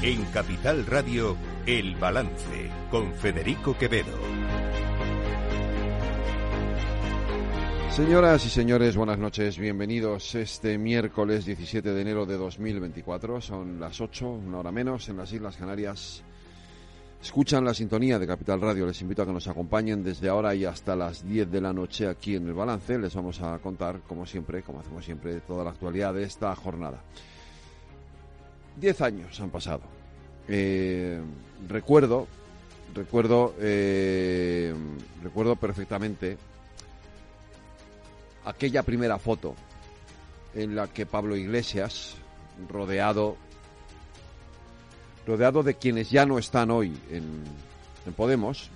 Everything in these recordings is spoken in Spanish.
En Capital Radio, El Balance, con Federico Quevedo. Señoras y señores, buenas noches. Bienvenidos este miércoles 17 de enero de 2024. Son las 8, una hora menos, en las Islas Canarias. Escuchan la sintonía de Capital Radio. Les invito a que nos acompañen desde ahora y hasta las 10 de la noche aquí en el balance. Les vamos a contar, como siempre, como hacemos siempre, toda la actualidad de esta jornada. Diez años han pasado. Eh, recuerdo, recuerdo, eh, recuerdo perfectamente aquella primera foto en la que Pablo Iglesias, rodeado rodeado de quienes ya no están hoy en, Podemos,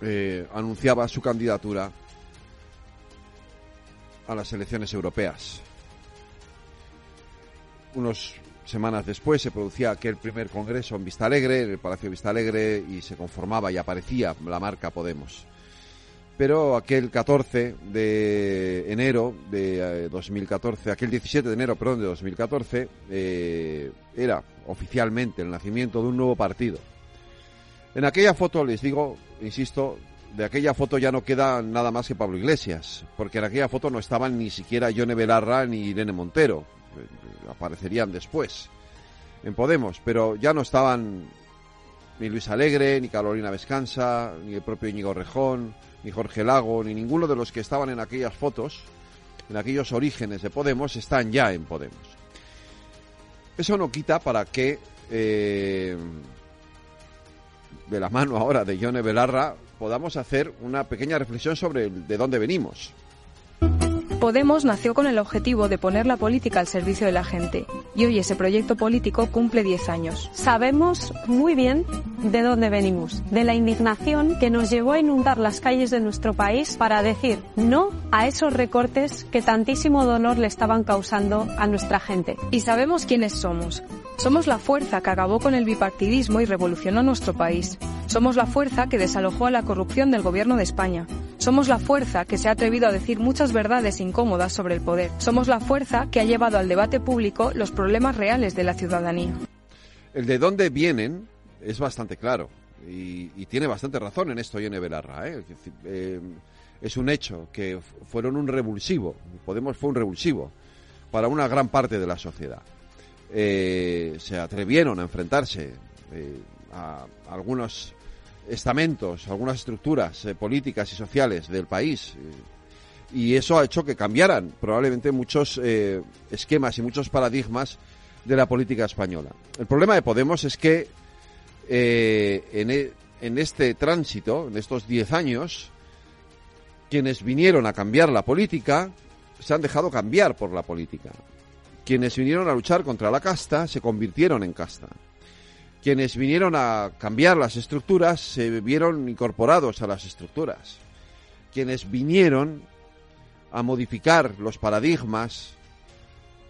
eh, anunciaba su candidatura a las elecciones europeas. Unos semanas después se producía aquel primer congreso en Vista Alegre, en el Palacio de Vista Alegre, y se conformaba y aparecía la marca Podemos. Pero aquel 14 de enero de 2014, eh, aquel 17 de enero, perdón, de 2014, eh, era oficialmente el nacimiento de un nuevo partido. En aquella foto, les digo, insisto, de aquella foto ya no queda nada más que Pablo Iglesias, porque en aquella foto no estaban ni siquiera Yone Belarra ni Irene Montero, aparecerían después en Podemos, pero ya no estaban ni Luis Alegre, ni Carolina Vescansa, ni el propio Íñigo Rejón, ni Jorge Lago, ni ninguno de los que estaban en aquellas fotos, en aquellos orígenes de Podemos, están ya en Podemos. Eso no quita para que, eh, de la mano ahora de Yone Belarra, podamos hacer una pequeña reflexión sobre de dónde venimos. Podemos nació con el objetivo de poner la política al servicio de la gente y hoy ese proyecto político cumple 10 años. Sabemos muy bien de dónde venimos, de la indignación que nos llevó a inundar las calles de nuestro país para decir no a esos recortes que tantísimo dolor le estaban causando a nuestra gente. Y sabemos quiénes somos. Somos la fuerza que acabó con el bipartidismo y revolucionó nuestro país. Somos la fuerza que desalojó a la corrupción del gobierno de España. Somos la fuerza que se ha atrevido a decir muchas verdades incómodas sobre el poder. Somos la fuerza que ha llevado al debate público los problemas reales de la ciudadanía. El de dónde vienen es bastante claro y, tiene bastante razón en esto Yone Belarra. ¿eh? Eh, es un hecho que fueron un revulsivo, Podemos fue un revulsivo para una gran parte de la sociedad. Eh, se atrevieron a enfrentarse a algunos estamentos, algunas estructuras políticas y sociales del país y eso ha hecho que cambiaran probablemente muchos eh, esquemas y muchos paradigmas de la política española. El problema de Podemos es que eh, e, en, este tránsito, en estos diez años, quienes vinieron a cambiar la política se han dejado cambiar por la política. Quienes vinieron a luchar contra la casta se convirtieron en casta. Quienes vinieron a cambiar las estructuras se vieron incorporados a las estructuras. Quienes vinieron a modificar los paradigmas,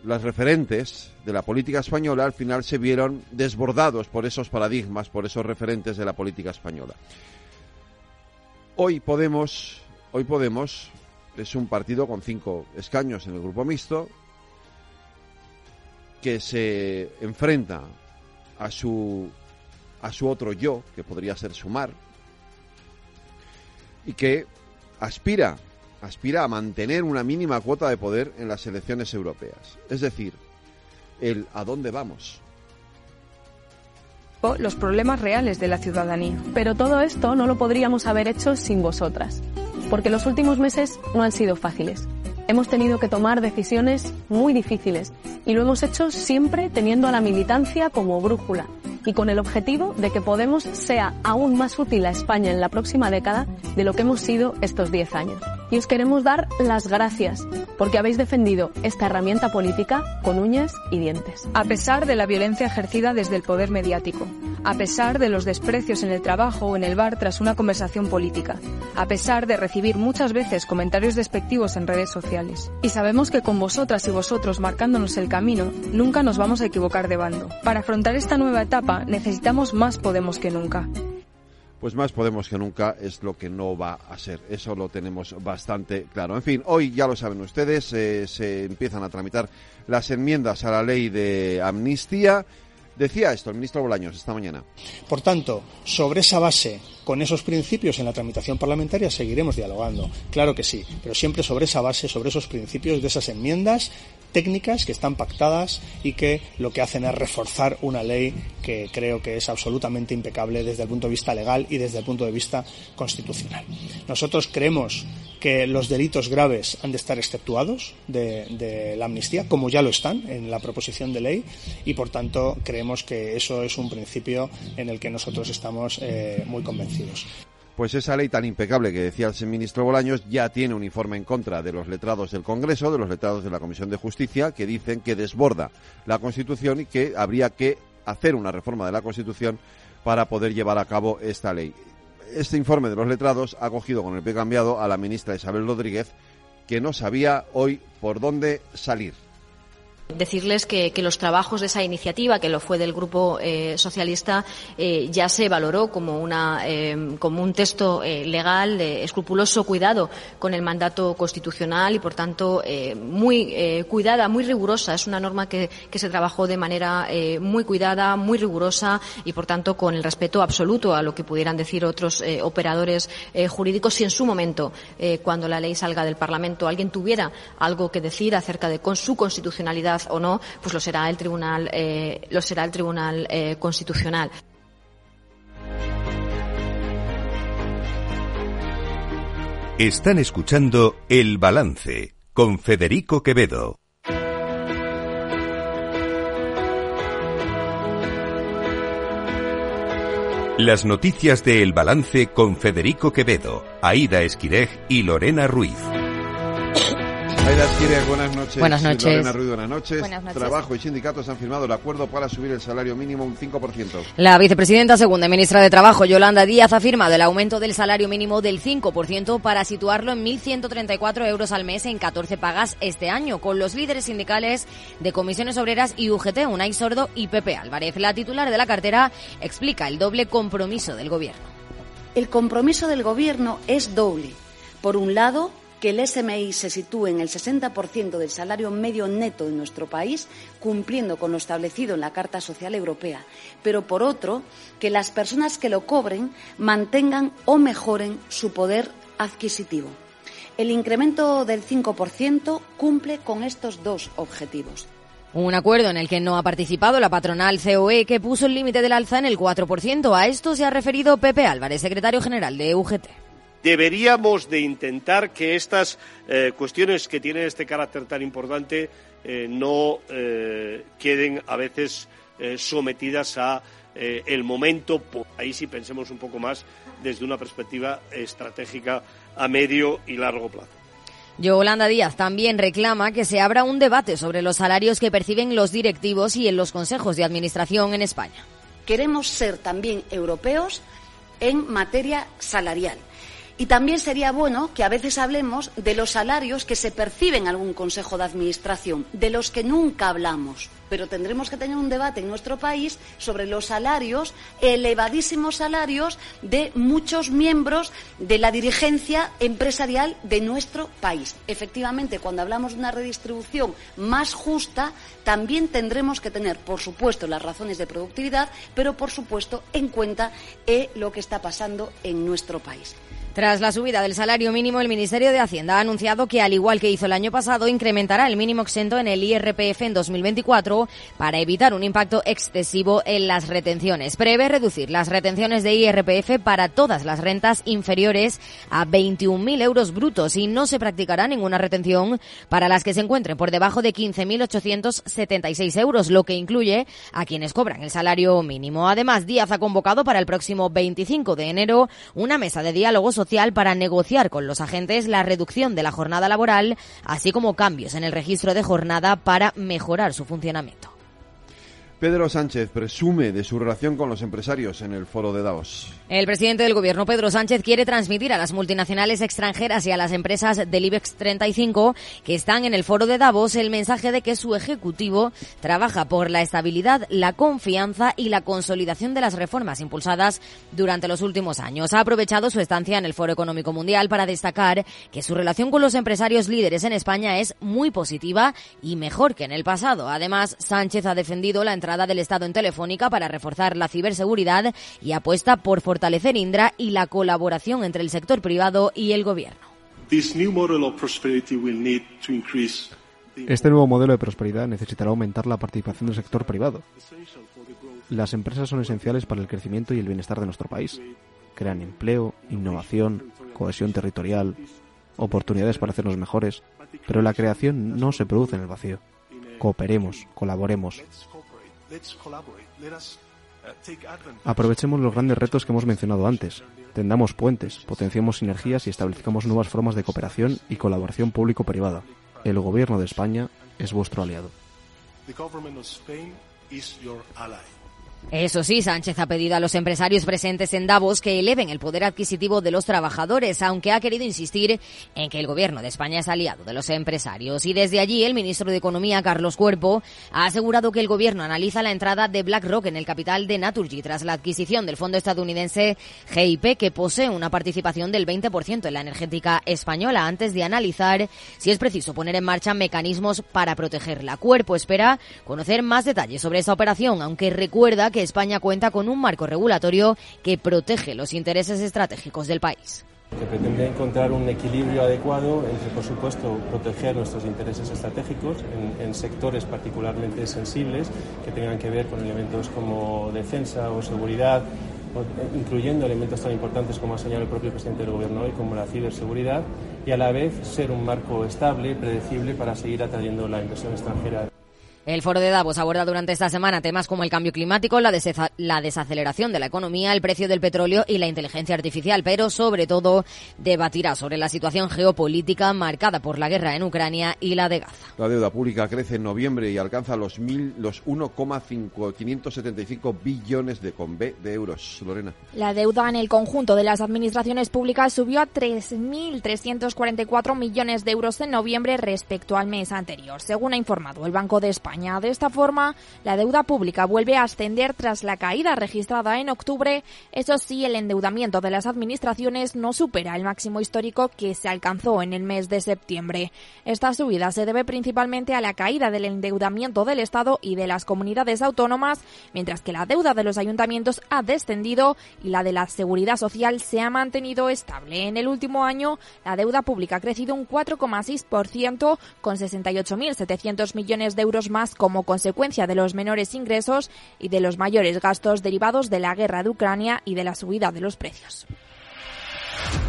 las referentes de la política española, al final se vieron desbordados por esos paradigmas, por esos referentes de la política española. Hoy Podemos, hoy Podemos es un partido con cinco escaños en el grupo mixto que se enfrenta a su a su otro yo, que podría ser Sumar, y que aspira aspira a mantener una mínima cuota de poder en las elecciones europeas. Es decir, el a dónde vamos. Los problemas reales de la ciudadanía. Pero todo esto no lo podríamos haber hecho sin vosotras, porque los últimos meses no han sido fáciles. Hemos tenido que tomar decisiones muy difíciles y lo hemos hecho siempre teniendo a la militancia como brújula y con el objetivo de que Podemos sea aún más útil a España en la próxima década de lo que hemos sido estos 10 años y os queremos dar las gracias porque habéis defendido esta herramienta política con uñas y dientes. A pesar de la violencia ejercida desde el poder mediático, a pesar de los desprecios en el trabajo o en el bar tras una conversación política, a pesar de recibir muchas veces comentarios despectivos en redes sociales. Y sabemos que con vosotras y vosotros marcándonos el camino, nunca nos vamos a equivocar de bando. Para afrontar esta nueva etapa necesitamos más Podemos que nunca pues más Podemos que nunca es lo que no va a ser. Eso lo tenemos bastante claro. En fin, hoy ya lo saben ustedes, eh, se empiezan a tramitar las enmiendas a la ley de amnistía. Decía esto el ministro Bolaños esta mañana. Por tanto, sobre esa base, con esos principios en la tramitación parlamentaria seguiremos dialogando. Claro que sí, pero siempre sobre esa base, sobre esos principios de esas enmiendas técnicas que están pactadas y que lo que hacen es reforzar una ley que creo que es absolutamente impecable desde el punto de vista legal y desde el punto de vista constitucional. Nosotros creemos que los delitos graves han de estar exceptuados de, la amnistía, como ya lo están en la proposición de ley, y por tanto creemos que eso es un principio en el que nosotros estamos eh, muy convencidos. Pues esa ley tan impecable que decía el ministro Bolaños ya tiene un informe en contra de los letrados del Congreso, de los letrados de la Comisión de Justicia, que dicen que desborda la Constitución y que habría que hacer una reforma de la Constitución para poder llevar a cabo esta ley. Este informe de los letrados ha cogido con el pie cambiado a la ministra Isabel Rodríguez, que no sabía hoy por dónde salir. Decirles que, los trabajos de esa iniciativa, que lo fue del Grupo eh, Socialista, eh, ya se valoró como, una, eh, como un texto legal de escrupuloso cuidado con el mandato constitucional y, por tanto, muy cuidada, muy rigurosa. Es una norma que, se trabajó de manera muy cuidada, muy rigurosa y, por tanto, con el respeto absoluto a lo que pudieran decir otros operadores jurídicos. Si en su momento, cuando la ley salga del Parlamento, alguien tuviera algo que decir acerca de con su constitucionalidad, o no, pues lo será el Tribunal, eh, lo será el Tribunal eh, Constitucional. Están escuchando El Balance con Federico Quevedo. Las noticias de El Balance con Federico Quevedo, Aida Esquirej y Lorena Ruiz buenas noches. Buenas noches. buenas noches. Trabajo y sindicatos han firmado el acuerdo para subir el salario mínimo un 5%. La vicepresidenta segunda ministra de Trabajo, Yolanda Díaz, ha firmado el aumento del salario mínimo del 5% para situarlo en 1.134 euros al mes en 14 pagas este año, con los líderes sindicales de comisiones obreras y UGT, Unai Sordo y Pepe Álvarez. La titular de la cartera explica el doble compromiso del Gobierno. El compromiso del Gobierno es doble. Por un lado, que el SMI se sitúe en el 60% del salario medio neto de nuestro país, cumpliendo con lo establecido en la Carta Social Europea, pero por otro, que las personas que lo cobren mantengan o mejoren su poder adquisitivo. El incremento del 5% cumple con estos dos objetivos. Un acuerdo en el que no ha participado la patronal COE, que puso el límite del alza en el 4%. A esto se ha referido Pepe Álvarez, secretario general de UGT deberíamos de intentar que estas eh, cuestiones que tienen este carácter tan importante eh, no eh, queden a veces sometidas a el momento. Ahí sí pensemos un poco más desde una perspectiva estratégica a medio y largo plazo. Yolanda Díaz también reclama que se abra un debate sobre los salarios que perciben los directivos y en los consejos de administración en España. Queremos ser también europeos en materia salarial y también sería bueno que a veces hablemos de los salarios que se perciben en algún consejo de administración, de los que nunca hablamos. Pero tendremos que tener un debate en nuestro país sobre los salarios, elevadísimos salarios de muchos miembros de la dirigencia empresarial de nuestro país. Efectivamente, cuando hablamos de una redistribución más justa, también tendremos que tener, por supuesto, las razones de productividad, pero por supuesto en cuenta eh, lo que está pasando en nuestro país. Tras la subida del salario mínimo, el Ministerio de Hacienda ha anunciado que, al igual que hizo el año pasado, incrementará el mínimo exento en el IRPF en 2024 para evitar un impacto excesivo en las retenciones. Prevé reducir las retenciones de IRPF para todas las rentas inferiores a 21.000 euros brutos y no se practicará ninguna retención para las que se encuentren por debajo de 15.876 euros, lo que incluye a quienes cobran el salario mínimo. Además, Díaz ha convocado para el próximo 25 de enero una mesa de diálogo para negociar con los agentes la reducción de la jornada laboral, así como cambios en el registro de jornada para mejorar su funcionamiento. Pedro Sánchez presume de su relación con los empresarios en el foro de Davos. El presidente del gobierno, Pedro Sánchez, quiere transmitir a las multinacionales extranjeras y a las empresas del IBEX 35 que están en el foro de Davos el mensaje de que su ejecutivo trabaja por la estabilidad, la confianza y la consolidación de las reformas impulsadas durante los últimos años. Ha aprovechado su estancia en el Foro Económico Mundial para destacar que su relación con los empresarios líderes en España es muy positiva y mejor que en el pasado. Además, Sánchez ha defendido la entrada del Estado en Telefónica para reforzar la ciberseguridad y apuesta por fortalecer Indra y la colaboración entre el sector privado y el gobierno. Este nuevo modelo de prosperidad necesitará aumentar la participación del sector privado. Las empresas son esenciales para el crecimiento y el bienestar de nuestro país. Crean empleo, innovación, cohesión territorial, oportunidades para hacernos mejores, pero la creación no se produce en el vacío. Cooperemos, colaboremos. Aprovechemos los grandes retos que hemos mencionado antes. Tendamos puentes, potenciemos sinergias y establezcamos nuevas formas de cooperación y colaboración público-privada. El Gobierno de España es vuestro aliado. Eso sí, Sánchez ha pedido a los empresarios presentes en Davos que eleven el poder adquisitivo de los trabajadores, aunque ha querido insistir en que el gobierno de España es aliado de los empresarios. Y desde allí, el ministro de Economía, Carlos Cuerpo, ha asegurado que el gobierno analiza la entrada de BlackRock en el capital de Naturgy tras la adquisición del fondo estadounidense GIP, que posee una participación del 20% en la energética española, antes de analizar si es preciso poner en marcha mecanismos para protegerla. Cuerpo espera conocer más detalles sobre esta operación, aunque recuerda que España cuenta con un marco regulatorio que protege los intereses estratégicos del país que pretende encontrar un equilibrio adecuado entre, por supuesto, proteger nuestros intereses estratégicos en, sectores particularmente sensibles que tengan que ver con elementos como defensa o seguridad, incluyendo elementos tan importantes como ha señalado el propio presidente del Gobierno hoy, como la ciberseguridad, y a la vez ser un marco estable predecible para seguir atrayendo la inversión extranjera. El foro de Davos aborda durante esta semana temas como el cambio climático, la, la, desaceleración de la economía, el precio del petróleo y la inteligencia artificial, pero sobre todo debatirá sobre la situación geopolítica marcada por la guerra en Ucrania y la de Gaza. La deuda pública crece en noviembre y alcanza los, los 1,575 billones de, con B de euros. Lorena. La deuda en el conjunto de las administraciones públicas subió a 3.344 millones de euros en noviembre respecto al mes anterior, según ha informado el Banco de España. De esta forma, la deuda pública vuelve a ascender tras la caída registrada en octubre. Eso sí, el endeudamiento de las administraciones no supera el máximo histórico que se alcanzó en el mes de septiembre. Esta subida se debe principalmente a la caída del endeudamiento del Estado y de las comunidades autónomas, mientras que la deuda de los ayuntamientos ha descendido y la de la seguridad social se ha mantenido estable. En el último año, la deuda pública ha crecido un 4,6% con 68.700 millones de euros más como consecuencia de los menores ingresos y de los mayores gastos derivados de la guerra de Ucrania y de la subida de los precios.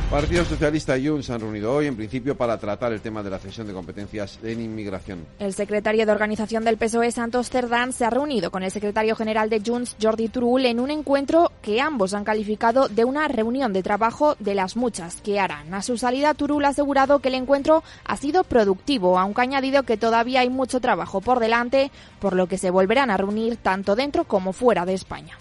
Partido Socialista y Junts se han reunido hoy, en principio, para tratar el tema de la cesión de competencias en inmigración. El secretario de organización del PSOE, Santos Cerdán, se ha reunido con el secretario general de Junts, Jordi Turul, en un encuentro que ambos han calificado de una reunión de trabajo de las muchas que harán. A su salida, Turul ha asegurado que el encuentro ha sido productivo, aunque ha añadido que todavía hay mucho trabajo por delante, por lo que se volverán a reunir tanto dentro como fuera de España.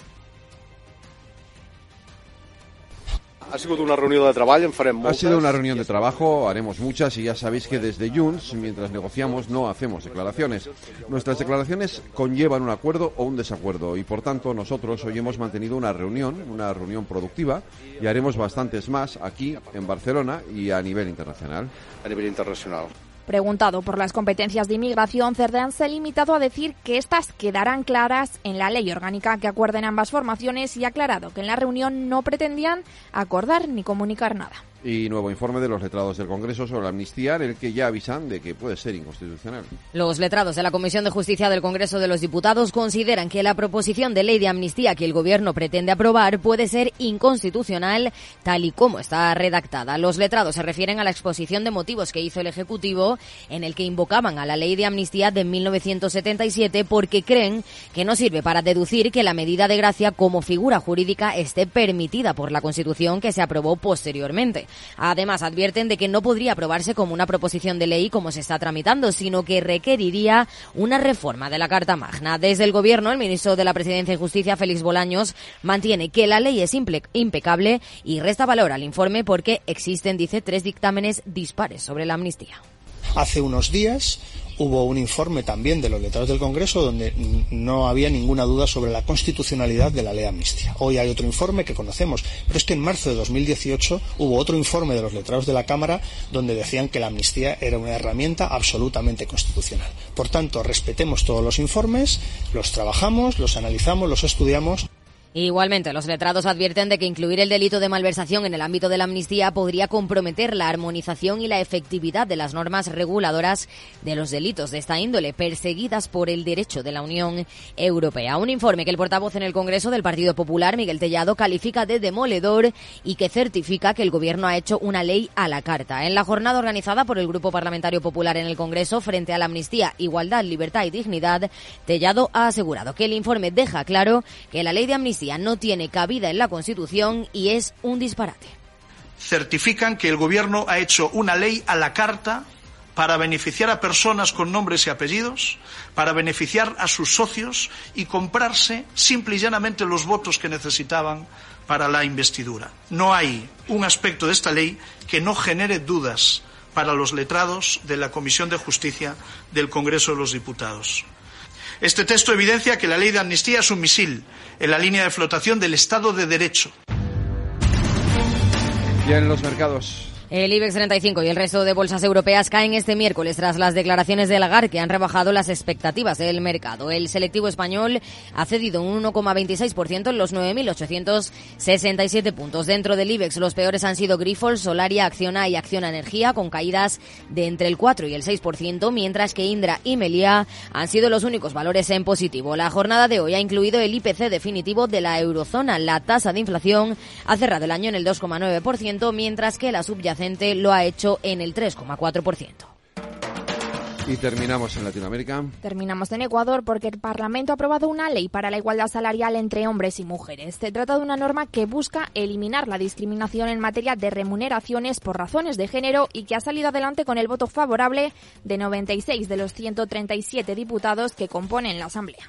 Ha sido una reunión de trabajo, en Ha sido una reunión de trabajo, haremos muchas y ya sabéis que desde Junts, mientras negociamos, no hacemos declaraciones. Nuestras declaraciones conllevan un acuerdo o un desacuerdo y por tanto nosotros hoy hemos mantenido una reunión, una reunión productiva y haremos bastantes más aquí en Barcelona y a nivel internacional. A nivel internacional. Preguntado por las competencias de inmigración, Cerdán se ha limitado a decir que estas quedarán claras en la ley orgánica que acuerden ambas formaciones y ha aclarado que en la reunión no pretendían acordar ni comunicar nada y nuevo informe de los letrados del Congreso sobre en el que ya avisan de que puede ser inconstitucional. Los letrados de la Comisión de Justicia del Congreso de los Diputados consideran que la proposición de ley de amnistía que el Gobierno pretende aprobar puede ser inconstitucional tal y como está redactada. Los letrados se refieren a la exposición de motivos que hizo el Ejecutivo en el que invocaban a la ley de amnistía de 1977 porque creen que no sirve para deducir que la medida de gracia como figura jurídica esté permitida por la Constitución que se aprobó posteriormente. Además, advierten de que no podría aprobarse como una proposición de ley como se está tramitando, sino que requeriría una reforma de la Carta Magna. Desde el Gobierno, el ministro de la Presidencia y Justicia, Félix Bolaños, mantiene que la ley es impecable y resta valor al informe porque existen, dice, tres dictámenes dispares sobre la amnistía. Hace unos días hubo un informe también de los letrados del Congreso donde no había ninguna duda sobre la constitucionalidad de la ley amnistía. Hoy hay otro informe que conocemos, pero es que en marzo de 2018 hubo otro informe de los letrados de la Cámara donde decían que la amnistía era una herramienta absolutamente constitucional. Por tanto, respetemos todos los informes, los trabajamos, los analizamos, los estudiamos. Igualmente, los letrados advierten de que incluir el delito de malversación en el ámbito de la amnistía podría comprometer la armonización y la efectividad de las normas reguladoras de los delitos de esta índole, perseguidas por el derecho de la Unión Europea. Un informe que el portavoz en el Congreso del Partido Popular, Miguel Tellado, califica de demoledor y que certifica que el Gobierno ha hecho una ley a la carta. En la jornada organizada por el Grupo Parlamentario Popular en el Congreso frente a la amnistía, igualdad, libertad y dignidad, Tellado ha asegurado que el informe deja claro que la ley de amnistía no tiene cabida en la Constitución y es un disparate. Certifican que el Gobierno ha hecho una ley a la carta para beneficiar a personas con nombres y apellidos, para beneficiar a sus socios y comprarse simple y llanamente los votos que necesitaban para la investidura. No hay un aspecto de esta ley que no genere dudas para los letrados de la Comisión de Justicia del Congreso de los Diputados. Este texto evidencia que la ley de amnistía es un misil en la línea de flotación del Estado de Derecho. En los mercados. El IBEX 35 y el resto de bolsas europeas caen este miércoles tras las declaraciones de Lagarde que han rebajado las expectativas del mercado. El selectivo español ha cedido un 1,26% en los 9.867 puntos. Dentro del IBEX los peores han sido Grifols, Solaria, Acciona y Acciona Energía con caídas de entre el 4 y el 6%, mientras que Indra y Melia han sido los únicos valores en positivo. La jornada de hoy ha incluido el IPC definitivo de la eurozona. La tasa de inflación ha cerrado el año en el 2,9%, mientras que la subyacente lo ha hecho en el 3,4%. Y terminamos en Latinoamérica. Terminamos en Ecuador porque el Parlamento ha aprobado una ley para la igualdad salarial entre hombres y mujeres. Se trata de una norma que busca eliminar la discriminación en materia de remuneraciones por razones de género y que ha salido adelante con el voto favorable de 96 de los 137 diputados que componen la Asamblea.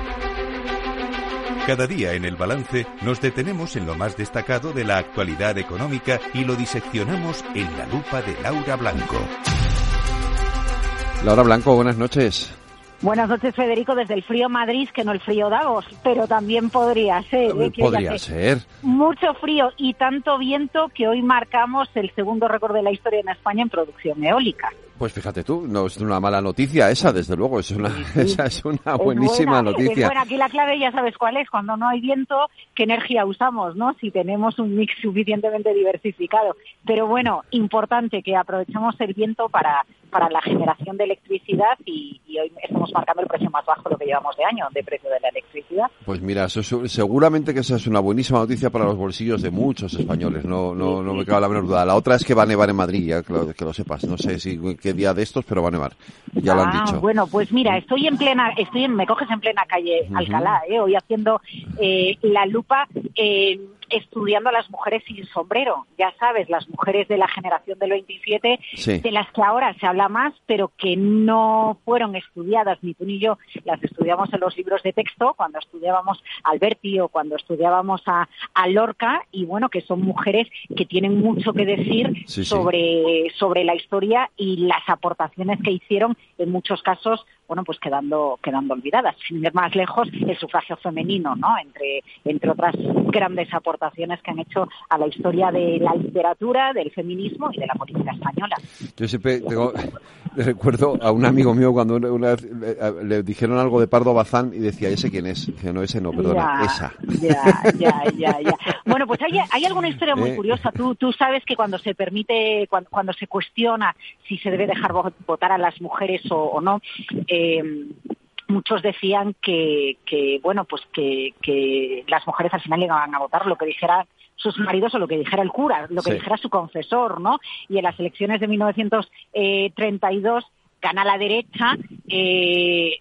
Cada día en el balance nos detenemos en lo más destacado de la actualidad económica y lo diseccionamos en la lupa de Laura Blanco. Laura Blanco, buenas noches. Buenas noches, Federico, desde el frío Madrid, que no el frío Davos, pero también podría ser. ¿eh? Podría ser. Mucho frío y tanto viento que hoy marcamos el segundo récord de la historia en España en producción eólica. Pues fíjate tú, no es una mala noticia esa, desde luego, es una, esa es una Es buenísima buena, noticia. Es buena. Aquí la clave ya sabes cuál es. Cuando no hay viento, ¿qué energía usamos? no? Si tenemos un mix suficientemente diversificado. Pero bueno, importante que aprovechemos el viento para, para la generación de electricidad y, y hoy estamos marcando el precio más bajo lo que llevamos de año de precio de la electricidad. Pues mira, eso es- seguramente que esa es una buenísima noticia para los bolsillos de muchos españoles, no, no, no me cabe la menor duda. La otra es que va a nevar en Madrid, ya que lo, que lo sepas. No sé si qué día de estos, pero va a nevar. Ya lo han Ah, dicho. Bueno, pues mira, estoy en plena, estoy en, me coges en plena calle. Alcalá, ¿eh? hoy haciendo eh, la lupa. eh, estudiando a las mujeres sin sombrero. Ya sabes, las mujeres de la generación del 27, Sí. de las que ahora se habla más, pero que no fueron estudiadas, ni tú ni yo, las estudiamos en los libros de texto, cuando estudiábamos a Alberti o cuando estudiábamos a, a Lorca, y bueno, que son mujeres que tienen mucho que decir Sí, sí. sobre, sobre la historia y las aportaciones que hicieron, en muchos casos, bueno, pues quedando, quedando olvidadas. Sin ir más lejos, el sufragio femenino, ¿no? Entre, entre otras grandes aportaciones que han hecho a la historia de la literatura, del feminismo y de la política española. Yo siempre tengo, recuerdo a un amigo mío cuando una, vez le, le dijeron algo de Pardo Bazán y decía, ¿ese quién es? Dije, no, ese no, perdona, Ya, esa. Ya, ya, ya, ya. Bueno, pues hay, hay alguna historia muy Eh. curiosa. Tú, tú sabes que cuando se permite, cuando, cuando se cuestiona si se debe dejar vo- votar a las mujeres o, o no, eh, muchos decían que, que bueno, pues que, que las mujeres al final iban a votar lo que dijera sus maridos o lo que dijera el cura, lo que Sí. dijera su confesor, ¿no? Y en las elecciones de 1932 gana la derecha. Eh,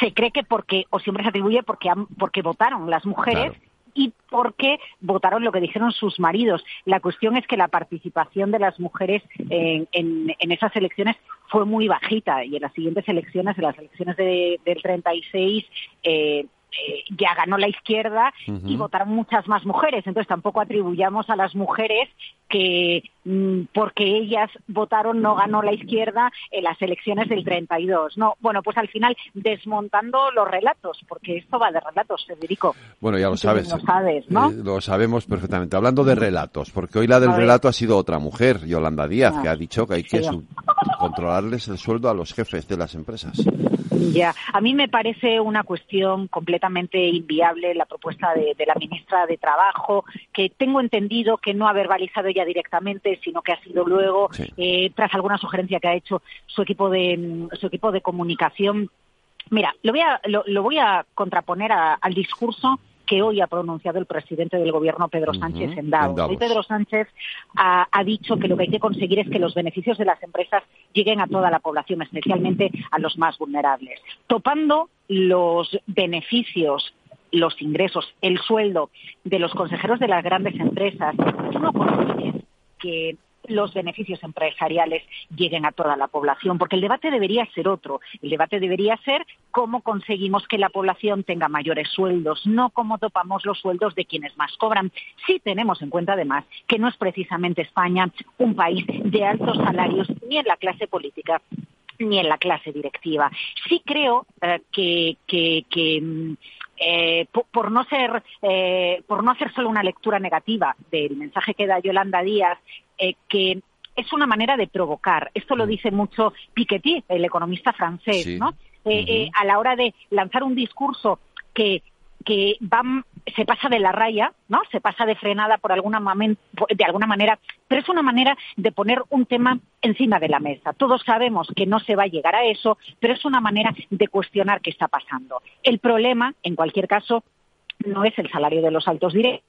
se cree que porque, o siempre se atribuye porque, porque votaron las mujeres y porque votaron lo que dijeron sus maridos. La cuestión es que la participación de las mujeres en, en- esas elecciones fue muy bajita y en las siguientes elecciones, en las elecciones de- del 36, eh, eh, ya ganó la izquierda y votaron muchas más mujeres. Entonces tampoco atribuyamos a las mujeres que mm, porque ellas votaron no ganó la izquierda en las elecciones del 32. No, bueno, pues al final desmontando los relatos, porque esto va de relatos, Federico. Bueno, ya lo sabes. Lo sabes, ¿no? Eh, lo sabemos perfectamente. Hablando de relatos, porque hoy la del relato ha sido otra mujer, Yolanda Díaz, Ah, que ha dicho que hay que sí. controlarles el sueldo a los jefes de las empresas. Ya, a mí me parece una cuestión completamente inviable la propuesta de, de la ministra de Trabajo, que tengo entendido que no ha verbalizado ella directamente, sino que ha sido luego, eh, tras alguna sugerencia que ha hecho su equipo de, mm, su equipo de comunicación. Mira, lo voy a, lo, lo voy a contraponer a- al discurso que hoy ha pronunciado el presidente del gobierno, Pedro Sánchez, en Davos. en Davos. Hoy Pedro Sánchez ha, ha dicho que lo que hay que conseguir es que los beneficios de las empresas lleguen a toda la población, especialmente a los más vulnerables, topando los beneficios los ingresos, el sueldo de los consejeros de las grandes empresas, tú no consigues que los beneficios empresariales lleguen a toda la población, porque el debate debería ser otro. El debate debería ser cómo conseguimos que la población tenga mayores sueldos, no cómo topamos los sueldos de quienes más cobran. Sí tenemos en cuenta, además, que no es precisamente España un país de altos salarios ni en la clase política ni en la clase directiva. Sí creo eh, que, que- que, mm, eh, po- por, no ser eh, por no hacer solo una lectura negativa del mensaje que da Yolanda Díaz, eh, que es una manera de provocar. Esto lo dice mucho Piketty, el economista francés, Sí. ¿no? Eh, eh, a la hora de lanzar un discurso que que va, se pasa de la raya, ¿no? Se pasa de frenada por alguna mamen- de alguna manera, pero es una manera de poner un tema encima de la mesa. Todos sabemos que no se va a llegar a eso, pero es una manera de cuestionar qué está pasando. El problema, en cualquier caso, no es el salario de los altos directos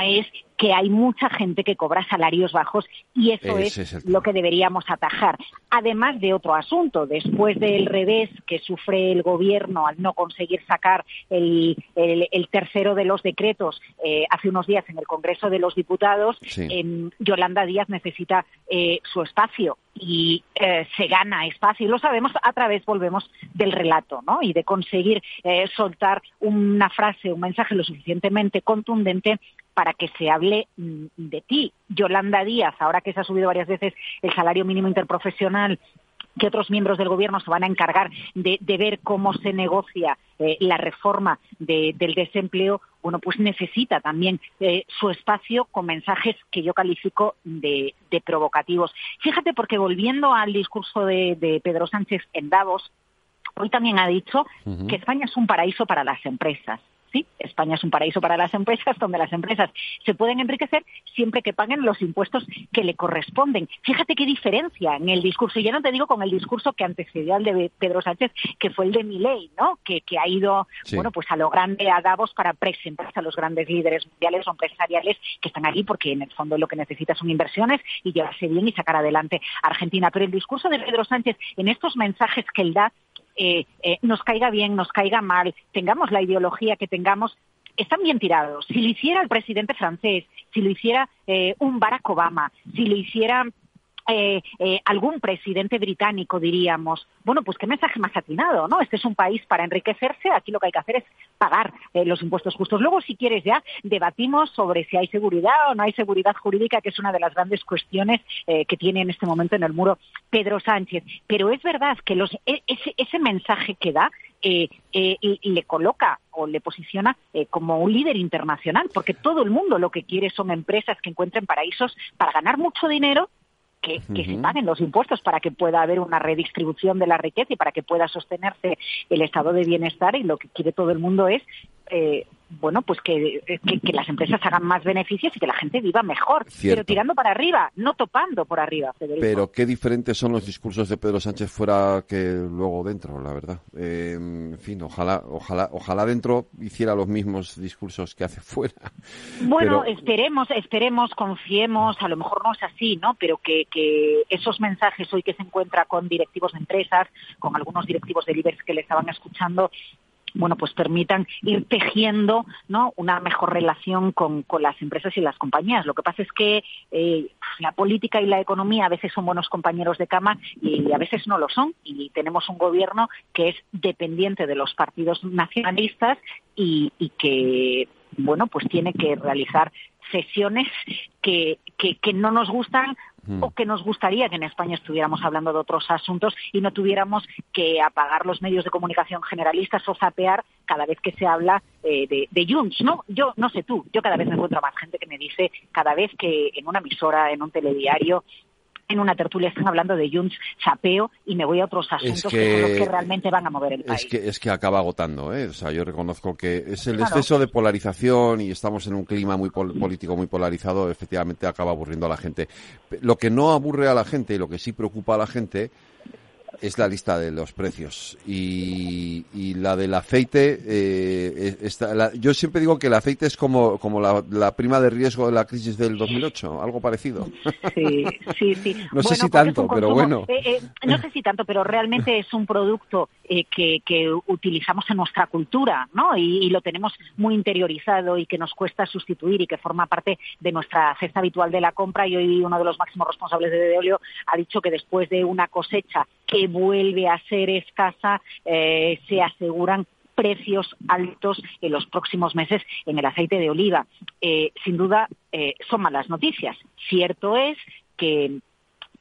es que hay mucha gente que cobra salarios bajos y eso Ese es, lo que deberíamos atajar. Además de otro asunto, después del revés que sufre el gobierno al no conseguir sacar el, el- el tercero de los decretos eh, hace unos días en el Congreso de los Diputados, Sí. em, Yolanda Díaz necesita eh, su espacio y eh, se gana espacio. Y lo sabemos a través, volvemos, del relato, ¿no? Y de conseguir eh, soltar una frase, un mensaje lo suficientemente contundente para que se hable mm, de ti. Yolanda Díaz, ahora que se ha subido varias veces el salario mínimo interprofesional, que otros miembros del gobierno se van a encargar de, de ver cómo se negocia eh, la reforma de- del desempleo, bueno, pues necesita también eh, su espacio con mensajes que yo califico de, de provocativos. Fíjate, porque volviendo al discurso de, de Pedro Sánchez en Davos, hoy también ha dicho que España es un paraíso para las empresas. Sí, España es un paraíso para las empresas donde las empresas se pueden enriquecer siempre que paguen los impuestos que le corresponden. Fíjate qué diferencia en el discurso. Y ya no te digo con el discurso que antecedió al de Pedro Sánchez, que fue el de Milei, ¿no? Que, que ha ido, Sí. bueno, pues a lo grande a Davos para presentarse a los grandes líderes mundiales o empresariales que están allí porque en el fondo lo que necesita son inversiones y llevarse bien y sacar adelante a Argentina. Pero el discurso de Pedro Sánchez en estos mensajes que él da eh, eh, nos caiga bien, nos caiga mal, tengamos la ideología que tengamos, están bien tirados. Si lo hiciera el presidente francés, si lo hiciera eh, un Barack Obama, si lo hiciera eh, eh, algún presidente británico diríamos, bueno, pues qué mensaje más atinado, ¿no? Este es un país para enriquecerse, aquí lo que hay que hacer es pagar eh, los impuestos justos. Luego, si quieres ya, debatimos sobre si hay seguridad o no hay seguridad jurídica, que es una de las grandes cuestiones que tiene en este momento en el muro Pedro Sánchez. Pero es verdad que los, e, ese, ese mensaje que da eh, le coloca o le posiciona como un líder internacional, porque todo el mundo lo que quiere son empresas que encuentren paraísos para ganar mucho dinero que, se paguen los impuestos para que pueda haber una redistribución de la riqueza y para que pueda sostenerse el estado de bienestar y lo que quiere todo el mundo es eh, bueno, pues que, que, las empresas hagan más beneficios y que la gente viva mejor, pero tirando para arriba, no topando por arriba, Pero qué diferentes son los discursos de Pedro Sánchez fuera que luego dentro, la verdad. Eh, en fin, ojalá, ojalá, ojalá dentro hiciera los mismos discursos que hace fuera. Bueno, esperemos, esperemos, confiemos, a lo mejor no es así, ¿no? Pero que, que esos mensajes hoy que se encuentra con directivos de empresas, con algunos directivos de Libers que le estaban escuchando, bueno, pues permitan ir tejiendo ¿no? una mejor relación con, las empresas y las compañías. Lo que pasa es que eh, la política y la economía a veces son buenos compañeros de cama y a veces no lo son. Y tenemos un gobierno que es dependiente de los partidos nacionalistas y, y que, bueno, pues tiene que realizar sesiones que, que, que no nos gustan o que nos gustaría que en España estuviéramos hablando de otros asuntos y no tuviéramos que apagar los medios de comunicación generalistas o zapear cada vez que se habla eh, de, de Junts, ¿no? Yo, no sé tú, yo cada vez me encuentro más gente que me dice, cada vez que en una emisora, en un telediario, en una tertulia están hablando de Junts, sapeo y me voy a otros asuntos que, son los que realmente van a mover el país. Es que, es que acaba agotando, ¿eh? O sea, yo reconozco que es el exceso de polarización y estamos en un clima muy político muy polarizado, efectivamente acaba aburriendo a la gente. Lo que no aburre a la gente y lo que sí preocupa a la gente es la lista de los precios. Y, la del aceite eh, yo siempre digo que el aceite es como como la, prima de riesgo de la crisis del 2008 algo parecido. Sí sí sí. No sé si tanto pero bueno. eh, eh, no sé si tanto pero realmente es un producto que, que, utilizamos en nuestra cultura no y, lo tenemos muy interiorizado y que nos cuesta sustituir y que forma parte de nuestra cesta habitual de la compra. Y hoy uno de los máximos responsables de Deolio ha dicho que después de una cosecha que vuelve a ser escasa, eh, se aseguran precios altos en los próximos meses en el aceite de oliva. Eh, sin duda, eh, son malas noticias. Cierto es que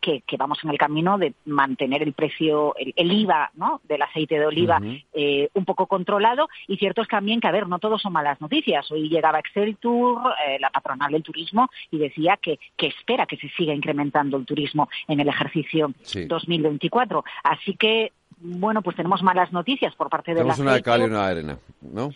que, vamos en el camino de mantener el precio, el, IVA ¿no? del aceite de oliva eh, un poco controlado. Y cierto es también que, a ver, no todo son malas noticias. Hoy llegaba Excel Tour, eh, la patronal del turismo, y decía que, que espera que se siga incrementando el turismo en el ejercicio 2024. Así que bueno, pues tenemos malas noticias por parte de la Tenemos una de cal y una de arena, ¿no?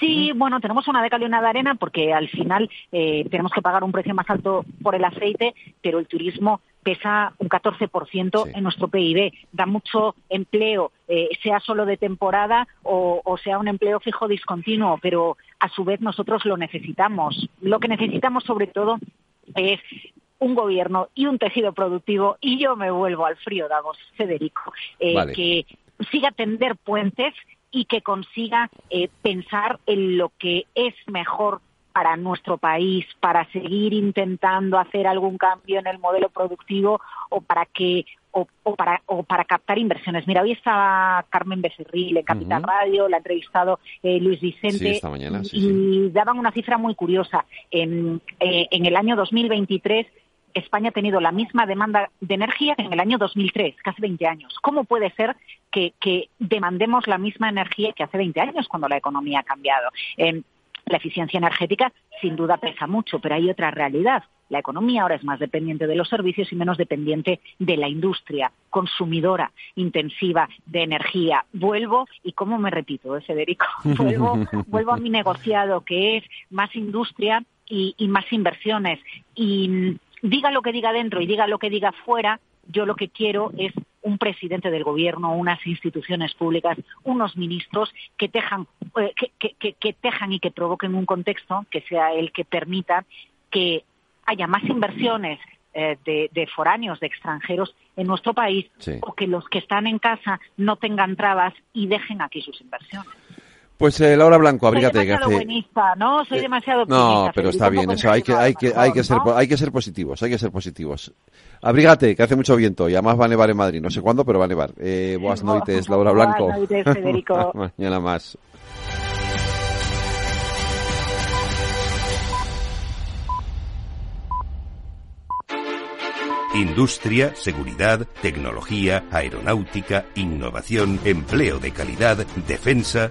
Sí, bueno, tenemos una de cal y una de arena porque al final eh, tenemos que pagar un precio más alto por el aceite, pero el turismo pesa un 14% en nuestro PIB, da mucho empleo, eh, sea solo de temporada o, o, sea un empleo fijo discontinuo, pero a su vez nosotros lo necesitamos. Lo que necesitamos sobre todo es un gobierno y un tejido productivo, y yo me vuelvo al frío, Davos, Federico, eh, que siga tender puentes y que consiga eh, pensar en lo que es mejor para nuestro país, para seguir intentando hacer algún cambio en el modelo productivo o para que o, para o para captar inversiones. Mira, hoy estaba Carmen Becerril en Capital Radio, la ha entrevistado eh, Luis Vicente y, daban una cifra muy curiosa. En, en el año 2023 España ha tenido la misma demanda de energía que en el año 2003, casi 20 años. ¿Cómo puede ser que, demandemos la misma energía que hace 20 años cuando la economía ha cambiado? Em, la eficiencia energética sin duda pesa mucho, pero hay otra realidad. La economía ahora es más dependiente de los servicios y menos dependiente de la industria consumidora intensiva de energía. Vuelvo, y cómo me repito, ¿eh, Federico, vuelvo, vuelvo a mi negociado, que es más industria y, y más inversiones. Y diga lo que diga dentro y diga lo que diga fuera, yo lo que quiero es un presidente del gobierno, unas instituciones públicas, unos ministros que tejan, eh, que, tejan y que provoquen un contexto que sea el que permita que haya más inversiones eh, de, foráneos, de extranjeros en nuestro país, o que los que están en casa no tengan trabas y dejen aquí sus inversiones. Pues eh, Laura Blanco, Soy abrígate que demasiado hace. buenista, ¿no? Soy demasiado optimista. No, pero está bien, eso hay que, poco hay que, hay que ser, ¿no? hay que ser positivos, hay que ser positivos. Abrígate, que hace mucho viento y además va a nevar en Madrid, no sé cuándo, pero va a nevar. Eh, buenas noches, Laura Buenas Blanco. noites, Federico. Mañana más. Industria, seguridad, tecnología, aeronáutica, innovación, empleo de calidad, defensa.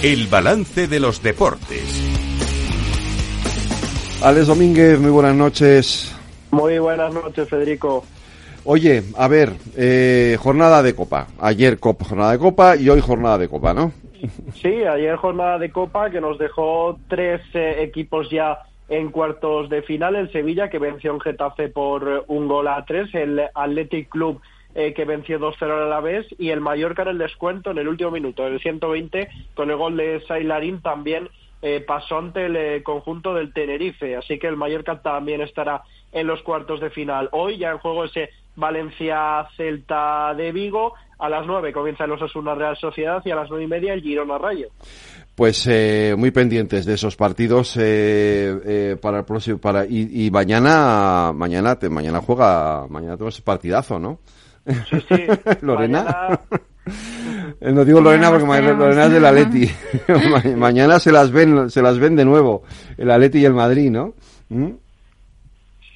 El balance de los deportes. Alex Domínguez, muy buenas noches. Muy buenas noches, Federico. Oye, a ver, eh, jornada de Copa. Ayer Copa, jornada de Copa y hoy jornada de Copa, ¿no? Sí, ayer jornada de Copa que nos dejó tres eh, equipos ya en cuartos de final. El Sevilla que venció en Getafe por un gol a tres. El Athletic Club eh, que venció 2-0 a la vez. Y el Mallorca en el descuento en el último minuto, en el 120, con el gol de Sailarín también eh, pasó ante el eh, conjunto del Tenerife. Así que el Mallorca también estará en los cuartos de final. Hoy ya en juego ese Valencia-Celta de Vigo. A las 9 comienza el Osasuna Real Sociedad y a las nueve y media el Girona Rayo. Pues eh, muy pendientes de esos partidos eh, eh, para el próximo para y, y mañana mañana te, mañana juega mañana tenemos partidazo, ¿no? Sí, sí. Lorena. Mañana- Eh, No digo Lorena porque Lorena es del Atleti. Ma- mañana se las ven se las ven de nuevo el Atleti y el Madrid, ¿no? ¿Mm?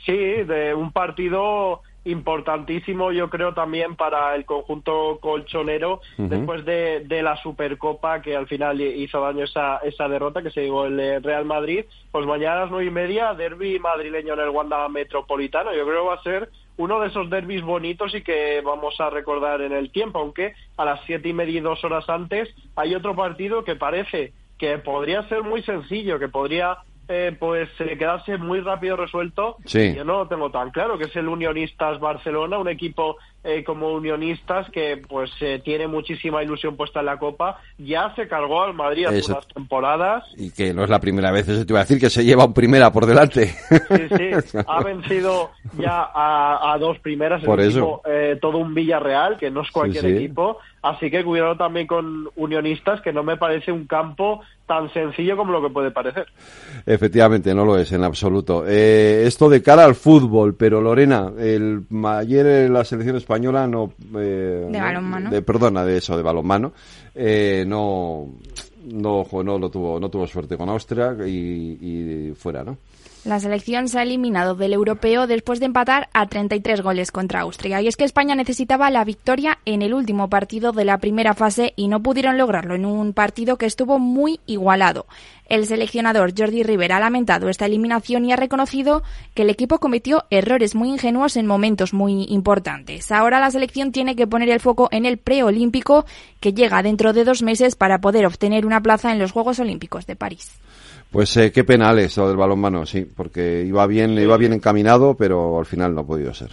Sí, de un partido importantísimo yo creo también para el conjunto colchonero después de, de la Supercopa que al final hizo daño esa, esa derrota que se llevó el eh, Real Madrid pues mañana a las nueve y media derby madrileño en el Wanda Metropolitano yo creo que va a ser uno de esos derbis bonitos y que vamos a recordar en el tiempo aunque a las siete y media y dos horas antes hay otro partido que parece que podría ser muy sencillo que podría eh, pues eh, quedarse muy rápido resuelto Sí. yo no lo tengo tan claro que es el Unionistas Barcelona un equipo eh, como Unionistas que pues eh, tiene muchísima ilusión puesta en la Copa ya se cargó al Madrid hace Eso. unas temporadas Y que no es la primera vez, eso te iba a decir que se lleva un primera por delante. sí, sí, ha vencido ya a, a dos primeras, Por último, eso. eh, todo un Villarreal, que no es cualquier sí. equipo, así que cuidado también con Unionistas, que no me parece un campo tan sencillo como lo que puede parecer. Efectivamente, no lo es en absoluto. Eh, esto de cara al fútbol, pero Lorena, el ayer la selección española no, eh, De no- balonmano. de- perdona, de eso, de balonmano, eh, no, no, no lo tuvo, no tuvo suerte con Austria y, y fuera, ¿no? La selección se ha eliminado del europeo después de empatar a 33 goles contra Austria. Y es que España necesitaba la victoria en el último partido de la primera fase y no pudieron lograrlo en un partido que estuvo muy igualado. El seleccionador Jordi Rivera ha lamentado esta eliminación y ha reconocido que el equipo cometió errores muy ingenuos en momentos muy importantes. Ahora la selección tiene que poner el foco en el preolímpico que llega dentro de dos meses para poder obtener una plaza en los Juegos Olímpicos de París. Pues eh, qué penales lo del balonmano, sí, porque iba bien, iba bien encaminado, pero al final no ha podido ser.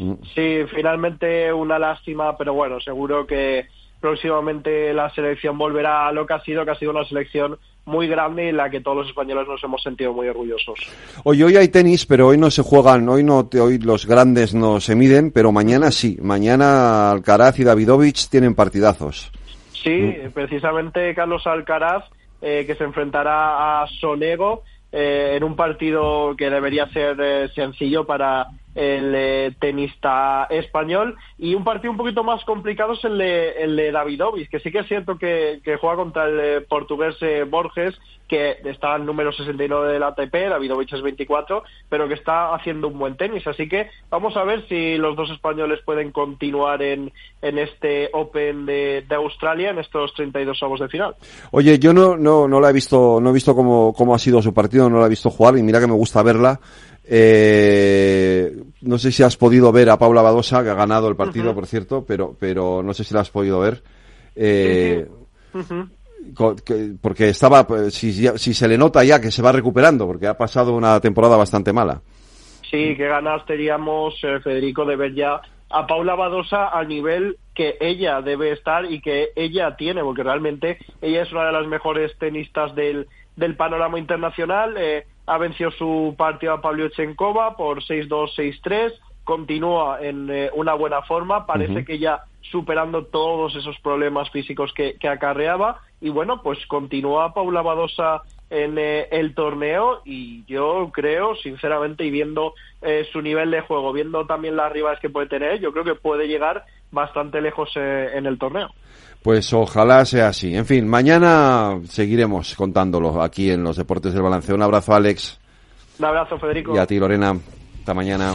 Mm. Sí, finalmente una lástima, pero bueno, seguro que próximamente la selección volverá a lo que ha sido, que ha sido una selección muy grande y en la que todos los españoles nos hemos sentido muy orgullosos. Oye, hoy hay tenis, pero hoy no se juegan, hoy no, hoy los grandes no se miden, pero mañana sí. Mañana Alcaraz y Davidovich tienen partidazos. Sí, precisamente Carlos Alcaraz, eh, que se enfrentará a Sonego eh, en un partido que debería ser eh, sencillo para el eh, tenista español y un partido un poquito más complicado es el de, el de Davidovich, que sí que es cierto que, juega contra el eh, portugués eh, Borges, que está en número 69 del ATP, Davidovich es 24, pero que está haciendo un buen tenis. Así que vamos a ver si los dos españoles pueden continuar en, en este Open de, de Australia, en estos 32 avos de final. Oye, yo no, no, no la he visto, no he visto cómo, cómo ha sido su partido, no la he visto jugar y mira que me gusta verla. Eh, no sé si has podido ver a Paula Badosa, que ha ganado el partido, por cierto, pero, pero no sé si la has podido ver. Eh, que- porque estaba, pues, si, si se le nota ya que se va recuperando, porque ha pasado una temporada bastante mala. Sí, qué ganas teníamos, eh, Federico, de ver ya a Paula Badosa al nivel que ella debe estar y que ella tiene, porque realmente ella es una de las mejores tenistas del, del panorama internacional. eh, ha vencido su partido a Pablo Chenkova por 6-2, 6-3. Continúa en eh, una buena forma. Parece que ya superando todos esos problemas físicos que, que acarreaba. Y bueno, pues continúa Paula Badosa en eh, el torneo y yo creo, sinceramente, y viendo eh, su nivel de juego, viendo también las rivales que puede tener, yo creo que puede llegar bastante lejos eh, en el torneo. Pues ojalá sea así. En fin, mañana seguiremos contándolo aquí en los Deportes del Balance. Un abrazo, Alex, Un abrazo, Federico. y a ti, Lorena. Hasta mañana.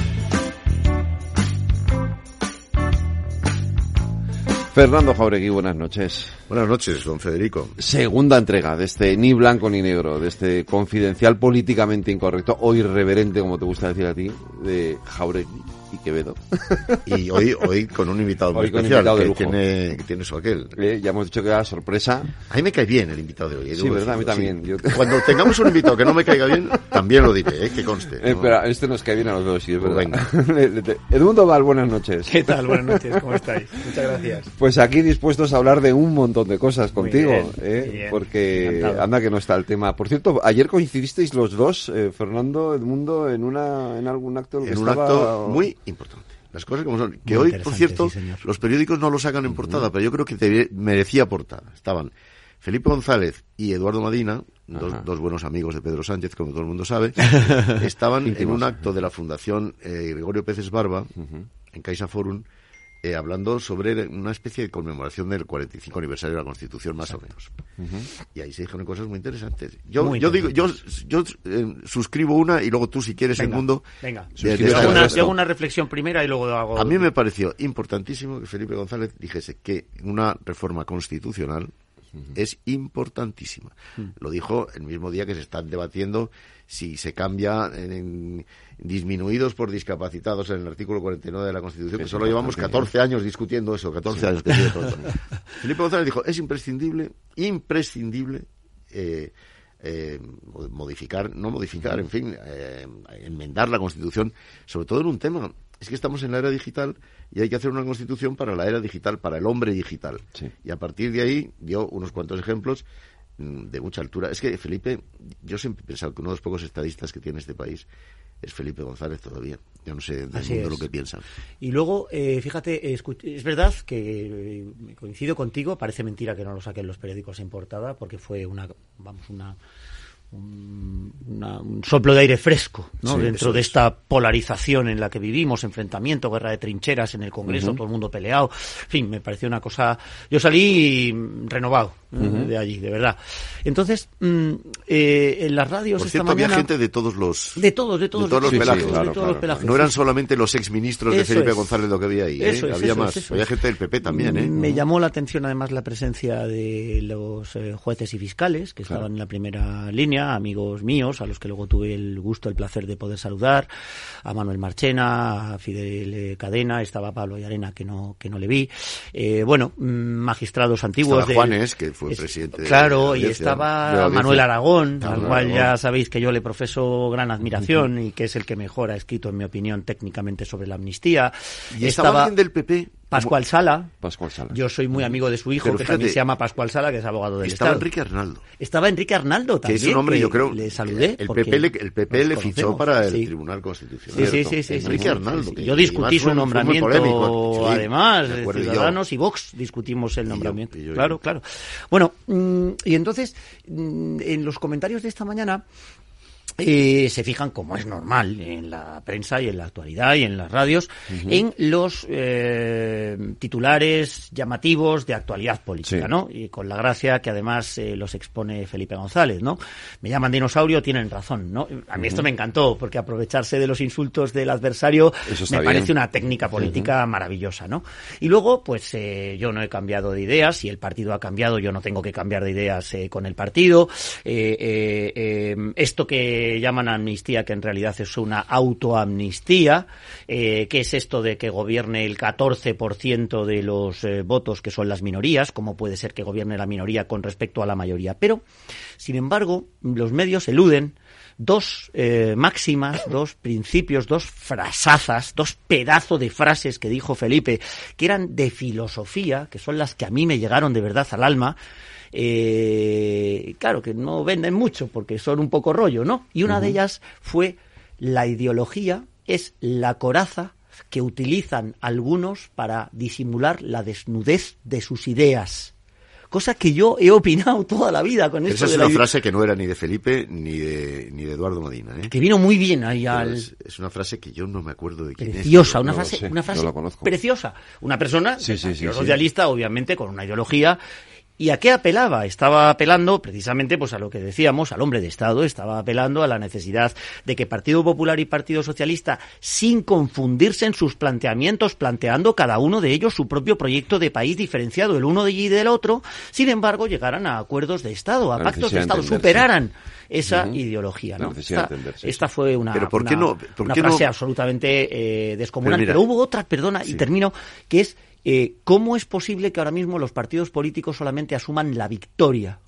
Fernando Jauregui, buenas noches. Buenas noches, don Federico. Segunda entrega de este ni blanco ni negro, de este confidencial políticamente incorrecto o irreverente, como te gusta decir a ti, de Jauregui y Quevedo. Y hoy, hoy con un invitado muy especial invitado de que lujo. tiene, que tiene su aquel. Eh, ya hemos dicho que era sorpresa. A mí me cae bien el invitado de hoy. eh, Sí, verdad, a mí decirlo, también. sí. Yo- Cuando tengamos un invitado que no me caiga bien, también lo diré, eh, que conste. Eh, ¿no? espera, este nos cae bien a los dos, sí, es verdad. Le- Edmundo Val, buenas noches. ¿Qué tal? Buenas noches, ¿cómo estáis? Muchas gracias. Pues aquí dispuestos a hablar de un montón de cosas Muy contigo, bien, ¿eh? bien. porque Encantado. anda que no está el tema. Por cierto, ayer coincidisteis los dos, eh, Fernando, Edmundo, en una en algún acto en el que en un estaba- acto muy importante. Las cosas como son. Que Muy hoy, por cierto, sí, los periódicos no lo sacan en portada, pero yo creo que te- merecía portada. Estaban Felipe González y Eduardo Madina, dos, dos buenos amigos de Pedro Sánchez, como todo el mundo sabe, estaban en un acto de la Fundación eh, Gregorio Peces Barba, en Caixa Forum, eh, hablando sobre una especie de conmemoración del 45 aniversario de la Constitución, más o menos. Y ahí se dijeron cosas muy interesantes. Yo, Muy yo digo, yo, yo eh, suscribo una y luego tú, si quieres, Venga, el mundo. Venga, de- de una, yo hago una reflexión primera y luego hago... A mí me pareció importantísimo que Felipe González dijese que una reforma constitucional es importantísima. Mm. Lo dijo el mismo día que se están debatiendo si se cambia en, en disminuidos por discapacitados en el artículo 49 de la Constitución, Que solo llevamos importante, 14 años discutiendo eso, 14 Sí. años que todo esto. Felipe González dijo, es imprescindible, imprescindible eh, eh, modificar, no modificar, en fin, eh, enmendar la Constitución, sobre todo en un tema. Es que estamos en la era digital y hay que hacer una Constitución para la era digital, para el hombre digital. Y a partir de ahí dio unos cuantos ejemplos mm, de mucha altura. Es que Felipe, yo siempre he pensado que uno de los pocos estadistas que tiene este país es Felipe González todavía. Yo no sé del mundo lo que piensan. Y luego, eh, fíjate, es verdad que eh, coincido contigo, parece mentira que no lo saquen los periódicos en portada, porque fue una, vamos, una, un, una- un soplo de aire fresco ¿no? Sí, dentro de es. esta polarización en la que vivimos, enfrentamiento, guerra de trincheras en el Congreso, todo el mundo peleado. En fin, me pareció una cosa. Yo salí mm, renovado ¿eh? De allí, de verdad. Entonces, mm, eh, en las radios Por esta cierto, había gente de todos los De todos, de todos, de todos los de todos, pelajes. de todos, de todos los pelajes, no eran sí. solamente los exministros de Felipe es. González lo que había ahí. ¿eh? Es, había más. había gente del PP también. ¿eh? Me llamó la atención además la presencia de los jueces y fiscales que estaban en la primera línea, amigos míos, a los que luego tuve el gusto, el placer de poder saludar, a Manuel Marchena, a Fidel eh, Cadena, estaba Pablo Arena que no que no le vi, Eh, bueno, mm, magistrados antiguos. Estaba del- Juanes, que fue es- presidente de Claro, la y estaba. Manuel Aragón, Manuel al cual ya sabéis que yo le profeso gran admiración y que es el que mejor ha escrito, en mi opinión, técnicamente sobre la amnistía. Y estaba, alguien del PP Pascual Sala. Pascual Sala. Yo soy muy amigo de su hijo, Pero que fíjate, también se llama Pascual Sala, que es abogado del Estaba Estado. Enrique Arnaldo. Estaba Enrique Arnaldo Que también. es un hombre, que yo creo. Le saludé. El PP le, el PP le fichó para el. Tribunal Constitucional. Sí, sí, sí, sí, Enrique sí, Arnaldo. sí. que Yo discutí su nombramiento, polémico. Además, de de acuerdo, y yo. Ciudadanos y Vox discutimos el nombramiento. y yo, y claro, yo. claro. Bueno, mm, y entonces, mm, en los comentarios de esta mañana, eh, se fijan, como es normal en la prensa y en la actualidad y en las radios, en los eh, titulares llamativos de actualidad política, Sí. ¿no? Y con la gracia que además eh, los expone Felipe González, ¿no? Me llaman dinosaurio, tienen razón, ¿no? A mí esto me encantó, porque aprovecharse de los insultos del adversario me parece una técnica política maravillosa, ¿no? Y luego, pues eh, yo no he cambiado de ideas, si el partido ha cambiado, yo no tengo que cambiar de ideas eh, con el partido. Esto que llaman amnistía, que en realidad es una autoamnistía, eh, ¿qué es esto de que gobierne el 14% de los eh, votos que son las minorías? ¿Cómo puede ser que gobierne la minoría con respecto a la mayoría? Pero, sin embargo, los medios eluden dos eh, máximas, dos principios, dos frasazas, dos pedazos de frases que dijo Felipe, que eran de filosofía, que son las que a mí me llegaron de verdad al alma. Eh, claro que no venden mucho porque son un poco rollo, ¿no? Y una de ellas fue la ideología es la coraza que utilizan algunos para disimular la desnudez de sus ideas. Cosa que yo he opinado toda la vida con esto esa es de la una frase que no era ni de Felipe ni de, ni de Eduardo Medina. ¿eh? que vino muy bien ahí al es, es una frase que yo no me acuerdo de quién es. preciosa, una no frase, sé, una frase no preciosa. Una persona sí. socialista, obviamente, con una ideología. ¿Y a qué apelaba? Estaba apelando precisamente pues a lo que decíamos, al hombre de Estado, estaba apelando a la necesidad de que Partido Popular y Partido Socialista, sin confundirse en sus planteamientos, planteando cada uno de ellos su propio proyecto de país diferenciado el uno de y del otro, sin embargo, llegaran a acuerdos de Estado, a La pactos de Estado, superaran esa ideología. ¿no? Esta, esta fue una, Pero ¿por qué una- no- por una qué no- frase absolutamente eh, descomunal. Pero hubo otra, perdona, y termino, que es eh, cómo es posible que ahora mismo los partidos políticos solamente asuman la victoria.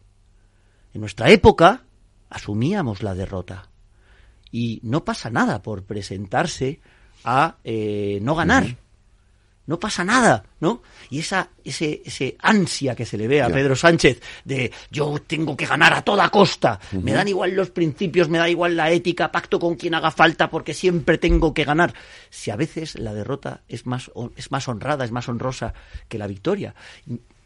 En nuestra época asumíamos la derrota. Y no pasa nada por presentarse a eh, no ganar. No pasa nada, ¿no? Y esa ese, ese ansia que se le ve a Ya. Pedro Sánchez de yo tengo que ganar a toda costa, me dan igual los principios, me da igual la ética, pacto con quien haga falta porque siempre tengo que ganar. Si a veces la derrota es más es más honrada, es más honrosa que la victoria,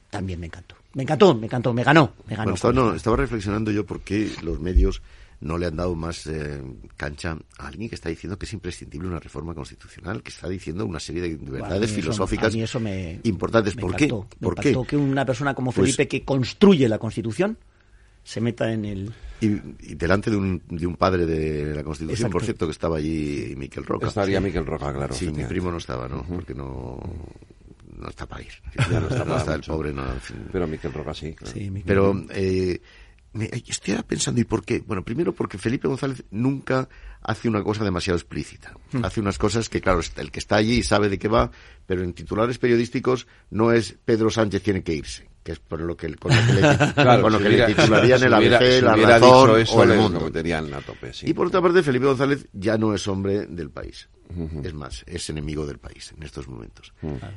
también me encantó. Me encantó, me encantó, me ganó, me ganó. Bueno, estaba, no, estaba reflexionando yo por qué los medios no le han dado más eh, cancha a alguien que está diciendo que es imprescindible una reforma constitucional, que está diciendo una serie de verdades filosóficas eso me- importantes. me ¿Por impactó, qué? me ¿Por qué? impactó que una persona como Pues- Felipe que construye la Constitución se meta en el Y, y delante de un, de un padre de la Constitución, por cierto, que estaba allí Miquel Roca. Estaría Sí. Miquel Roca, claro, Sí, mi primo no estaba, ¿no? Porque no, no está para ir. Ya no está para el mucho. pobre, no. en fin. Pero Miquel Roca sí. claro. Pero eh, me- estoy pensando, ¿y por qué? Bueno, primero porque Felipe González nunca hace una cosa demasiado explícita. Hmm. Hace unas cosas que, claro, el que está allí sabe de qué va, pero en titulares periodísticos no es Pedro Sánchez tiene que irse, que es por lo que, con lo que le, Claro, con lo si que hubiera- le titularían si el ABC, si la razón eso, o el mundo. tope, sí. Y por otra parte, Felipe González ya no es hombre del país. Es más, es enemigo del país en estos momentos.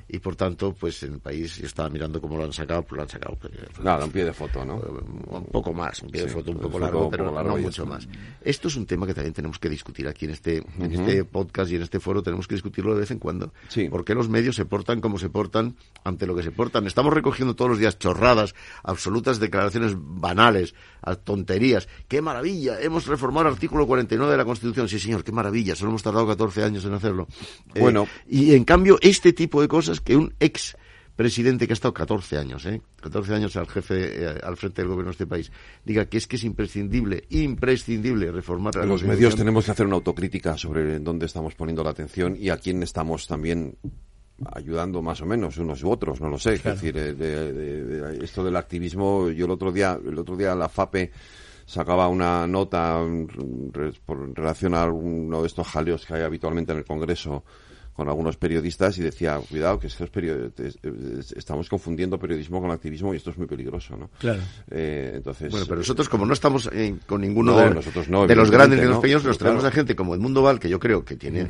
Y por tanto, pues en el país, yo estaba mirando cómo lo han sacado, pues lo han sacado. pues, Nada, un pie de foto, ¿no? Un poco más, un pie de foto un poco largo, pero poco largo no mucho esto. más. Esto es un tema que también tenemos que discutir aquí en este, en este podcast y en este foro, tenemos que discutirlo de vez en cuando. Sí. ¿Por qué los medios se portan como se portan ante lo que se portan? Estamos recogiendo todos los días chorradas, absolutas declaraciones banales, a tonterías. ¡Qué maravilla! Hemos reformado el artículo 49 de la Constitución. Sí, señor, qué maravilla. Solo hemos tardado 14 años en hacerlo. Eh, Bueno. y en cambio, este tipo de cosas que un ex presidente que ha estado 14 años, ¿eh? 14 años al jefe, eh, al frente del gobierno de este país, diga que es que es imprescindible, imprescindible reformar la Los medios tenemos que hacer una autocrítica sobre dónde estamos poniendo la atención y a quién estamos también ayudando más o menos unos u otros, no lo sé. Es decir, eh, de- de- de- esto del activismo, yo el otro día, el otro día la FAPE sacaba una nota en relación a uno de estos jaleos que hay habitualmente en el Congreso con algunos periodistas y decía, cuidado, que estos estamos confundiendo periodismo con activismo y esto es muy peligroso, ¿no? Claro. Eh, entonces, Bueno, pero nosotros como no estamos eh, con ninguno No, de, nosotros no, de los grandes ni de los pequeños, nos traemos claro. a gente como Edmundo Val, que yo creo que tiene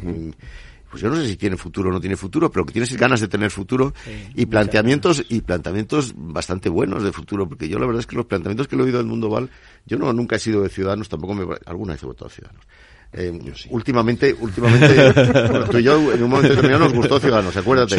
pues yo no sé si tiene futuro o no tiene futuro, pero que tienes ganas de tener futuro y planteamientos y planteamientos bastante buenos de futuro, porque yo la verdad es que los planteamientos que he oído del mundo Val, yo no nunca he sido de Ciudadanos, tampoco me alguna vez he votado a Ciudadanos. Eh, últimamente, últimamente, bueno, tú y yo en un momento determinado nos gustó Ciudadanos, acuérdate.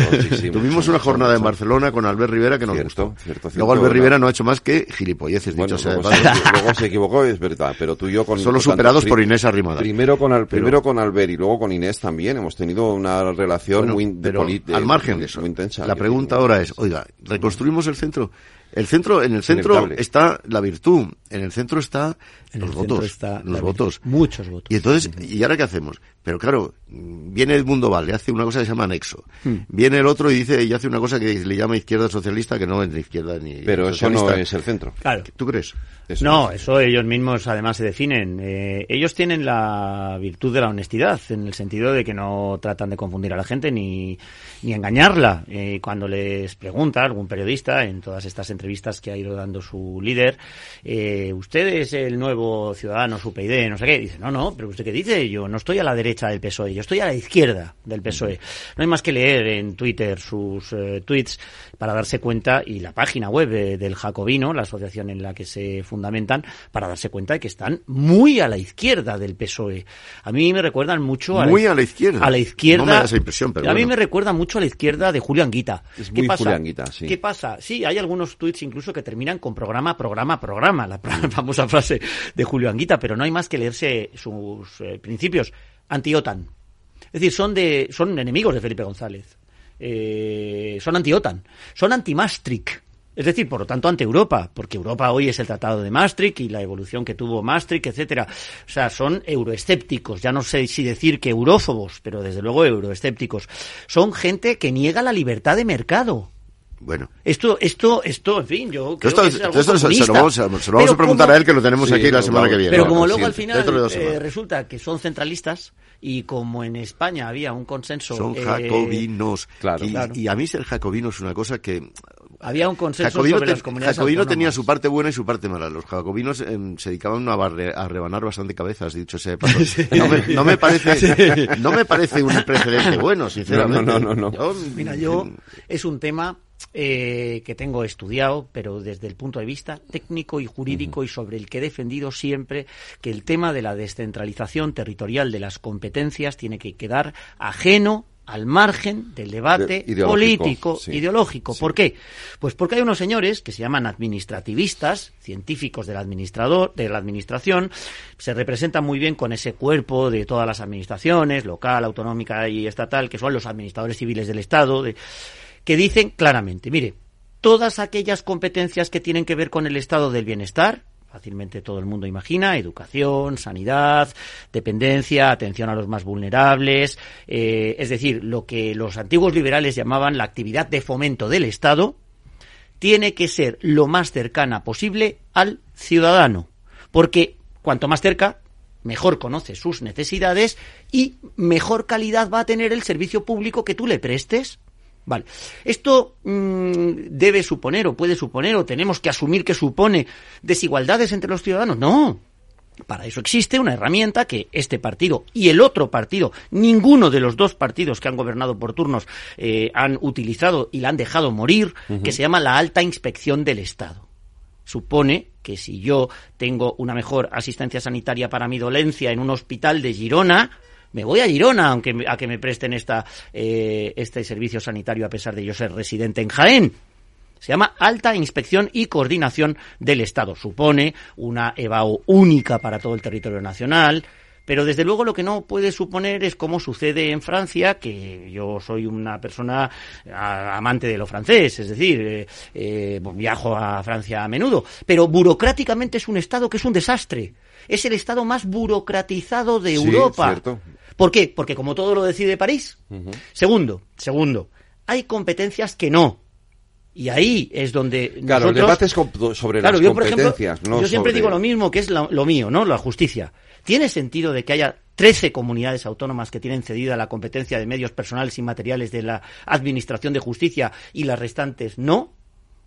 Tuvimos una jornada en Barcelona con Albert Rivera que nos gustó. Luego Albert Rivera no ha hecho más que gilipolleces, Bueno, dicho luego, se, luego se equivocó, es verdad, pero tú y yo con... Solo con superados tanto- por Inés Arrimada. Primero con, Al- Pero- primero con Albert y luego con Inés también hemos tenido una relación Bueno, muy de pero de- al margen de eso, muy intensa. la pregunta ahora es, oiga, ¿reconstruimos el centro? El centro, en el centro Inevitable. está la virtud, en el centro está En los votos, está los votos. virtud. Muchos votos. Y entonces, ¿y ahora qué hacemos? Pero claro, viene Edmundo Valle, hace una cosa que se llama anexo. Hmm. Viene el otro y dice, y hace una cosa que le llama izquierda socialista, que no es ni izquierda ni Pero eso no es el centro. Claro. ¿Tú crees? no, eso ellos mismos además se definen. Eh, ellos tienen la virtud de la honestidad, en el sentido de que no tratan de confundir a la gente ni, ni engañarla. Eh, cuando les pregunta algún periodista en todas estas entrevistas que ha ido dando su líder, eh, usted es el nuevo ciudadano, su PID, no sé qué, dice, no, no, pero usted qué dice, yo no estoy a la derecha del PSOE, yo estoy a la izquierda del PSOE. No hay más que leer en Twitter sus eh, tweets para darse cuenta y la página web eh, del Jacobino, la asociación en la que se fundamentan, para darse cuenta de que están muy a la izquierda del PSOE. A mí me recuerdan mucho a Muy a la izquierda. A la izquierda. No me da esa impresión, pero A mí bueno. me recuerda mucho a la izquierda de Julio Anguita. Es ¿Qué muy pasa? Sí. ¿Qué pasa? Sí, hay algunos tweets incluso que terminan con programa, programa, programa, la famosa frase de Julio Anguita, pero no hay más que leerse sus eh, principios anti-OTAN. Es decir, son de son enemigos de Felipe González. Eh, son anti-OTAN, son anti-Maastricht. Es decir, por lo tanto, ante Europa, porque Europa hoy es el Tratado de Maastricht y la evolución que tuvo Maastricht, etcétera. O sea, son euroescépticos, ya no sé si decir que eurófobos, pero desde luego euroescépticos. Son gente que niega la libertad de mercado. Bueno. Esto, esto, esto, en fin, yo creo Esto, que es algo esto se, se lo vamos, a- se lo vamos Pero a preguntar como- a él, que lo tenemos Sí, aquí la semana que viene. Pero ¿no? como Sí, luego al final eh, resulta que son centralistas y como en España había un consenso... Son eh, jacobinos. Claro. y, Claro. y a mí ser jacobino es una cosa que... Había un consenso Jacobino, sobre te- las comunidades Jacobino autónomas. tenía su parte buena y su parte mala. Los jacobinos em, se dedicaban a, barre- a rebanar bastante cabezas, dicho sea de paso. No, me, no me parece, no me parece un precedente bueno, sinceramente. No, no, no, no. Yo, Mira, yo es un tema eh, que tengo estudiado, pero desde el punto de vista técnico y jurídico y sobre el que he defendido siempre que el tema de la descentralización territorial de las competencias tiene que quedar ajeno al margen del debate De- ideológico, político, sí. ideológico. ¿Por qué? Pues porque hay unos señores que se llaman administrativistas, científicos del administrador, de la administración, se representan muy bien con ese cuerpo de todas las administraciones, local, autonómica y estatal, que son los administradores civiles del Estado, de- que dicen claramente, mire, todas aquellas competencias que tienen que ver con el estado del bienestar, fácilmente todo el mundo imagina, educación, sanidad, dependencia, atención a los más vulnerables, eh, es decir, lo que los antiguos liberales llamaban la actividad de fomento del Estado, tiene que ser lo más cercana posible al ciudadano, porque cuanto más cerca, mejor conoce sus necesidades y mejor calidad va a tener el servicio público que tú le prestes. Vale. Esto mm, debe suponer o puede suponer o tenemos que asumir que supone desigualdades entre los ciudadanos. No. Para eso existe una herramienta que este partido y el otro partido, ninguno de los dos partidos que han gobernado por turnos eh, han utilizado y la han dejado morir, que se llama la alta inspección del Estado supone que si yo tengo una mejor asistencia sanitaria para mi dolencia en un hospital de Girona, me voy a Girona aunque a que me presten esta, eh, este servicio sanitario a pesar de yo ser residente en Jaén. Se llama Alta Inspección y Coordinación del Estado. Supone una EBAO única para todo el territorio nacional, pero desde luego lo que no puede suponer es como sucede en Francia, que yo soy una persona amante de lo francés, es decir, eh, eh, viajo a Francia a menudo, pero burocráticamente es un Estado que es un desastre. Es el Estado más burocratizado de Sí, Europa. cierto. ¿Por qué? Porque como todo lo decide París. Segundo, segundo, hay competencias que no. Y ahí es donde Claro, el debate es sobre Claro, las yo, por ejemplo, competencias, no yo siempre sobre- digo lo mismo, que es lo, lo mío, ¿no? La justicia. ¿Tiene sentido de que haya 13 comunidades autónomas que tienen cedida la competencia de medios personales y materiales de la Administración de Justicia y las restantes no?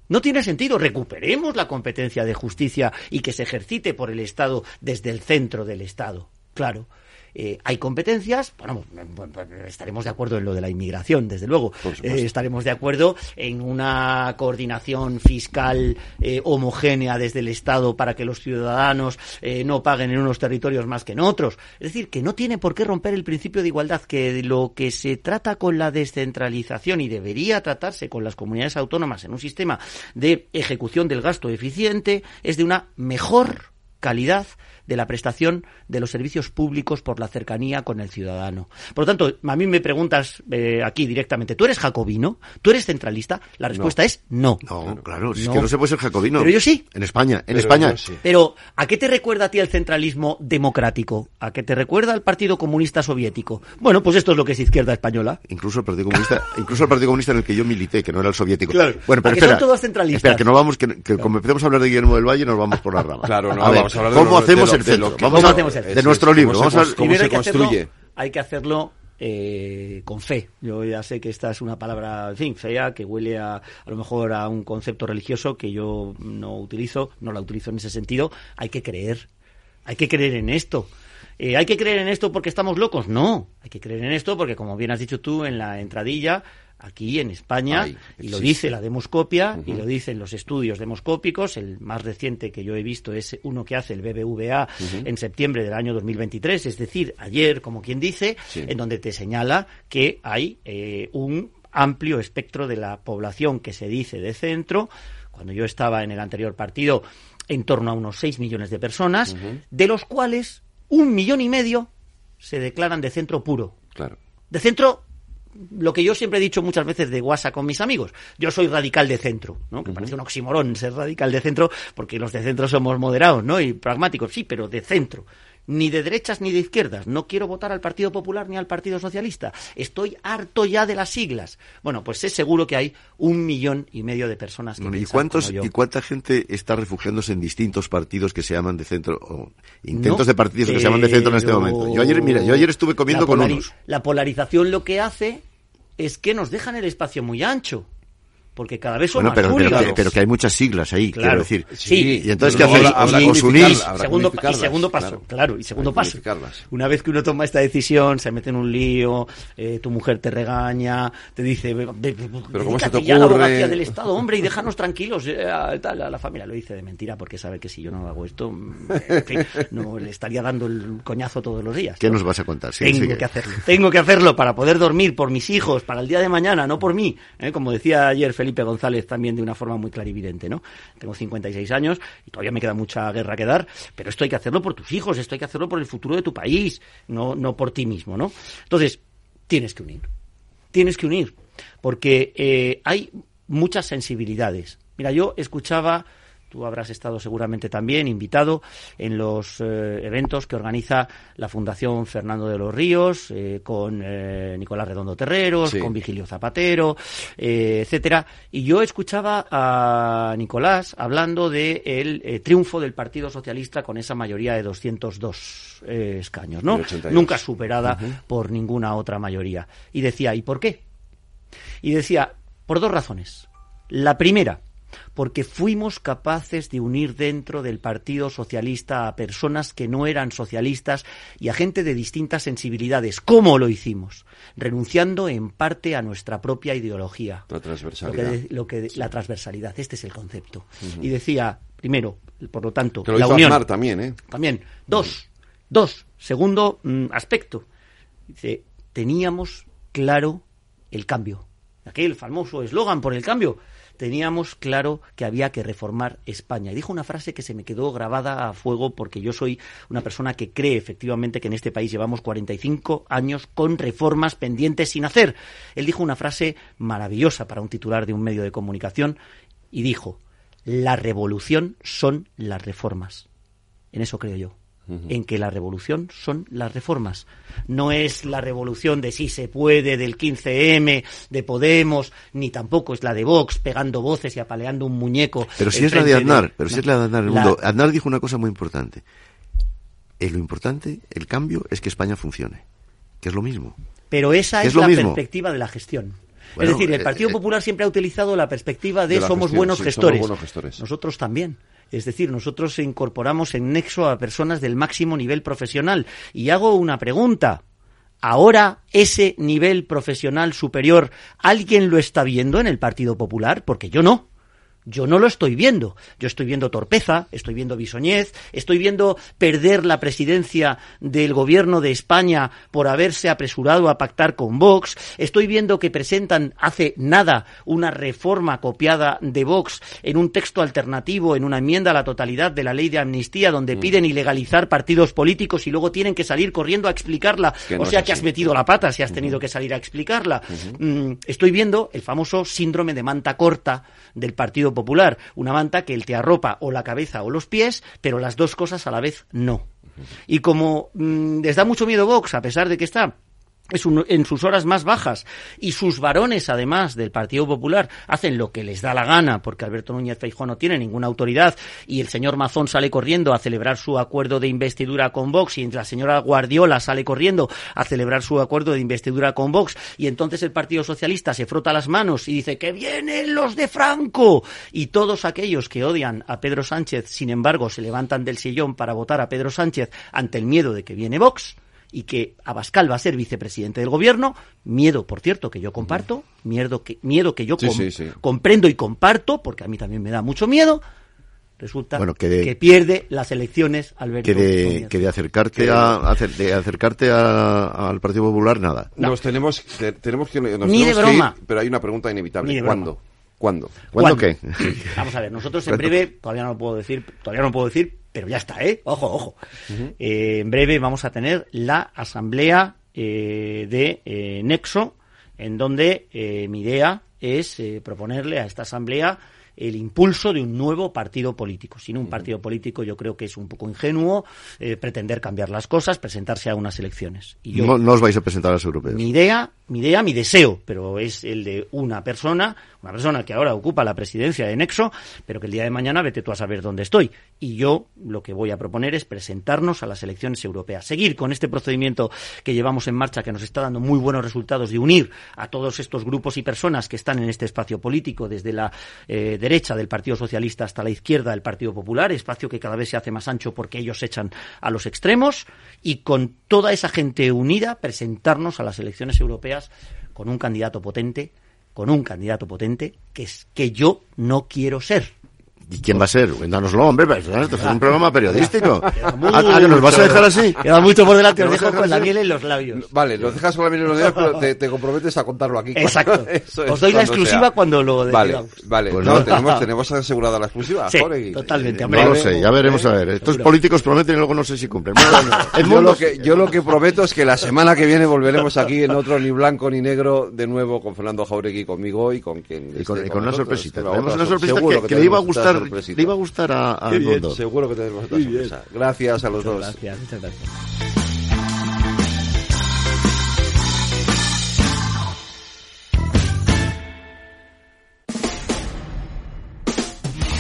No tiene sentido. Recuperemos la competencia de justicia y que se ejercite por el Estado desde el centro del Estado. Claro. Eh, hay competencias, bueno, pues, pues, estaremos de acuerdo en lo de la inmigración, desde luego. Eh, estaremos de acuerdo en una coordinación fiscal eh, homogénea desde el Estado para que los ciudadanos no paguen en unos territorios más que en otros. Es decir, que no tiene por qué romper el principio de igualdad, que lo que se trata con la descentralización y debería tratarse con las comunidades autónomas en un sistema de ejecución del gasto eficiente es de una mejor calidad de la prestación de los servicios públicos por la cercanía con el ciudadano. Por lo tanto, a mí me preguntas eh, aquí directamente, ¿tú eres jacobino? ¿Tú eres centralista? La respuesta es no. No, claro, es que no se puede ser jacobino. Pero yo sí. En España, en España. Pero, ¿a qué te recuerda a ti el centralismo democrático? ¿A qué te recuerda al Partido Comunista Soviético? Bueno, pues esto es lo que es izquierda española. Incluso el Partido Comunista, incluso el Partido Comunista en el que yo milité, que no era el soviético. Claro. Bueno, pero espera, son todos centralistas. Espera, que no vamos, que, como empecemos a hablar de Guillermo del Valle, nos vamos por la rama. Claro, no, a ver, vamos a hablar ¿cómo de hacemos de el centro? Vamos ¿Cómo a- hacemos el de nuestro libro. ¿Cómo se Vamos a, ¿Cómo se hay que hacerlo- construye? hay que hacerlo eh, con fe. Yo ya sé que esta es una palabra, en fin, fea, que huele a, a lo mejor a un concepto religioso que yo no utilizo, no la utilizo en ese sentido. Hay que creer, hay que creer en esto. Eh, ¿Hay que creer en esto porque estamos locos? No, hay que creer en esto porque, como bien has dicho tú en la entradilla, aquí en España, Ay, y lo dice la demoscopia, y lo dicen los estudios demoscópicos, el más reciente que yo he visto es uno que hace el BBVA en septiembre del año 2023, es decir, ayer, como quien dice, Sí. en donde te señala que hay eh, un amplio espectro de la población que se dice de centro. Cuando yo estaba en el anterior partido, en torno a unos 6 millones de personas, de los cuales un millón y medio se declaran de centro puro. Claro. De centro, lo que yo siempre he dicho muchas veces de WhatsApp con mis amigos. Yo soy radical de centro, ¿no? Que parece un oxímoron ser radical de centro, porque los de centro somos moderados, ¿no? Y pragmáticos, sí, pero de centro. Ni de derechas ni de izquierdas. No quiero votar al Partido Popular ni al Partido Socialista. Estoy harto ya de las siglas. Bueno, pues es seguro que hay un millón y medio de personas que ¿y, cuántos, como yo. ¿Y cuánta gente está refugiándose en distintos partidos que se llaman de centro o intentos No, de partidos que se llaman de centro en este momento? Yo ayer, mira, yo ayer estuve comiendo con unos. La polarización lo que hace es que nos dejan el espacio muy ancho. Porque cada vez son Bueno, más pero, pero, que, pero que hay muchas siglas ahí, Claro. quiero decir. Sí. Y entonces, ¿qué hacéis? habrá- ¿Os, habrá os que unís? segundo, y segundo paso, claro. claro, y segundo paso. Una vez que uno toma esta decisión, se mete en un lío, eh, tu mujer te regaña, te dice, "Ve- ve- ve- Pero ¿cómo se te dedícate ya a la ocurre?" abogacía del Estado, hombre, y déjanos tranquilos. eh, a- tal, a la familia lo dice de mentira porque sabe que si yo no hago esto, mm, en fin, no le estaría dando el coñazo todos los días. ¿Qué ¿no? nos vas a contar? Sí, tengo sigue. que hacerlo. Tengo que hacerlo para poder dormir por mis hijos, para el día de mañana, no por mí. ¿eh? Como decía ayer Felipe González también de una forma muy clarividente, ¿no? Tengo 56 años y todavía me queda mucha guerra que dar, pero esto hay que hacerlo por tus hijos, esto hay que hacerlo por el futuro de tu país, no, no por ti mismo, ¿no? Entonces, tienes que unir. Tienes que unir. Porque eh, hay muchas sensibilidades. Mira, yo escuchaba tú habrás estado seguramente también invitado en los eh, eventos que organiza la Fundación Fernando de los Ríos, eh, con eh, Nicolás Redondo Terreros, Sí. con Vigilio Zapatero, eh, etcétera. Y yo escuchaba a Nicolás hablando del de el, triunfo del Partido Socialista con esa mayoría de 202 eh, escaños, ¿no? Y 82. Nunca superada por ninguna otra mayoría. Y decía, ¿y por qué? Y decía, por dos razones. La primera, porque fuimos capaces de unir dentro del Partido Socialista a personas que no eran socialistas y a gente de distintas sensibilidades. ¿Cómo lo hicimos? Renunciando en parte a nuestra propia ideología. La Lo que transversalidad. lo que La transversalidad, este es el concepto. Y decía, primero, por lo tanto, lo la hizo unión. Aznar también, ¿eh? También. Dos. Dos. Segundo mm, aspecto. Dice, teníamos claro el cambio. Aquel famoso eslogan por el cambio. Teníamos claro que había que reformar España. Y dijo una frase que se me quedó grabada a fuego porque yo soy una persona que cree efectivamente que en este país llevamos 45 años con reformas pendientes sin hacer. Él dijo una frase maravillosa para un titular de un medio de comunicación y dijo, la revolución son las reformas. En eso creo yo. En que la revolución son las reformas. No es la revolución de si se puede, del 15M, de Podemos, ni tampoco es la de Vox pegando voces y apaleando un muñeco. Pero si es la de Aznar, pero si es la de Aznar el La- mundo. Aznar dijo una cosa muy importante. Eh, lo importante, el cambio, es que España funcione. Que es lo mismo. Pero esa Es la mismo. perspectiva de la gestión. Bueno, es decir, el eh, Partido eh, Popular siempre ha utilizado la perspectiva de, de la somos gestión, buenos sí, somos gestores. buenos gestores. Nosotros también. Es decir, nosotros incorporamos en Nexo a personas del máximo nivel profesional. Y hago una pregunta. Ahora ese nivel profesional superior, ¿alguien lo está viendo en el Partido Popular? Porque yo no. Yo no lo estoy viendo. Yo estoy viendo torpeza, estoy viendo bisoñez, estoy viendo perder la presidencia del gobierno de España por haberse apresurado a pactar con Vox, estoy viendo que presentan hace nada una reforma copiada de Vox en un texto alternativo, en una enmienda a la totalidad de la ley de amnistía, donde piden ilegalizar partidos políticos y luego tienen que salir corriendo a explicarla. Que no o sea que has metido la pata si has tenido que salir a explicarla. Mm, estoy viendo el famoso síndrome de manta corta del Partido Popular, una manta que él te arropa o la cabeza o los pies, pero las dos cosas a la vez no. Y como mm, les da mucho miedo Vox, a pesar de que está es un- en sus horas más bajas. Y sus varones además del Partido Popular hacen lo que les da la gana porque Alberto Núñez Feijóo no tiene ninguna autoridad y el señor Mazón sale corriendo a celebrar su acuerdo de investidura con Vox y la señora Guardiola sale corriendo a celebrar su acuerdo de investidura con Vox y entonces el Partido Socialista se frota las manos y dice que vienen los de Franco y todos aquellos que odian a Pedro Sánchez sin embargo se levantan del sillón para votar a Pedro Sánchez ante el miedo de que viene Vox y que Abascal va a ser vicepresidente del gobierno, miedo, por cierto, que yo comparto, miedo que, miedo que yo Sí, com- sí, sí. comprendo y comparto, porque a mí también me da mucho miedo, resulta Bueno, que de- pierde las elecciones Alberto Que de, que de acercarte Que- a, de acercarte a- al Partido Popular, nada. Nos tenemos, te- tenemos que... nos Ni de tenemos que ir, broma. pero hay una pregunta inevitable. Ni de ¿Cuándo? broma. ¿Cuándo? ¿Cuándo qué? Vamos a ver, nosotros en ¿Cuándo? breve, todavía no lo puedo decir, todavía no lo puedo decir, pero ya está, ¿eh? Ojo, ojo. Eh, en breve vamos a tener la asamblea eh, de eh, Nexo, en donde eh, mi idea es proponerle a esta asamblea el impulso de un nuevo partido político. Sin un partido político yo creo que es un poco ingenuo eh, pretender cambiar las cosas, presentarse a unas elecciones. Y yo, No, no os vais a presentar a los europeos. mi idea, mi idea, mi deseo, pero es el de una persona, una persona que ahora ocupa la presidencia de Nexo, pero que el día de mañana vete tú a saber dónde estoy. Y yo lo que voy a proponer es presentarnos a las elecciones europeas, seguir con este procedimiento que llevamos en marcha, que nos está dando muy buenos resultados, de unir a todos estos grupos y personas que están en este espacio político, desde la eh, derecha del Partido Socialista hasta la izquierda del Partido Popular, espacio que cada vez se hace más ancho porque ellos echan a los extremos, y con toda esa gente unida presentarnos a las elecciones europeas con un candidato potente, con un candidato potente que es que yo no quiero ser. ¿Y quién va a ser? Cuéntanoslo, hombre, esto es un programa periodístico. Queda Ah, ah, ¿que nos vas a dejar así? Queda mucho por delante, os ¿Nos vas a dejo con la miel en los labios. Vale, lo dejas con la miel en los dedos, pero te, te comprometes a contarlo aquí. Exacto. Es, Os doy la exclusiva sea. cuando lo Vale, vale. Pues no, no. tenemos, tenemos asegurada la exclusiva. Sí, Jorge. totalmente, Eh, hombre. No lo sé, ya veremos a ver. Estos políticos prometen y luego no sé si cumplen. Bueno, Yo lo, que, yo lo que prometo es que la semana que viene volveremos aquí en otro ni blanco ni negro de nuevo con Fernando Jauregui conmigo y con quien Y con, y con una nosotros. sorpresita. Tenemos una sor- sorpresita que, que le iba a otra gustar, le iba a gustar a, a Qué bien, Edmundo. seguro que tenemos otra sorpresa. Gracias a los dos. Gracias, muchas gracias.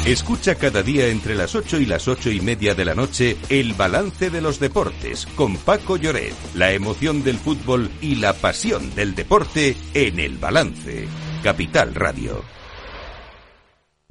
Escucha cada día entre las 8 y las ocho y media de la noche el balance de los deportes con Paco Lloret, la emoción del fútbol y la pasión del deporte en el balance. Capital Radio.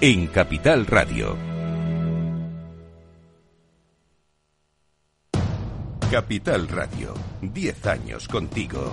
en Capital Radio. Capital Radio, 10 años contigo.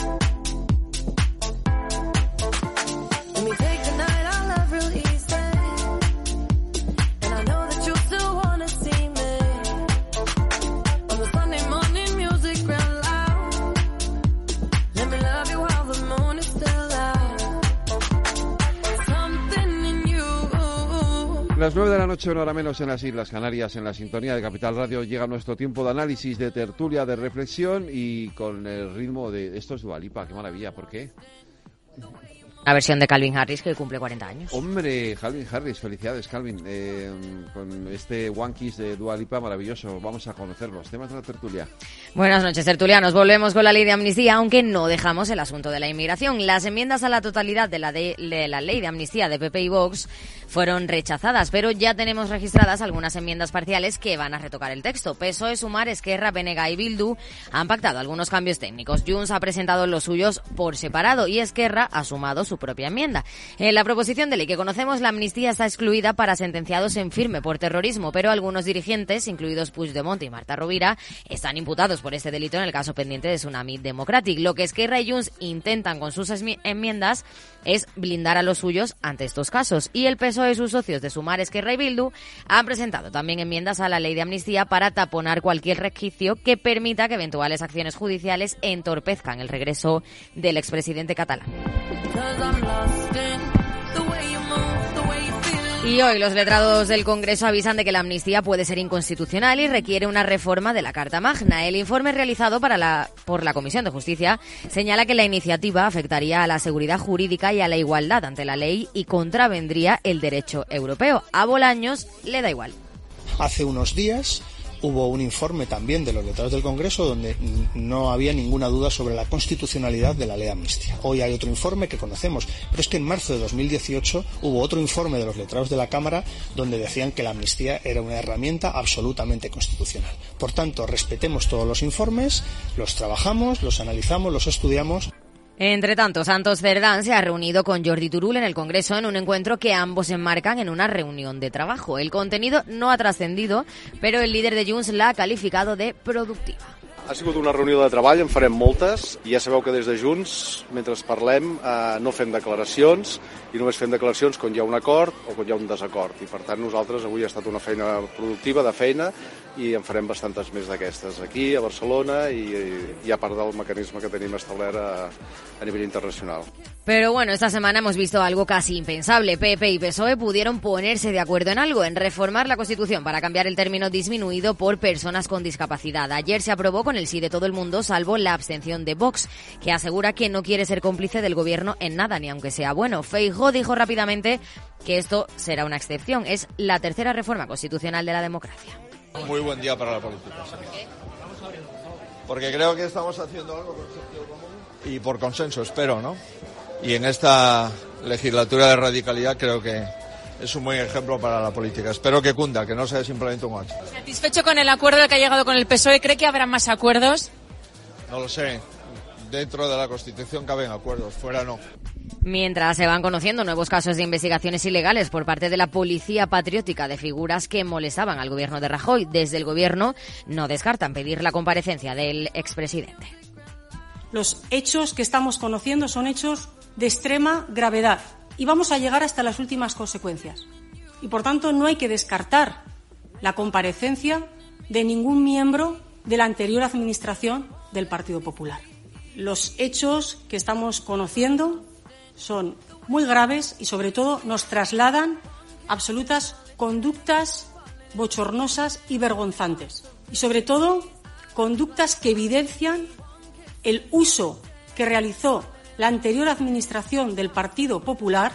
Las nueve de la noche, una hora menos en las Islas Canarias, en la sintonía de Capital Radio, llega nuestro tiempo de análisis, de tertulia, de reflexión y con el ritmo de... Esto es Dualipa, qué maravilla, ¿por qué? La versión de Calvin Harris que cumple 40 años. Hombre, Calvin Harris, felicidades Calvin, eh, con este One Kiss de Dua Lipa maravilloso. Vamos a conocerlos. Temas de la tertulia. Buenas noches, tertulianos. Volvemos con la ley de amnistía, aunque no dejamos el asunto de la inmigración. Las enmiendas a la totalidad de la, de, de la ley de amnistía de PP y Vox fueron rechazadas, pero ya tenemos registradas algunas enmiendas parciales que van a retocar el texto. PSOE, Sumar, Esquerra, Benega y Bildu han pactado algunos cambios técnicos. Junts ha presentado los suyos por separado y Esquerra ha sumado su propia enmienda. En la proposición de ley que conocemos, la amnistía está excluida para sentenciados en firme por terrorismo, pero algunos dirigentes, incluidos Puigdemont y Marta Rovira, están imputados por este delito en el caso pendiente de Tsunami Democratic. Lo que Esquerra y Junts intentan con sus enmiendas es blindar a los suyos ante estos casos. Y el PSOE y sus socios de Sumar, Esquerra y Bildu han presentado también enmiendas a la ley de amnistía para taponar cualquier resquicio que permita que eventuales acciones judiciales entorpezcan el regreso del expresidente catalán. Y hoy los letrados del Congreso avisan de que la amnistía puede ser inconstitucional y requiere una reforma de la Carta Magna. El informe realizado para la, por la Comisión de Justicia señala que la iniciativa afectaría a la seguridad jurídica y a la igualdad ante la ley y contravendría el derecho europeo. A Bolaños le da igual. Hace unos días hubo un informe también de los letrados del Congreso donde no había ninguna duda sobre la constitucionalidad de la ley amnistía. Hoy hay otro informe que conocemos, pero es que en marzo de 2018 hubo otro informe de los letrados de la Cámara donde decían que la amnistía era una herramienta absolutamente constitucional. Por tanto, respetemos todos los informes, los trabajamos, los analizamos, los estudiamos. Entre tanto, Santos Cerdán se ha reunido con Jordi Turul en el Congreso en un encuentro que ambos enmarcan en una reunión de trabajo. El contenido no ha trascendido, pero el líder de Junts la ha calificado de productiva. Ha sigut una reunió de treball, en farem moltes, i ja sabeu que des de Junts, mentre parlem, eh, no fem declaracions, i només fem declaracions quan hi ha un acord o quan hi ha un desacord. I per tant nosaltres avui ha estat una feina productiva, de feina, i en farem bastantes més d'aquestes aquí, a Barcelona, i, i a part del mecanisme que tenim establert a, a nivell internacional. Pero bueno, esta semana hemos visto algo casi impensable. PP y PSOE pudieron ponerse de acuerdo en algo, en reformar la Constitución para cambiar el término disminuido por personas con discapacidad. Ayer se aprobó con el sí de todo el mundo, salvo la abstención de Vox, que asegura que no quiere ser cómplice del gobierno en nada, ni aunque sea bueno. Feijóo dijo rápidamente que esto será una excepción. Es la tercera reforma constitucional de la democracia. Muy buen día para la política. Sí. Porque creo que estamos haciendo algo con sentido común y por consenso, espero, ¿no? Y en esta legislatura de radicalidad creo que es un buen ejemplo para la política. Espero que cunda, que no sea simplemente un hecho. ¿Satisfecho con el acuerdo que ha llegado con el PSOE? ¿Cree que habrá más acuerdos? No lo sé. Dentro de la Constitución caben acuerdos, fuera no. Mientras se van conociendo nuevos casos de investigaciones ilegales por parte de la Policía Patriótica de figuras que molestaban al gobierno de Rajoy, desde el gobierno no descartan pedir la comparecencia del expresidente. Los hechos que estamos conociendo son hechos de extrema gravedad y vamos a llegar hasta las últimas consecuencias. Y, por tanto, no hay que descartar la comparecencia de ningún miembro de la anterior Administración del Partido Popular. Los hechos que estamos conociendo son muy graves y, sobre todo, nos trasladan absolutas conductas bochornosas y vergonzantes. Y, sobre todo, conductas que evidencian el uso que realizó la anterior Administración del Partido Popular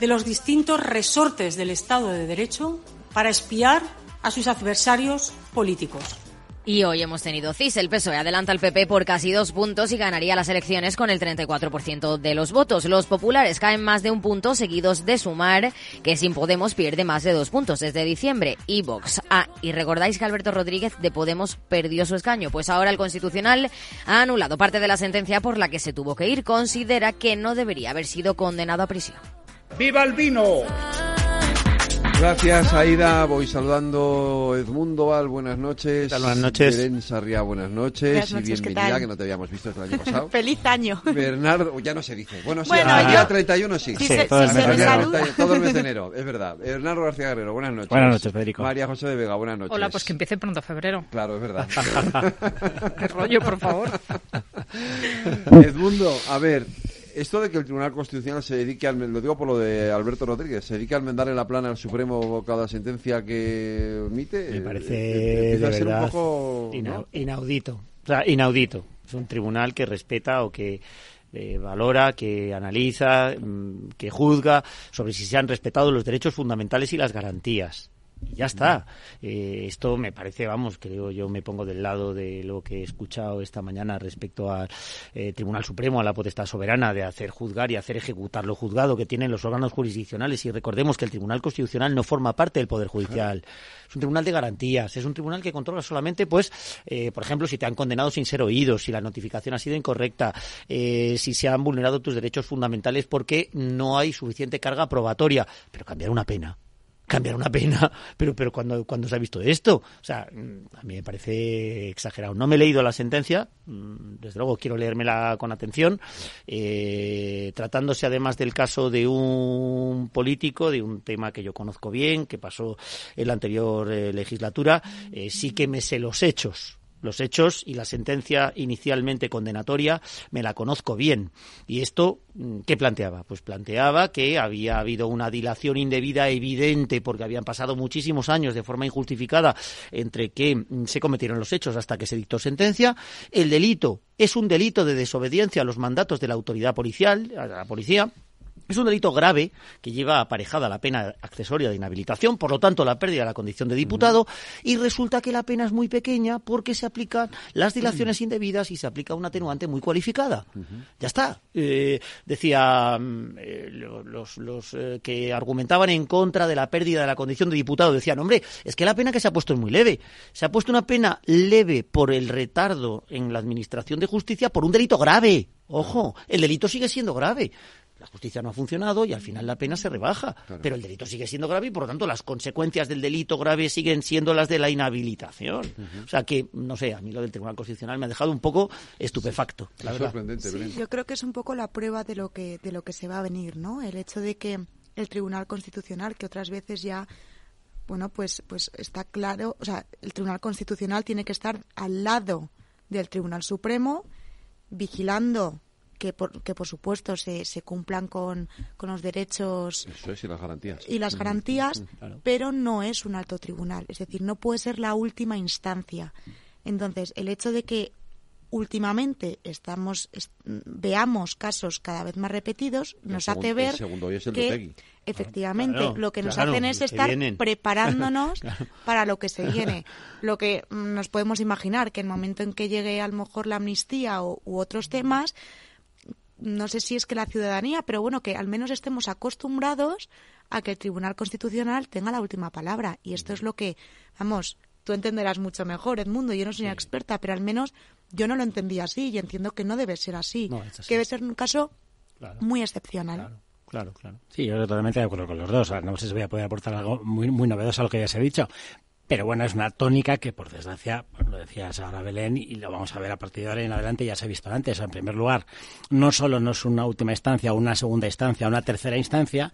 de los distintos resortes del Estado de Derecho para espiar a sus adversarios políticos. Y hoy hemos tenido CIS. El PSOE adelanta al PP por casi dos puntos y ganaría las elecciones con el 34% de los votos. Los populares caen más de un punto seguidos de sumar, que sin Podemos pierde más de dos puntos desde diciembre. Y Vox. Ah, y recordáis que Alberto Rodríguez de Podemos perdió su escaño. Pues ahora el Constitucional ha anulado parte de la sentencia por la que se tuvo que ir. Considera que no debería haber sido condenado a prisión. ¡Viva el vino! Gracias, Aida. Voy saludando Edmundo Val, buenas noches. Buenas noches. Belén Sarriá, buenas noches. Buenas noches, y ¿qué bienvenida, tal? que no te habíamos visto el año pasado. Feliz año. Bernardo, ya no se dice. Bueno, sí, Bueno, el yo- día 31 sí. Sí, se- todo el sí, mes. Todo el mes de enero, es verdad. Bernardo García Guerrero, buenas noches. Buenas noches, Federico. María José de Vega, buenas noches. Hola, pues que empiece pronto febrero. Claro, es verdad. Qué rollo, por favor. Edmundo, a ver, esto de que el Tribunal Constitucional se dedique al, lo digo por lo de Alberto Rodríguez, se dedique a enmendar en la plana al Supremo cada sentencia que emite. Me eh, parece eh, empieza de verdad un poco ina- ¿no? inaudito. O sea, inaudito. Es un tribunal que respeta o que eh, valora, que analiza, mm, que juzga sobre si se han respetado los derechos fundamentales y las garantías. Y ya está. Eh, esto me parece, vamos, creo yo me pongo del lado de lo que he escuchado esta mañana respecto al eh, Tribunal Supremo, a la potestad soberana de hacer juzgar y hacer ejecutar lo juzgado que tienen los órganos jurisdiccionales. Y recordemos que el Tribunal Constitucional no forma parte del Poder Judicial. Es un tribunal de garantías, es un tribunal que controla solamente, pues, eh, por ejemplo, si te han condenado sin ser oídos, si la notificación ha sido incorrecta, eh, si se han vulnerado tus derechos fundamentales porque no hay suficiente carga probatoria. Pero cambiar una pena cambiar una pena, pero pero cuando cuando se ha visto esto, o sea, a mí me parece exagerado. No me he leído la sentencia, mm, desde luego quiero leérmela con atención, eh, tratándose además del caso de un político, de un tema que yo conozco bien, que pasó en la anterior eh, legislatura, eh, sí que me sé los hechos, los hechos y la sentencia inicialmente condenatoria me la conozco bien. Y esto, mm, ¿qué planteaba? Pues planteaba que había habido una dilación indebida evidente porque habían pasado muchísimos años de forma injustificada entre que mm, se cometieron los hechos hasta que se dictó sentencia. El delito es un delito de desobediencia a los mandatos de la autoridad policial, a la policía. Es un delito grave que lleva aparejada la pena accesoria de inhabilitación, por lo tanto la pérdida de la condición de diputado, y resulta que la pena es muy pequeña porque se aplican las dilaciones indebidas y se aplica una atenuante muy cualificada. Ya está. Eh, decía mm, eh, lo- los, los, eh, que argumentaban en contra de la pérdida de la condición de diputado, decían, hombre, es que la pena que se ha puesto es muy leve. Se ha puesto una pena leve por el retardo en la administración de justicia por un delito grave. Ojo, el delito sigue siendo grave. La justicia no ha funcionado y al final la pena se rebaja. Pero el delito sigue siendo grave y por lo tanto las consecuencias del delito grave siguen siendo las de la inhabilitación. O sea que, no sé, a mí lo del Tribunal Constitucional me ha dejado un poco estupefacto. la Es verdad. sorprendente. Yo creo que es un poco la prueba de lo que de lo que se va a venir, ¿no? El hecho de que el Tribunal Constitucional, que otras veces ya, bueno, pues pues está claro, o sea, el Tribunal Constitucional tiene que estar al lado del Tribunal Supremo, vigilando que por, que por supuesto se, se cumplan con, con los derechos Eso es, y las garantías. y las garantías, Claro. pero no es un alto tribunal. Es decir, no puede ser la última instancia. Entonces, el hecho de que últimamente estamos est- veamos casos cada vez más repetidos El nos hace el ver segundo hoy es el de que efectivamente Claro, lo que nos claro, hacen es estar vienen. preparándonos Claro. para lo que se viene. Lo que mm, nos podemos imaginar que en el momento en que llegue a lo mejor la amnistía o, u otros temas, no sé si es que la ciudadanía, pero bueno, que al menos estemos acostumbrados a que el Tribunal Constitucional tenga la última palabra. Y esto es lo que, vamos, tú entenderás mucho mejor, Edmundo. Yo no soy una experta, pero al menos yo no lo entendía así y entiendo que no debe ser así. No, es así. Que debe ser un caso Claro. muy excepcional. Claro, claro. Sí, yo totalmente de acuerdo con los dos. O sea, no sé si voy a poder aportar algo muy, muy novedoso a lo que ya se ha dicho. Pero bueno, es una tónica que, por desgracia, lo decías ahora Belén, y lo vamos a ver a partir de ahora en adelante, ya se ha visto antes. En primer lugar, no solo no es una última instancia, una segunda instancia, una tercera instancia,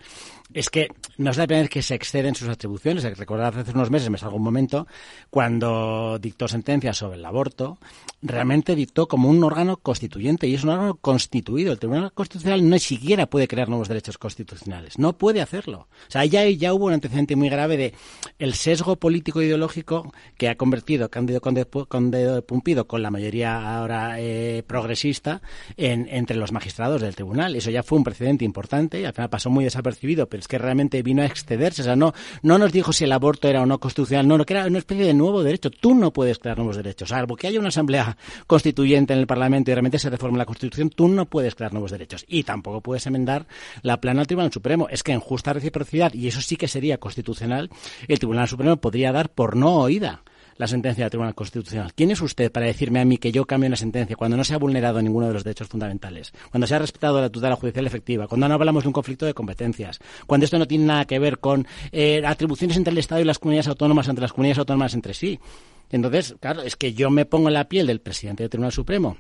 es que no es la primera vez que se exceden sus atribuciones. Recordad hace unos meses, me salgo un momento, cuando dictó sentencia sobre el aborto, realmente dictó como un órgano constituyente y es un órgano constituido. El Tribunal Constitucional no siquiera puede crear nuevos derechos constitucionales, no puede hacerlo. O sea, ya, ya hubo un antecedente muy grave de el sesgo político ideológico que ha convertido Cándido Conde, Pumpido con la mayoría ahora eh, progresista en, entre los magistrados del tribunal. Eso ya fue un precedente importante y al final pasó muy desapercibido, pero es que realmente vino a excederse. O sea, no, no nos dijo si el aborto era o no constitucional, no, no, que era una especie de nuevo derecho. Tú no puedes crear nuevos derechos, salvo que haya una asamblea constituyente en el Parlamento y realmente se reforme la Constitución, tú no puedes crear nuevos derechos. Y tampoco puedes enmendar la plana al Tribunal Supremo. Es que en justa reciprocidad, y eso sí que sería constitucional, el Tribunal Supremo podría dar por no oída la sentencia del Tribunal Constitucional. ¿Quién es usted para decirme a mí que yo cambie una sentencia cuando no se ha vulnerado ninguno de los derechos fundamentales? Cuando se ha respetado la tutela judicial efectiva, cuando no hablamos de un conflicto de competencias, cuando esto no tiene nada que ver con eh, atribuciones entre el Estado y las comunidades autónomas, entre las comunidades autónomas entre sí. Entonces, claro, es que yo me pongo en la piel del presidente del Tribunal Supremo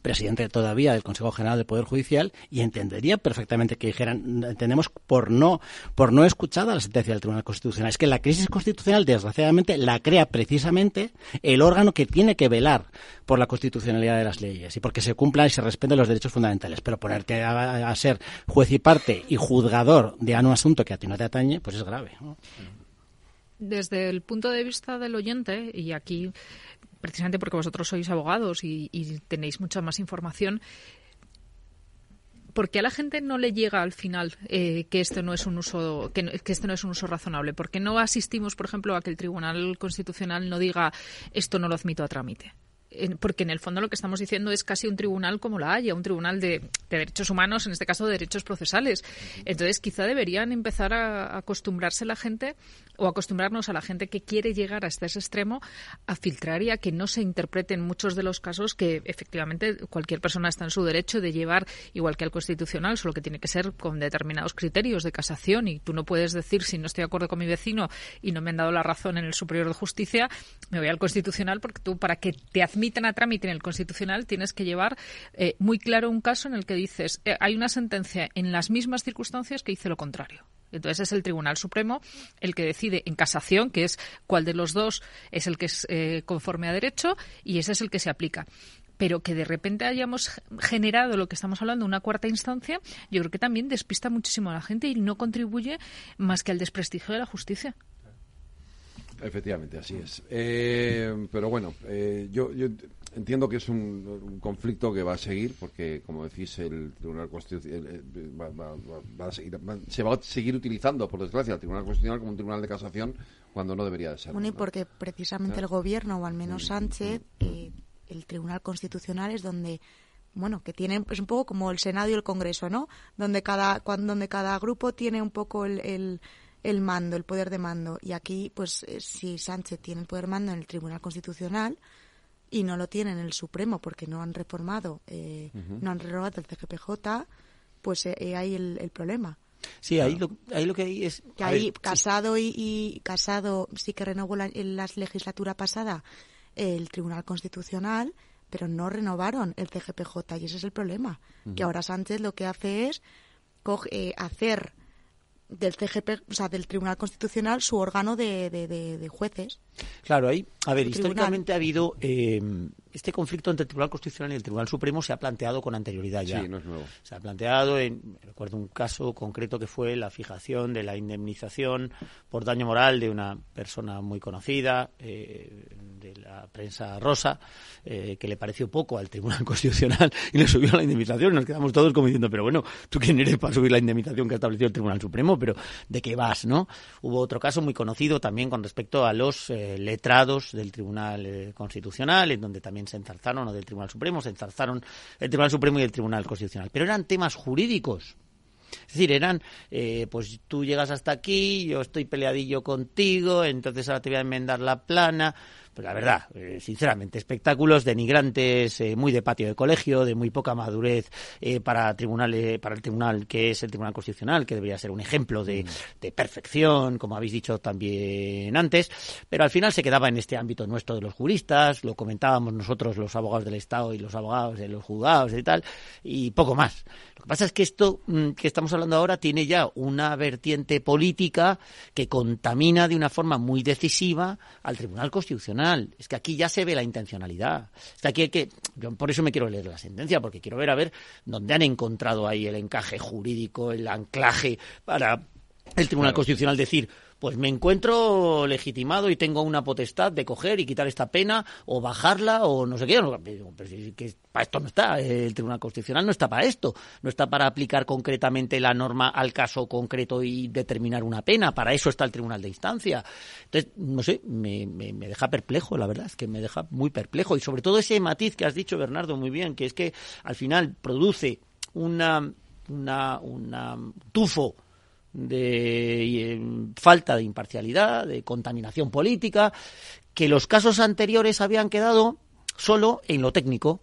presidente todavía del Consejo General del Poder Judicial y entendería perfectamente que dijeran tenemos por no por no escuchada la sentencia del Tribunal Constitucional. Es que la crisis constitucional desgraciadamente la crea precisamente el órgano que tiene que velar por la constitucionalidad de las leyes y porque se cumplan y se respeten los derechos fundamentales. Pero ponerte a, ser juez y parte y juzgador de un asunto que a ti no te atañe pues es grave desde el punto de vista del oyente y aquí precisamente porque vosotros sois abogados y, tenéis mucha más información, ¿por qué a la gente no le llega al final eh, que esto no es un uso que, que, este no es un uso razonable? ¿Por qué no asistimos, por ejemplo, a que el Tribunal Constitucional no diga esto no lo admito a trámite? porque en el fondo lo que estamos diciendo es casi un tribunal como la Haya, un tribunal de, derechos humanos, en este caso de derechos procesales. Entonces, quizá deberían empezar a, acostumbrarse la gente o acostumbrarnos a la gente que quiere llegar hasta ese extremo a filtrar y a que no se interpreten muchos de los casos que efectivamente cualquier persona está en su derecho de llevar, igual que al constitucional, solo que tiene que ser con determinados criterios de casación y tú no puedes decir si no estoy de acuerdo con mi vecino y no me han dado la razón en el Superior de Justicia, me voy al constitucional porque tú para que te admiten a trámite en el Constitucional, tienes que llevar eh, muy claro un caso en el que dices, eh, hay una sentencia en las mismas circunstancias que dice lo contrario. Entonces es el Tribunal Supremo el que decide en casación, que es cuál de los dos es el que es eh, conforme a derecho, y ese es el que se aplica pero que de repente hayamos generado lo que estamos hablando, una cuarta instancia, yo creo que también despista muchísimo a la gente y no contribuye más que al desprestigio de la justicia. Efectivamente, así es. Eh, pero bueno, eh, yo, yo entiendo que es un, conflicto que va a seguir, porque, como decís, el Tribunal Constitucional eh, va, a seguir, se va a seguir utilizando, por desgracia, el Tribunal Constitucional como un tribunal de casación cuando no debería de ser. Bueno, y porque precisamente el Gobierno, o al menos Sánchez, el Tribunal Constitucional es donde bueno, que tiene, es un poco como el Senado y el Congreso, ¿no? Donde cada, cuando, donde cada grupo tiene un poco el el mando, el poder de mando. Y aquí, pues, eh, si Sánchez tiene el poder de mando en el Tribunal Constitucional y no lo tiene en el Supremo porque no han reformado, eh, no han renovado el CGPJ, pues eh, ahí el, el, problema. Sí, ahí lo, ahí lo que hay es... Que ahí Casado y, Casado sí que renovó la, en la legislatura pasada el Tribunal Constitucional, pero no renovaron el CGPJ y ese es el problema. Que ahora Sánchez lo que hace es hacer del CGP, o sea, del Tribunal Constitucional, su órgano de, de, de, jueces. Claro, ahí, a ver, históricamente ha habido eh, este conflicto entre el Tribunal Constitucional y el Tribunal Supremo se ha planteado con anterioridad ya. Sí, no es nuevo. Se ha planteado, en, recuerdo un caso concreto que fue la fijación de la indemnización por daño moral de una persona muy conocida eh, de la prensa rosa, eh, que le pareció poco al Tribunal Constitucional y le subió la indemnización. Nos quedamos todos como diciendo, pero bueno, ¿tú quién eres para subir la indemnización que ha establecido el Tribunal Supremo? Pero ¿de qué vas, no? Hubo otro caso muy conocido también con respecto a los eh, letrados del Tribunal Constitucional, en donde también se enzarzaron, o del Tribunal Supremo, se enzarzaron el Tribunal Supremo y el Tribunal Constitucional. Pero eran temas jurídicos. Es decir, eran, eh, pues tú llegas hasta aquí, yo estoy peleadillo contigo, entonces ahora te voy a enmendar la plana. Pues la verdad, eh, sinceramente, espectáculos denigrantes, eh, muy de patio de colegio, de muy poca madurez eh, para, tribunales, para el tribunal que es el Tribunal Constitucional, que debería ser un ejemplo de, de perfección, como habéis dicho también antes, pero al final se quedaba en este ámbito nuestro de los juristas, lo comentábamos nosotros los abogados del Estado y los abogados de los juzgados y tal, y poco más. Lo que pasa es que esto mm, que estamos hablando ahora tiene ya una vertiente política que contamina de una forma muy decisiva al Tribunal Constitucional. Es que aquí ya se ve la intencionalidad. Es que aquí hay que, yo por eso me quiero leer la sentencia, porque quiero ver a ver dónde han encontrado ahí el encaje jurídico, el anclaje para el Tribunal Constitucional decir pues me encuentro legitimado y tengo una potestad de coger y quitar esta pena o bajarla o no sé qué. Pero si- que para esto no está. El Tribunal Constitucional no está para esto. No está para aplicar concretamente la norma al caso concreto y determinar una pena. Para eso está el Tribunal de Instancia. Entonces, no sé, me, me- me deja perplejo, la verdad, es que me deja muy perplejo. Y sobre todo ese matiz que has dicho, Bernardo, muy bien, que es que al final produce una, una, una tufo de eh, falta de imparcialidad, de contaminación política, que los casos anteriores habían quedado solo en lo técnico.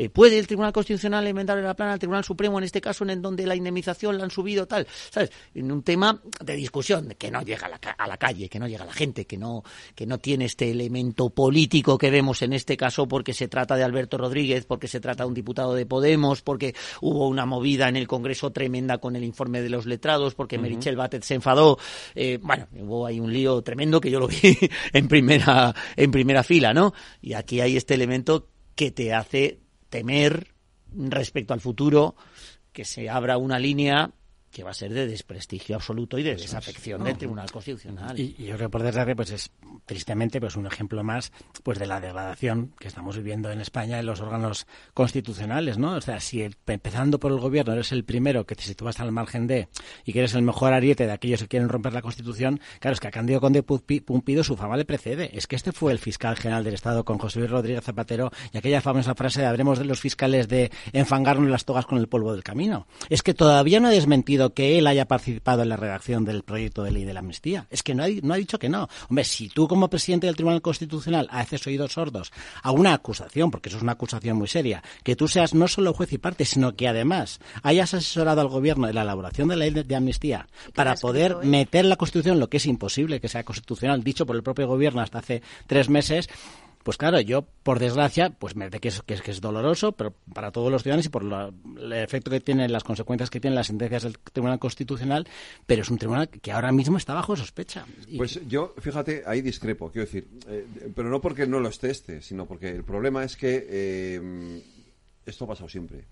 Eh, ¿Puede el Tribunal Constitucional enmendar la plana al Tribunal Supremo en este caso en el donde la indemnización la han subido tal? ¿Sabes? En un tema de discusión, que no llega a la, a la calle, que no llega a la gente, que no, que no tiene este elemento político que vemos en este caso porque se trata de Alberto Rodríguez, porque se trata de un diputado de Podemos, porque hubo una movida en el Congreso tremenda con el informe de los letrados, porque Ujú. Merichel Batet se enfadó. Eh, bueno, hubo ahí un lío tremendo que yo lo vi en primera, en primera fila, ¿no? Y aquí hay este elemento que te hace temer respecto al futuro que se abra una línea que va a ser de desprestigio absoluto y de desafección del Tribunal Constitucional. Y, y yo creo que por desgracia pues es tristemente pues un ejemplo más pues de la degradación que estamos viviendo en España en los órganos constitucionales, ¿no? O sea, si el- empezando por el gobierno eres el primero que te sitúas al margen de y que eres el mejor ariete de aquellos que quieren romper la Constitución, claro, es que a Cándido Conde Pumpi- Pumpido su fama le precede. Es que este fue el fiscal general del Estado con José Luis Rodríguez Zapatero y aquella famosa frase de habremos de los fiscales de enfangarnos las togas con el polvo del camino. Es que todavía no ha desmentido que él haya participado en la redacción del proyecto de ley de la amnistía. Es que no ha, no ha dicho que no. Hombre, si tú como presidente del Tribunal Constitucional haces oídos sordos a una acusación, porque eso es una acusación muy seria, que tú seas no solo juez y parte, sino que además hayas asesorado al gobierno en la elaboración de la ley de, de amnistía para poder meter en la Constitución lo que es imposible que sea constitucional, dicho por el propio gobierno hasta hace tres meses, pues claro, yo, por desgracia, pues me que es, que es, que es doloroso, pero para todos los ciudadanos y por la- el efecto que tienen, las consecuencias que tienen las sentencias del Tribunal Constitucional, pero es un tribunal que ahora mismo está bajo sospecha. Pues yo, fíjate, ahí discrepo, quiero decir, eh, pero no porque no lo esté este, sino porque el problema es que eh, esto ha pasado siempre.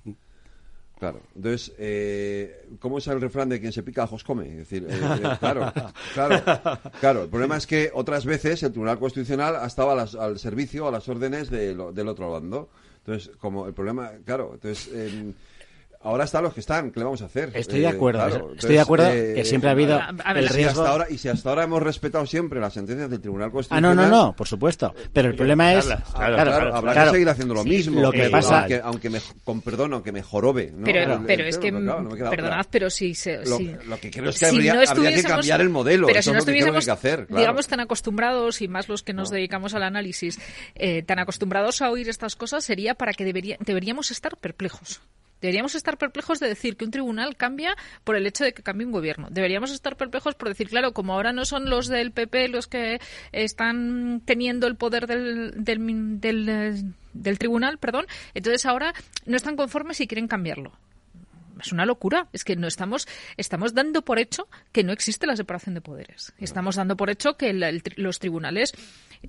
Claro, entonces, eh, ¿cómo es el refrán de quien se pica ajos come? Es decir, eh, eh, claro, claro, claro. El problema es que otras veces el Tribunal Constitucional ha estado las- al servicio, a las órdenes de lo- del otro bando. Entonces, como el problema, claro, entonces, eh, ahora están los que están, ¿qué le vamos a hacer? Estoy de Eh, acuerdo, claro, estoy de acuerdo que siempre ha habido a- el y si riesgo- hasta ahora- y si hasta ahora hemos respetado siempre las sentencias del Tribunal Ah, Constitucional... no, no, no, por supuesto. Pero el problema es... Claro, claro, habrá claro. que seguir haciendo lo Sí, mismo. Lo que eh, pasa... aunque, aunque me, con perdón, aunque me jorobe. ¿no? Pero, El- pero el- es que, claro, no perdonad, pero si se... Lo- si- lo que creo es que si habría- no habría que cambiar el modelo, Pero eso si no es lo que estuviésemos, que hacer, claro. digamos, tan acostumbrados, y más los que nos dedicamos al análisis, eh, tan acostumbrados a oír estas cosas, sería para que debería- deberíamos estar perplejos. Deberíamos estar perplejos de decir que un tribunal cambia por el hecho de que cambie un gobierno. Deberíamos estar perplejos por decir, claro, como ahora no son los del PP los que están teniendo el poder del, del, del, tribunal, perdón, entonces ahora no están conformes y quieren cambiarlo es una locura. Es que no estamos, estamos dando por hecho que no existe la separación de poderes. Estamos dando por hecho que el- el tri- los tribunales,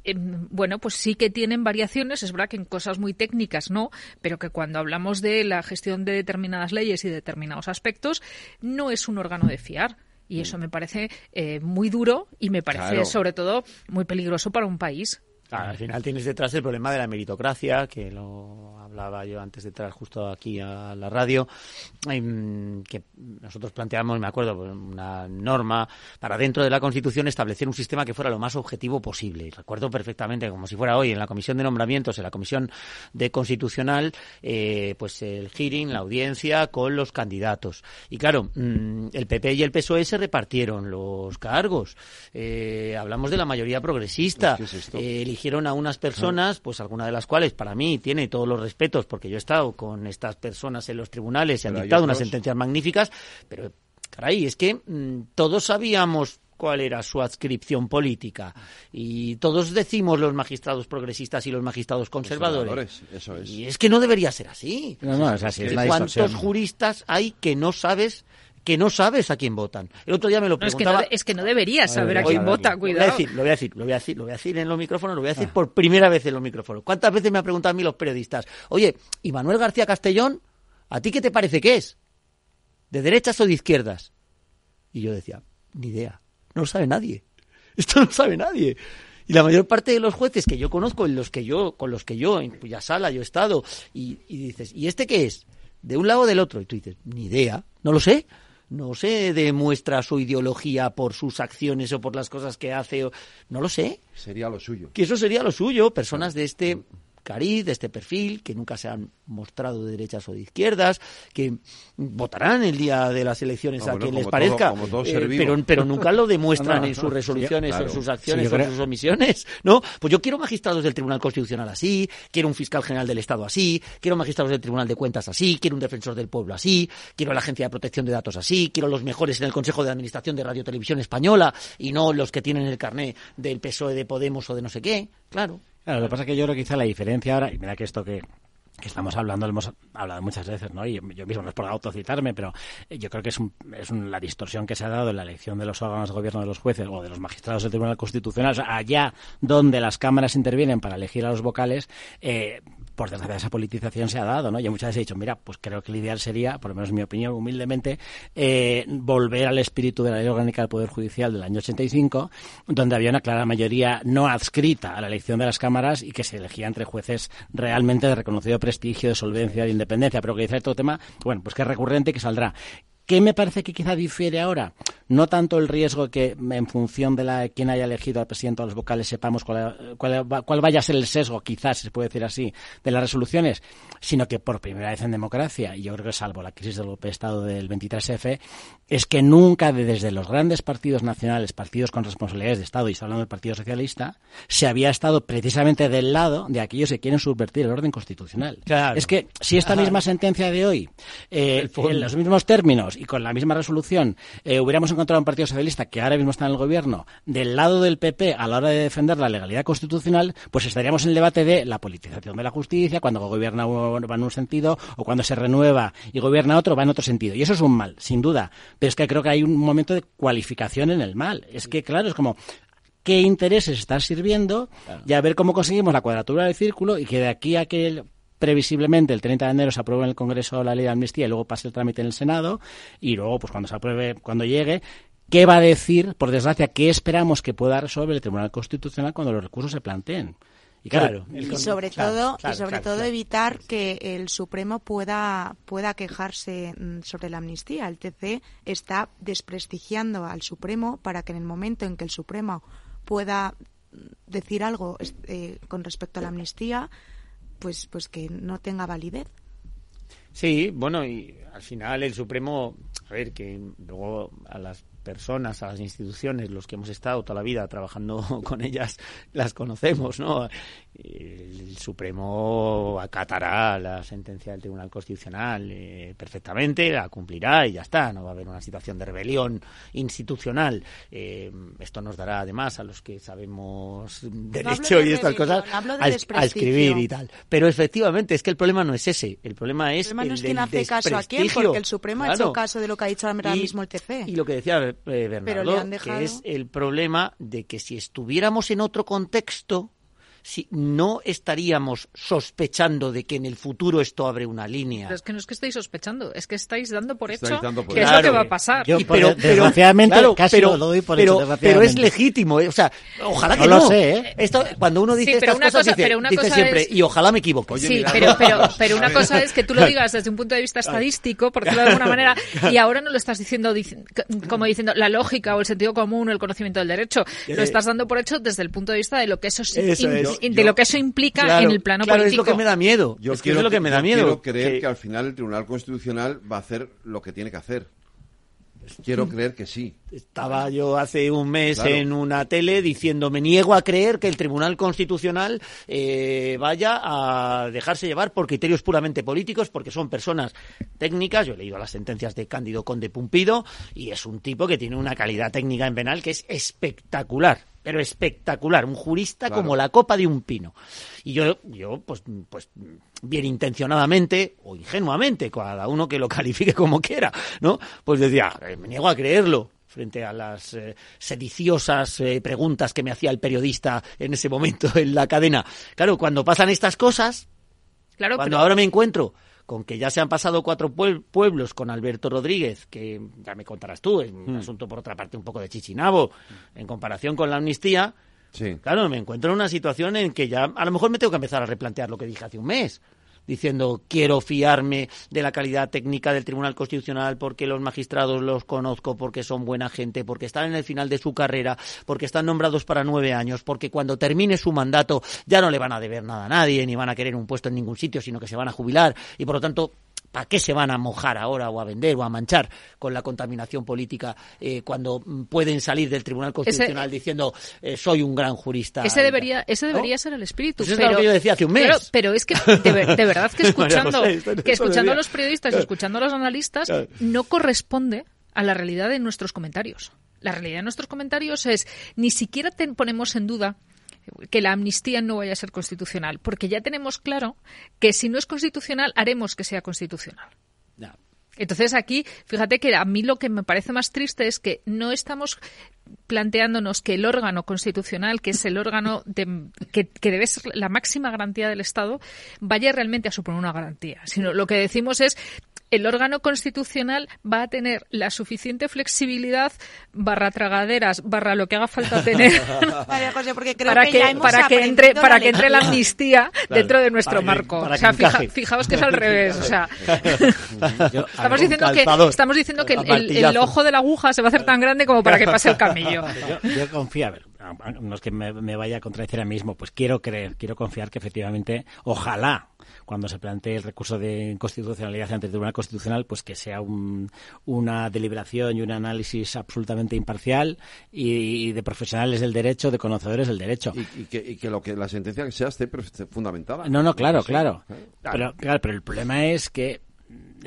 eh, bueno, pues sí que tienen variaciones. Es verdad que en cosas muy técnicas no, pero que cuando hablamos de la gestión de determinadas leyes y determinados aspectos, no es un órgano de fiar. Y eso me parece eh, muy duro y me parece, Claro. sobre todo, muy peligroso para un país. Al final tienes detrás el problema de la meritocracia, que lo hablaba yo antes de entrar justo aquí a la radio, em, que nosotros planteamos, me acuerdo, pues, una norma para dentro de la Constitución establecer un sistema que fuera lo más objetivo posible. Y recuerdo perfectamente, como si fuera hoy, en la Comisión de Nombramientos, en la Comisión de Constitucional, eh, pues el hearing, la audiencia con los candidatos. Y claro, mm, el PP y el PSOE se repartieron los cargos. Eh, hablamos de la mayoría progresista. ¿Qué es esto? Eh, eligieron a unas personas, pues alguna de las cuales para mí tiene todos los respetos, porque yo he estado con estas personas en los tribunales y han Pero dictado unas sentencias magníficas, pero caray, es que mm, todos sabíamos cuál era su adscripción política y todos decimos los magistrados progresistas y los magistrados conservadores. Conservadores, eso es. Y es que no debería ser así. No, no, es así, es la ¿Cuántos ¿Cuántos juristas hay que no sabes que no sabes a quién votan? El otro día me lo No, es, que no, preguntaba. es que no deberías saber a Oye, quién vota, Lo voy cuidado. decir, lo voy a decir, lo voy a decir, lo voy a decir, en los micrófonos, lo voy a decir por primera vez en los micrófonos. ¿Cuántas veces me han preguntado a mí los periodistas? Oye, ¿y Manuel García Castellón, a ti qué te parece que es? ¿De derechas o de izquierdas? Y yo decía, ni idea, no lo sabe nadie. Esto no lo sabe nadie. Y la mayor parte de los jueces que yo conozco, en los que yo, con los que yo, en cuya sala yo he estado, y, y dices, ¿y este qué es? ¿De un lado o del otro? Y tú dices, ni idea, no lo sé. No se demuestra su ideología por sus acciones o por las cosas que hace. O... No lo sé. Sería lo suyo. Que eso sería lo suyo. Personas de este cariz, de este perfil, que nunca se han mostrado de derechas o de izquierdas, que votarán el día de las elecciones a bueno, quien les parezca, todo eh, pero, pero nunca lo demuestran No, no, en sus resoluciones, Claro. o en sus acciones, o en sus omisiones, ¿no? Pues yo quiero magistrados del Tribunal Constitucional así, quiero un fiscal general del Estado así, quiero magistrados del Tribunal de Cuentas así, quiero un defensor del pueblo así, quiero la Agencia de Protección de Datos así, quiero los mejores en el Consejo de Administración de Radio Televisión Española y no los que tienen el carné del PSOE de Podemos o de no sé qué, claro. Claro, lo que pasa es que yo creo que quizá la diferencia ahora, y mira que esto que, estamos hablando, lo hemos hablado muchas veces, ¿no? Y yo, mismo no es por autocitarme, pero yo creo que es, un- es la distorsión que se ha dado en la elección de los órganos de gobierno de los jueces o de los magistrados del Tribunal Constitucional, allá donde las cámaras intervienen para elegir a los vocales, eh, por desgracia esa politización se ha dado, ¿no? Yo muchas veces he dicho, mira, pues creo que el ideal sería, por lo menos en mi opinión, humildemente, eh, volver al espíritu de la Ley Orgánica del Poder Judicial del año 85, donde había una clara mayoría no adscrita a la elección de las cámaras y que se elegía entre jueces realmente de reconocido prestigio, de solvencia, de independencia, pero que dice todo tema, bueno, pues que es recurrente que saldrá. ¿Qué me parece que quizá difiere ahora? No tanto el riesgo que en función de la, quién haya elegido al presidente o a los vocales sepamos cuál, cuál, va- cuál vaya a ser el sesgo, quizás se puede decir así, de las resoluciones, sino que por primera vez en democracia, y yo creo que salvo la crisis del golpe de Estado del 23F, es que nunca de- desde los grandes partidos nacionales, partidos con responsabilidades de Estado, y está hablando del Partido Socialista, se había estado precisamente del lado de aquellos que quieren subvertir el orden constitucional. Claro. Es que si esta misma sentencia de hoy, eh, en los mismos términos y con la misma resolución, eh, hubiéramos encontrado un Partido Socialista que ahora mismo está en el gobierno del lado del PP a la hora de defender la legalidad constitucional, pues estaríamos en el debate de la politización de la justicia, cuando gobierna uno va en un sentido o cuando se renueva y gobierna otro va en otro sentido. Y eso es un mal, sin duda. Pero es que creo que hay un momento de cualificación en el mal. Es que, claro, es como qué intereses están sirviendo y a ver cómo conseguimos la cuadratura del círculo y que de aquí a que previsiblemente el 30 de enero se apruebe en el Congreso la ley de amnistía y luego pase el trámite en el Senado y luego pues cuando se apruebe cuando llegue qué va a decir por desgracia qué esperamos que pueda resolver el Tribunal Constitucional cuando los recursos se planteen y claro, el y sobre claro, todo claro, y sobre claro, todo claro. evitar que el Supremo pueda pueda quejarse mm, sobre la amnistía. El TC está desprestigiando al Supremo para que en el momento en que el Supremo pueda mm, decir algo eh, con respecto a la amnistía pues pues que no tenga validez. Sí, bueno, y al final el Supremo, a ver, que luego a las personas, a las instituciones, los que hemos estado toda la vida trabajando con ellas, las conocemos, ¿no? El Supremo acatará la sentencia del Tribunal Constitucional eh, perfectamente, la cumplirá y ya está, no va a haber una situación de rebelión institucional. Eh, esto nos dará además a los que sabemos derecho de y estas cosas hablo de a, a escribir y tal. Pero efectivamente es que el problema no es ese, el problema es el problema no es quién hace caso a quién porque el Supremo ha hecho caso de lo que ha dicho ahora mismo el TC Y lo que decía eh, Bernardo, que es el problema de que si estuviéramos en otro contexto, si no estaríamos sospechando de que en el futuro esto abre una línea. Pero es que no es que estéis sospechando, es que estáis dando por Estáis hecho dando por que es hecho. lo que va a pasar. Y pero- pero- claro, pero, pero- pero es legítimo, ¿eh? o sea, ojalá No que lo no. sé, ¿eh? Esto, cuando uno dice Sí, pero estas una cosas, cosa- dice, pero una dice cosa siempre, es- y ojalá me equivoque. Sí, pero, pero, pero una cosa es que tú lo digas desde un punto de vista estadístico, por decirlo de alguna manera, y ahora no lo estás diciendo dic- como diciendo la lógica o el sentido común o el conocimiento del derecho. Lo Eh, estás dando por hecho desde el punto de vista de lo que eso, sí- Eso es. De lo que eso implica Claro, en el plano claro, político. es lo que me da miedo. Yo es que quiero, es lo que me da miedo. quiero creer que- que... al final el Tribunal Constitucional va a hacer lo que tiene que hacer. Quiero creer que sí. Estaba yo hace un mes Claro. en una tele diciendo me niego a creer que el Tribunal Constitucional eh, vaya a dejarse llevar por criterios puramente políticos porque son personas técnicas. Yo he leído las sentencias de Cándido Conde Pumpido y es un tipo que tiene una calidad técnica en penal que es espectacular. Pero espectacular, un jurista Claro. como la copa de un pino. Y yo, yo pues, pues bien intencionadamente o ingenuamente, cada uno que lo califique como quiera, ¿no? Pues decía, "Eh, me niego a creerlo frente a las eh, sediciosas eh, preguntas que me hacía el periodista en ese momento en la cadena. Claro, cuando pasan estas cosas, Claro, cuando pero- ahora me encuentro con que ya se han pasado cuatro pueblos con Alberto Rodríguez, que ya me contarás tú, es un asunto por otra parte un poco de chichinabo, en comparación con la amnistía, claro, me encuentro en una situación en que ya a lo mejor me tengo que empezar a replantear lo que dije hace un mes diciendo quiero fiarme de la calidad técnica del Tribunal Constitucional porque los magistrados los conozco, porque son buena gente, porque están en el final de su carrera, porque están nombrados para nueve años, porque cuando termine su mandato ya no le van a deber nada a nadie, ni van a querer un puesto en ningún sitio, sino que se van a jubilar y por lo tanto ¿Para qué se van a mojar ahora o a vender o a manchar con la contaminación política eh, cuando pueden salir del Tribunal Constitucional diciendo eh, soy un gran jurista? Ese debería, ese ¿No? debería ser el espíritu. Pues eso es pero, lo que yo decía hace un mes. Pero es que de, ver- de verdad que escuchando, José, que escuchando a los periodistas y escuchando a los analistas no corresponde a la realidad de nuestros comentarios. La realidad de nuestros comentarios es ni siquiera te ponemos en duda que la amnistía no vaya a ser constitucional, porque ya tenemos claro que si no es constitucional haremos que sea constitucional. Entonces aquí, fíjate que a mí lo que me parece más triste es que no estamos planteándonos que el órgano constitucional, que es el órgano de- que, que debe ser la máxima garantía del Estado, vaya realmente a suponer una garantía, sino lo que decimos es el órgano constitucional va a tener la suficiente flexibilidad barra tragaderas barra lo que haga falta tener María José, porque creo para que, que, ya hemos para que entre para la que entre la amnistía Claro, dentro de nuestro para marco. para o sea fija- fijaos que es al revés o sea Yo, Estamos diciendo que estamos diciendo que el, ojo de la aguja se va a hacer tan grande como para que pase el camillo. Yo, yo confío, a ver, no es que me, me vaya a contradecir a mí mismo, pues quiero creer, quiero confiar que efectivamente, ojalá, cuando se plantee el recurso de inconstitucionalidad ante el Tribunal Constitucional, pues que sea un- una deliberación y un análisis absolutamente imparcial y, y de profesionales del derecho, de conocedores del derecho. Y, y que, y que lo que la sentencia que sea esté fundamentada. No, no, claro. Pero, claro, pero el problema es que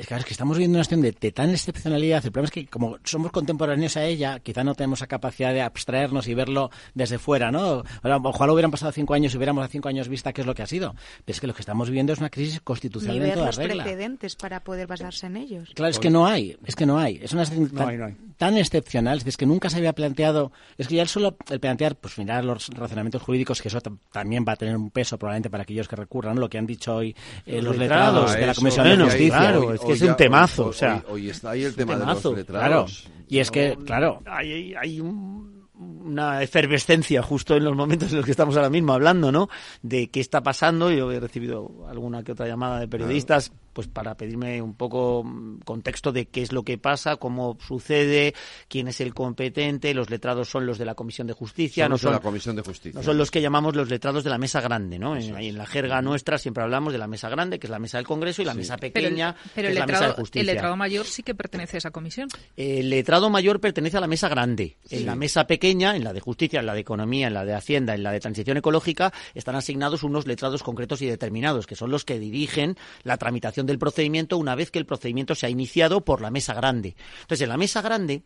es que, es que estamos viviendo una situación de, de tan excepcionalidad. El problema es que como somos contemporáneos a ella, quizá no tenemos la capacidad de abstraernos y verlo desde fuera, ¿no? Ahora, Ojalá hubieran pasado cinco años y hubiéramos a cinco años vista qué es lo que ha sido. Pero es que lo que estamos viviendo es una crisis Ni constitucional en ver toda los regla. precedentes para poder basarse en ellos. Claro, es que no hay, es que no hay. Es una situación No tan, hay, no hay. tan excepcional, es que nunca se había planteado, es que ya el solo el plantear, pues mirar los razonamientos jurídicos, que eso tam- también va a tener un peso probablemente para aquellos que recurran, lo que han dicho hoy eh, los letrados de la Comisión de Justicia. claro, es que es un temazo, o sea, hoy, hoy está ahí el tema de los temazo, letrados. Claro. Y es que, claro, hay, hay un- una efervescencia justo en los momentos en los que estamos ahora mismo hablando, ¿no? De qué está pasando. Yo he recibido alguna que otra llamada de periodistas, pues para pedirme un poco mm, contexto de qué es lo que pasa, cómo sucede, quién es el competente. Los letrados son los de la Comisión de Justicia, Son no de son la Comisión de Justicia. no son los que llamamos los letrados de la mesa grande, ¿no? En, la jerga nuestra siempre hablamos de la mesa grande, que es la mesa del Congreso, y la mesa pequeña, pero que el, es la mesa de letrado, justicia. el letrado mayor sí que pertenece a esa comisión. El letrado mayor pertenece a la mesa grande. En la mesa pequeña, en la de justicia, en la de economía, en la de hacienda, en la de transición ecológica, están asignados unos letrados concretos y determinados, que son los que dirigen la tramitación del procedimiento una vez que el procedimiento se ha iniciado por la mesa grande. Entonces, en la mesa grande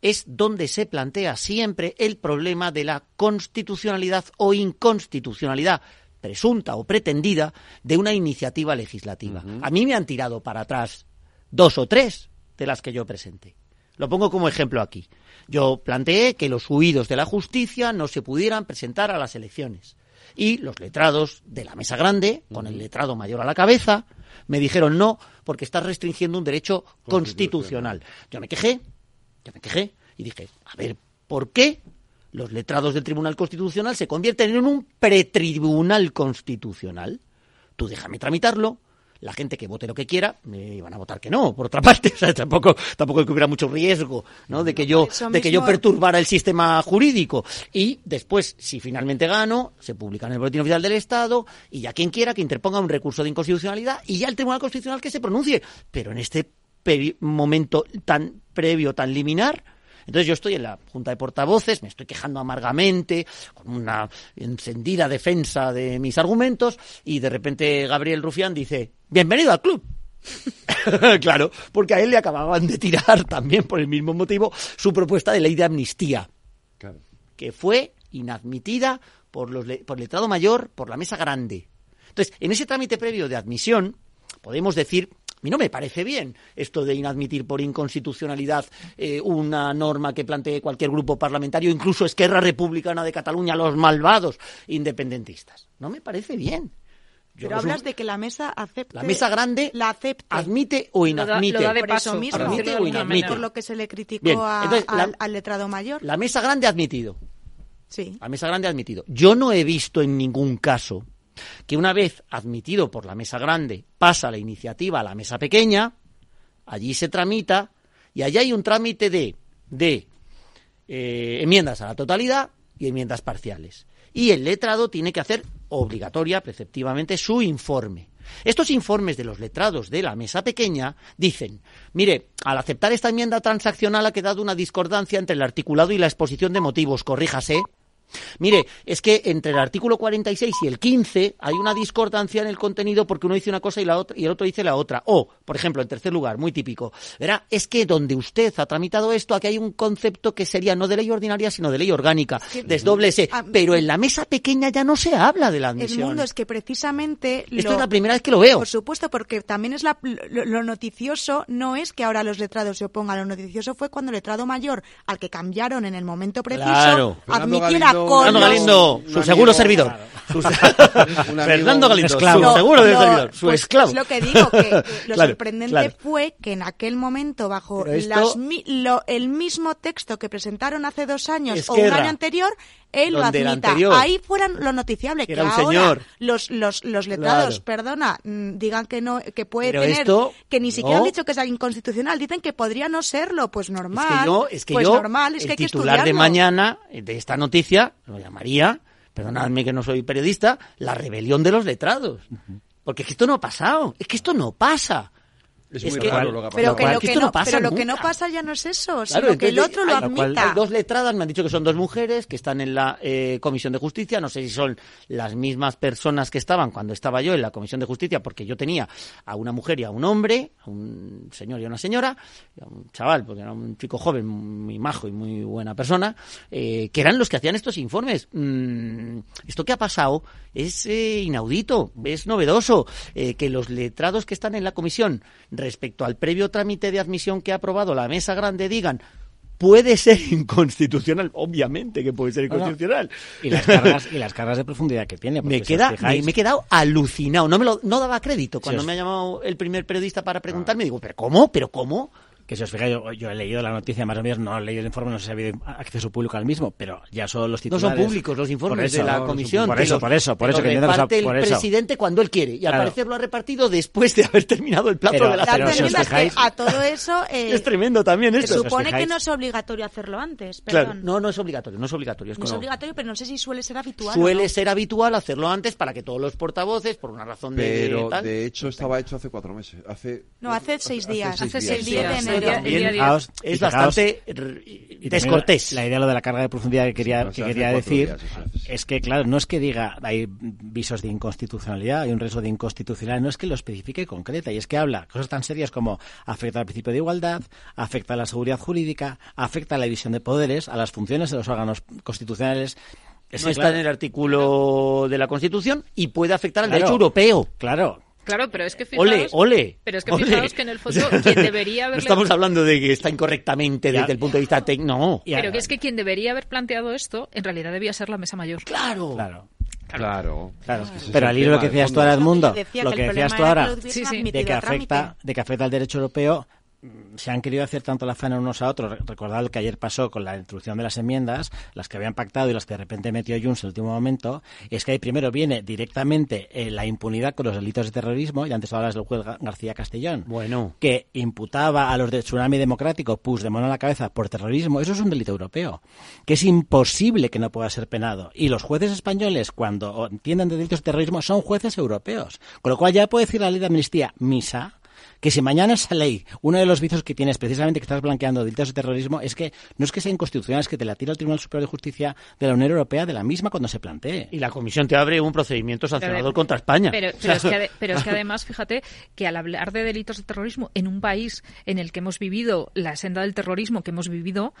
es donde se plantea siempre el problema de la constitucionalidad o inconstitucionalidad presunta o pretendida de una iniciativa legislativa. A mí me han tirado para atrás dos o tres de las que yo presenté. Lo pongo como ejemplo aquí. Yo planteé que los huidos de la justicia no se pudieran presentar a las elecciones. Y los letrados de la mesa grande, con el letrado mayor a la cabeza, me dijeron no, porque estás restringiendo un derecho constitucional. Yo me quejé, yo me quejé y dije, a ver, ¿por qué los letrados del Tribunal Constitucional se convierten en un pretribunal constitucional? Tú déjame tramitarlo, la gente que vote lo que quiera, me iban a votar que no, por otra parte, o sea, tampoco, tampoco que hubiera mucho riesgo, ¿no? De que yo, de que yo perturbara el sistema jurídico. Y después, si finalmente gano, se publica en el Boletín Oficial del Estado, y ya quien quiera que interponga un recurso de inconstitucionalidad, y ya el Tribunal Constitucional que se pronuncie. Pero en este momento tan previo, tan liminar. Entonces yo estoy en la Junta de Portavoces, me estoy quejando amargamente, con una encendida defensa de mis argumentos, y de repente Gabriel Rufián dice, bienvenido al club. claro, porque a él le acababan de tirar también por el mismo motivo su propuesta de ley de amnistía, que fue inadmitida por, los le- por el letrado mayor, por la mesa grande. Entonces, en ese trámite previo de admisión, podemos decir, a mí no me parece bien esto de inadmitir por inconstitucionalidad eh, una norma que plantee cualquier grupo parlamentario, incluso Esquerra Republicana de Cataluña, los malvados independentistas. No me parece bien. Yo Pero hablas de que la mesa acepte. La mesa grande la acepte. admite o inadmite. Por eso mismo, Admite o inadmite. por lo que se le criticó Bien, a- entonces, la- al, al letrado mayor. La mesa grande ha admitido. Sí. La mesa grande ha admitido. Yo no he visto en ningún caso que una vez admitido por la mesa grande pasa la iniciativa a la mesa pequeña, allí se tramita y allí hay un trámite de, de eh, enmiendas a la totalidad y enmiendas parciales. Y el letrado tiene que hacer obligatoria, preceptivamente, su informe. Estos informes de los letrados de la mesa pequeña dicen, mire, al aceptar esta enmienda transaccional ha quedado una discordancia entre el articulado y la exposición de motivos, corríjase. Mire, es que entre el artículo 46 y el 15 hay una discordancia en el contenido porque uno dice una cosa y, la otra, y el otro dice la otra. O, por ejemplo, en tercer lugar, muy típico, verá, es que donde usted ha tramitado esto, aquí hay un concepto que sería no de ley ordinaria, sino de ley orgánica. Desdóblese. Ah, Pero en la mesa pequeña ya no se habla de la El admisión. mundo es que precisamente. Esto lo- es la primera vez que lo veo. Por supuesto, porque también es la- lo, lo noticioso, no es que ahora los letrados se opongan, lo noticioso fue cuando el letrado mayor, al que cambiaron en el momento preciso, Claro. admitiera Fernando con Fernando los- Galindo, su seguro servidor. Su- Fernando Galindo, su Lo- seguro servidor, su pues esclavo. Es lo que digo, que lo Claro, sorprendente claro. fue que en aquel momento, bajo Pero esto- las mi- lo- el mismo texto que presentaron hace dos años o un año anterior, él lo admita. anterior. Ahí fueran lo noticiable, que Era un ahora señor. los, los, los letrados, Claro. perdona, mm, digan que no, que puede Pero tener, esto, que ni siquiera no. han dicho que sea inconstitucional, dicen que podría no serlo, pues normal. Es que yo, es que pues yo, normal, es el que hay que titular de mañana eh, de esta noticia lo llamaría, perdonadme que no soy periodista, la rebelión de los letrados. Porque es que esto no ha pasado, es que esto no pasa. Es Es muy que- raro lo que ha Pero, que lo que no, no pasa pero lo que no pasa ya no es eso, Claro, sino que el otro lo hay- admita. Hay dos letradas, me han dicho que son dos mujeres que están en la eh, Comisión de Justicia. No sé si son las mismas personas que estaban cuando estaba yo en la Comisión de Justicia, porque yo tenía a una mujer y a un hombre, a un señor y a una señora, y a un chaval, porque era un chico joven, muy majo y muy buena persona, eh, que eran los que hacían estos informes. Mm, esto que ha pasado es eh, inaudito, es novedoso, eh, que los letrados que están en la comisión respecto al previo trámite de admisión que ha aprobado la mesa grande digan puede ser inconstitucional, obviamente que puede ser No, no. inconstitucional. Y las cargas, y las cargas de profundidad que tiene. me, queda, me, fijáis- me he quedado alucinado, no me lo, no daba crédito cuando me ha llamado el primer periodista para preguntarme, digo, pero ¿cómo? ¿Pero cómo? Que si os fijáis, yo, yo he leído la noticia más o menos, no he leído el informe, no sé si ha habido acceso público al mismo, pero ya son los No titulares. son públicos los informes eso, de la no, no comisión. Por eso, por eso, por eso. que reparte por el eso. presidente cuando él quiere. Y al Claro. parecer lo ha repartido después de haber terminado el plazo Pero- de la pero si os fijáis- a todo eso eh, Es tremendo también se esto. supone Si os que no es obligatorio hacerlo antes, Claro, no, no es obligatorio, no es obligatorio. Es No es obligatorio, pero no sé si suele ser habitual. Suele no. ser habitual hacerlo antes para que todos los portavoces, por una razón de Pero tal, de hecho estaba hecho hace cuatro meses. Hace, No, hace seis días. seis Hace días. seis días. El 10 de Pero enero. también- es bastante y descortés. La idea lo de la carga de profundidad que quería, que quería decir días, es que, claro, no es que diga hay visos de inconstitucionalidad, hay un riesgo de inconstitucionalidad, no es que lo especifique concreta, y es que habla cosas tan serias como afecta al principio de igualdad, afecta a la seguridad jurídica, afecta a la división de poderes, a las funciones de los órganos constitucionales. Es no está claro, en el artículo de la Constitución y puede afectar al Claro. derecho europeo. Claro. Claro, pero es que fijaos, Ole, ole. Pero es que ole. fijaos que en el fondo quien debería No haberle... estamos hablando de que está incorrectamente Ya. desde el punto de vista técnico. No. Pero que es que quien debería haber planteado esto, en realidad debía ser la mesa mayor. Claro. Claro. Claro. Claro. Ese Pero al hilo lo que de decías tú ahora, Edmundo, lo que decías tú ahora, de que afecta, de que afecta al derecho europeo, se han querido hacer tanto la faena unos a otros. Re- Recordad lo que ayer pasó con la introducción de las enmiendas, las que habían pactado y las que de repente metió Junts en el último momento, es que ahí primero viene directamente eh, la impunidad con los delitos de terrorismo, y antes hablabas del juez Ga- García Castellón, Bueno. que imputaba a los de Tsunami Democrático, pus de mano a la cabeza, por terrorismo, eso es un delito europeo, que es imposible que no pueda ser penado. Y los jueces españoles, cuando entiendan de delitos de terrorismo, son jueces europeos. Con lo cual ya puede decir la ley de amnistía misa, que si mañana esa ley, uno de los vicios que tienes precisamente que estás blanqueando delitos de terrorismo, es que no es que sea inconstitucional, es que te la tira el Tribunal Superior de Justicia de la Unión Europea de la misma cuando se plantee. Y la Comisión te abre un procedimiento sancionador contra España. Pero, pero, es que, pero es que además, fíjate, que al hablar de delitos de terrorismo en un país en el que hemos vivido la senda del terrorismo que hemos vivido,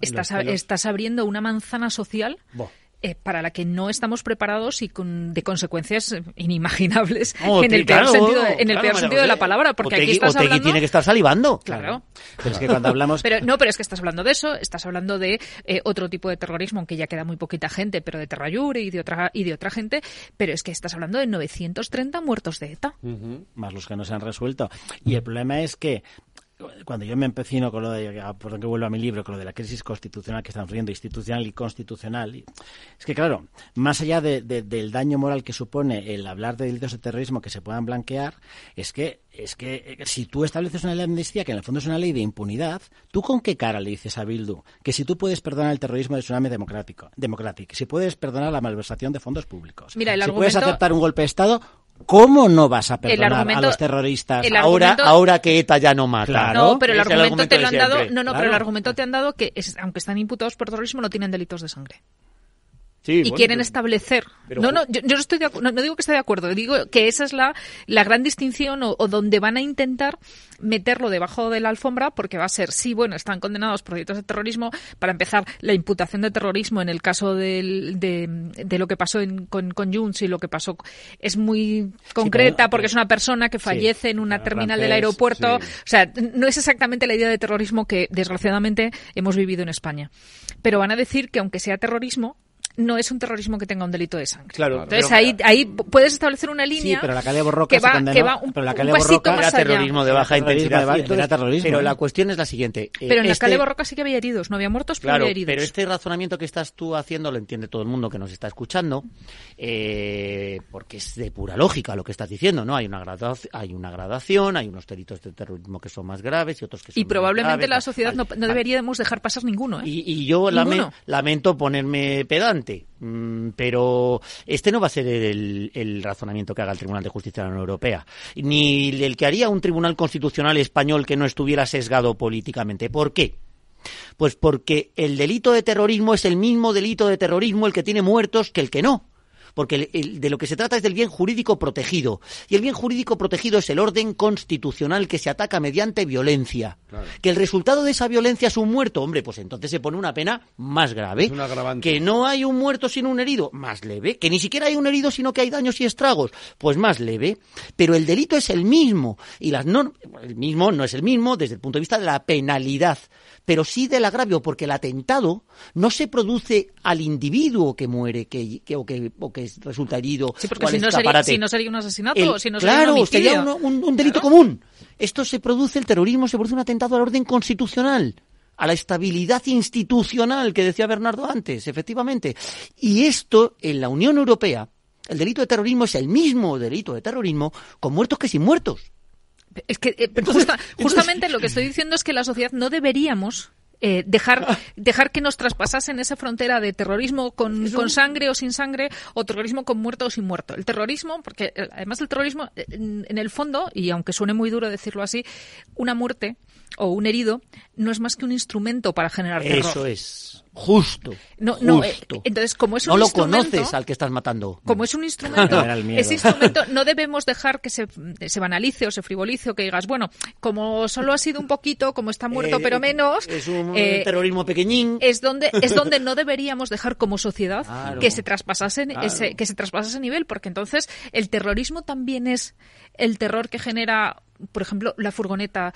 estás, estás abriendo una manzana social eh, para la que no estamos preparados y con, de consecuencias inimaginables en el peor sentido, en el peor sentido de la palabra. Porque aquí estás hablando... tiene que estar salivando. Claro. Pero es que cuando hablamos... Pero, no, pero es que estás hablando de eso, estás hablando de eh, otro tipo de terrorismo, aunque ya queda muy poquita gente, pero de Terrayure y de otra y de otra gente, pero es que estás hablando de 930 muertos de ETA. Más los que no se han resuelto. Y el problema es que cuando yo me empecino con lo de, por que vuelvo a mi libro, con lo de la crisis constitucional que están sufriendo, institucional y constitucional, es que claro, más allá del daño moral que supone el hablar de delitos de terrorismo que se puedan blanquear, es que es que eh, si tú estableces una ley de amnistía, que en el fondo es una ley de impunidad, ¿tú con qué cara le dices a Bildu que si tú puedes perdonar el terrorismo de tsunami democrático, democrático, si puedes perdonar la malversación de fondos públicos, Mira, el si puedes aceptar un golpe de Estado, ¿Cómo no vas a perdonar a los terroristas ahora, ahora que ETA ya no mata? No, pero el argumento, te lo han dado, no, no, pero el argumento te han dado que aunque están imputados por terrorismo no tienen delitos de sangre y quieren establecer. no, no, yo, no estoy no, digo que esté de acuerdo, digo que esa es la, la gran distinción o, donde van a intentar meterlo debajo de la alfombra porque va a ser, sí, bueno, están condenados por delitos de terrorismo. Para empezar, la imputación de terrorismo en el caso del, de, de, lo que pasó en, con, con Junts y lo que pasó es muy concreta porque es una persona que fallece en una terminal del aeropuerto. O sea, no es exactamente la idea de terrorismo que desgraciadamente hemos vivido en España. Pero van a decir que aunque sea terrorismo, no es un terrorismo que tenga un delito de sangre. Claro, Entonces ahí, ahí puedes establecer una línea sí, pero la calle Borroca que va, que va un, pero la calle Borroca era terrorismo de baja intensidad. Entonces, terrorismo, pero la cuestión es la siguiente. Eh, pero en la calle Borroca sí que había heridos, no había muertos, pero había heridos. Pero este razonamiento que estás tú haciendo lo entiende todo el mundo que nos está escuchando, eh, porque es de pura lógica lo que estás diciendo, ¿no? Hay una gradación, hay una gradación, hay unos delitos de terrorismo que son más graves y otros que son Y probablemente la sociedad no, no, deberíamos dejar pasar ninguno, ¿eh? Y, y yo lamento ponerme pedante Mm, pero este no va a ser el, razonamiento que haga el Tribunal de Justicia de la Unión Europea, ni el que haría un Tribunal Constitucional español que no estuviera sesgado políticamente. ¿Por qué? Pues porque el delito de terrorismo es el mismo delito de terrorismo el que tiene muertos que el que no porque de lo que se trata es del bien jurídico protegido. Y el bien jurídico protegido es el orden constitucional que se ataca mediante violencia. Que el resultado de esa violencia es un muerto, hombre, pues entonces se pone una pena más grave. que no hay un muerto sin un herido, más leve. Que ni siquiera hay un herido, sino que hay daños y estragos, pues más leve. Pero el delito es el mismo. Y las no, el mismo no es el mismo desde el punto de vista de la penalidad pero sí del agravio, porque el atentado no se produce al individuo que muere que, o, que, o que resulta herido. Sí, porque si no, sería, si no, sería, un asesinato, si no claro, sería un, un, delito común. Esto se produce, el terrorismo se produce un atentado al orden constitucional a la estabilidad institucional que decía Bernardo antes, efectivamente. Y esto en la Unión Europea, el delito de terrorismo es el mismo delito de terrorismo con muertos que sin muertos. Es que eh, justamente lo que estoy diciendo es que la sociedad no deberíamos eh, dejar, ah. dejar que nos traspasasen esa frontera de terrorismo con, con, sangre o sin sangre o terrorismo con muerto o sin muerto. El terrorismo, porque eh, además el terrorismo, en, en, el fondo, y aunque suene muy duro decirlo así, una muerte o un herido no es más que un instrumento para generar terror. Eso es. Justo. No, no, eh, entonces, como es un no lo instrumento, conoces al que estás matando. Como es un instrumento, ese instrumento no debemos dejar que se, se, banalice o se frivolice o que digas, bueno, como solo ha sido un poquito, como está muerto eh, pero menos. Es un eh, terrorismo pequeñín. Es donde, es donde no deberíamos dejar como sociedad que se traspasase ese, que se traspasase ese nivel, porque entonces el terrorismo también es el terror que genera, por ejemplo, la furgoneta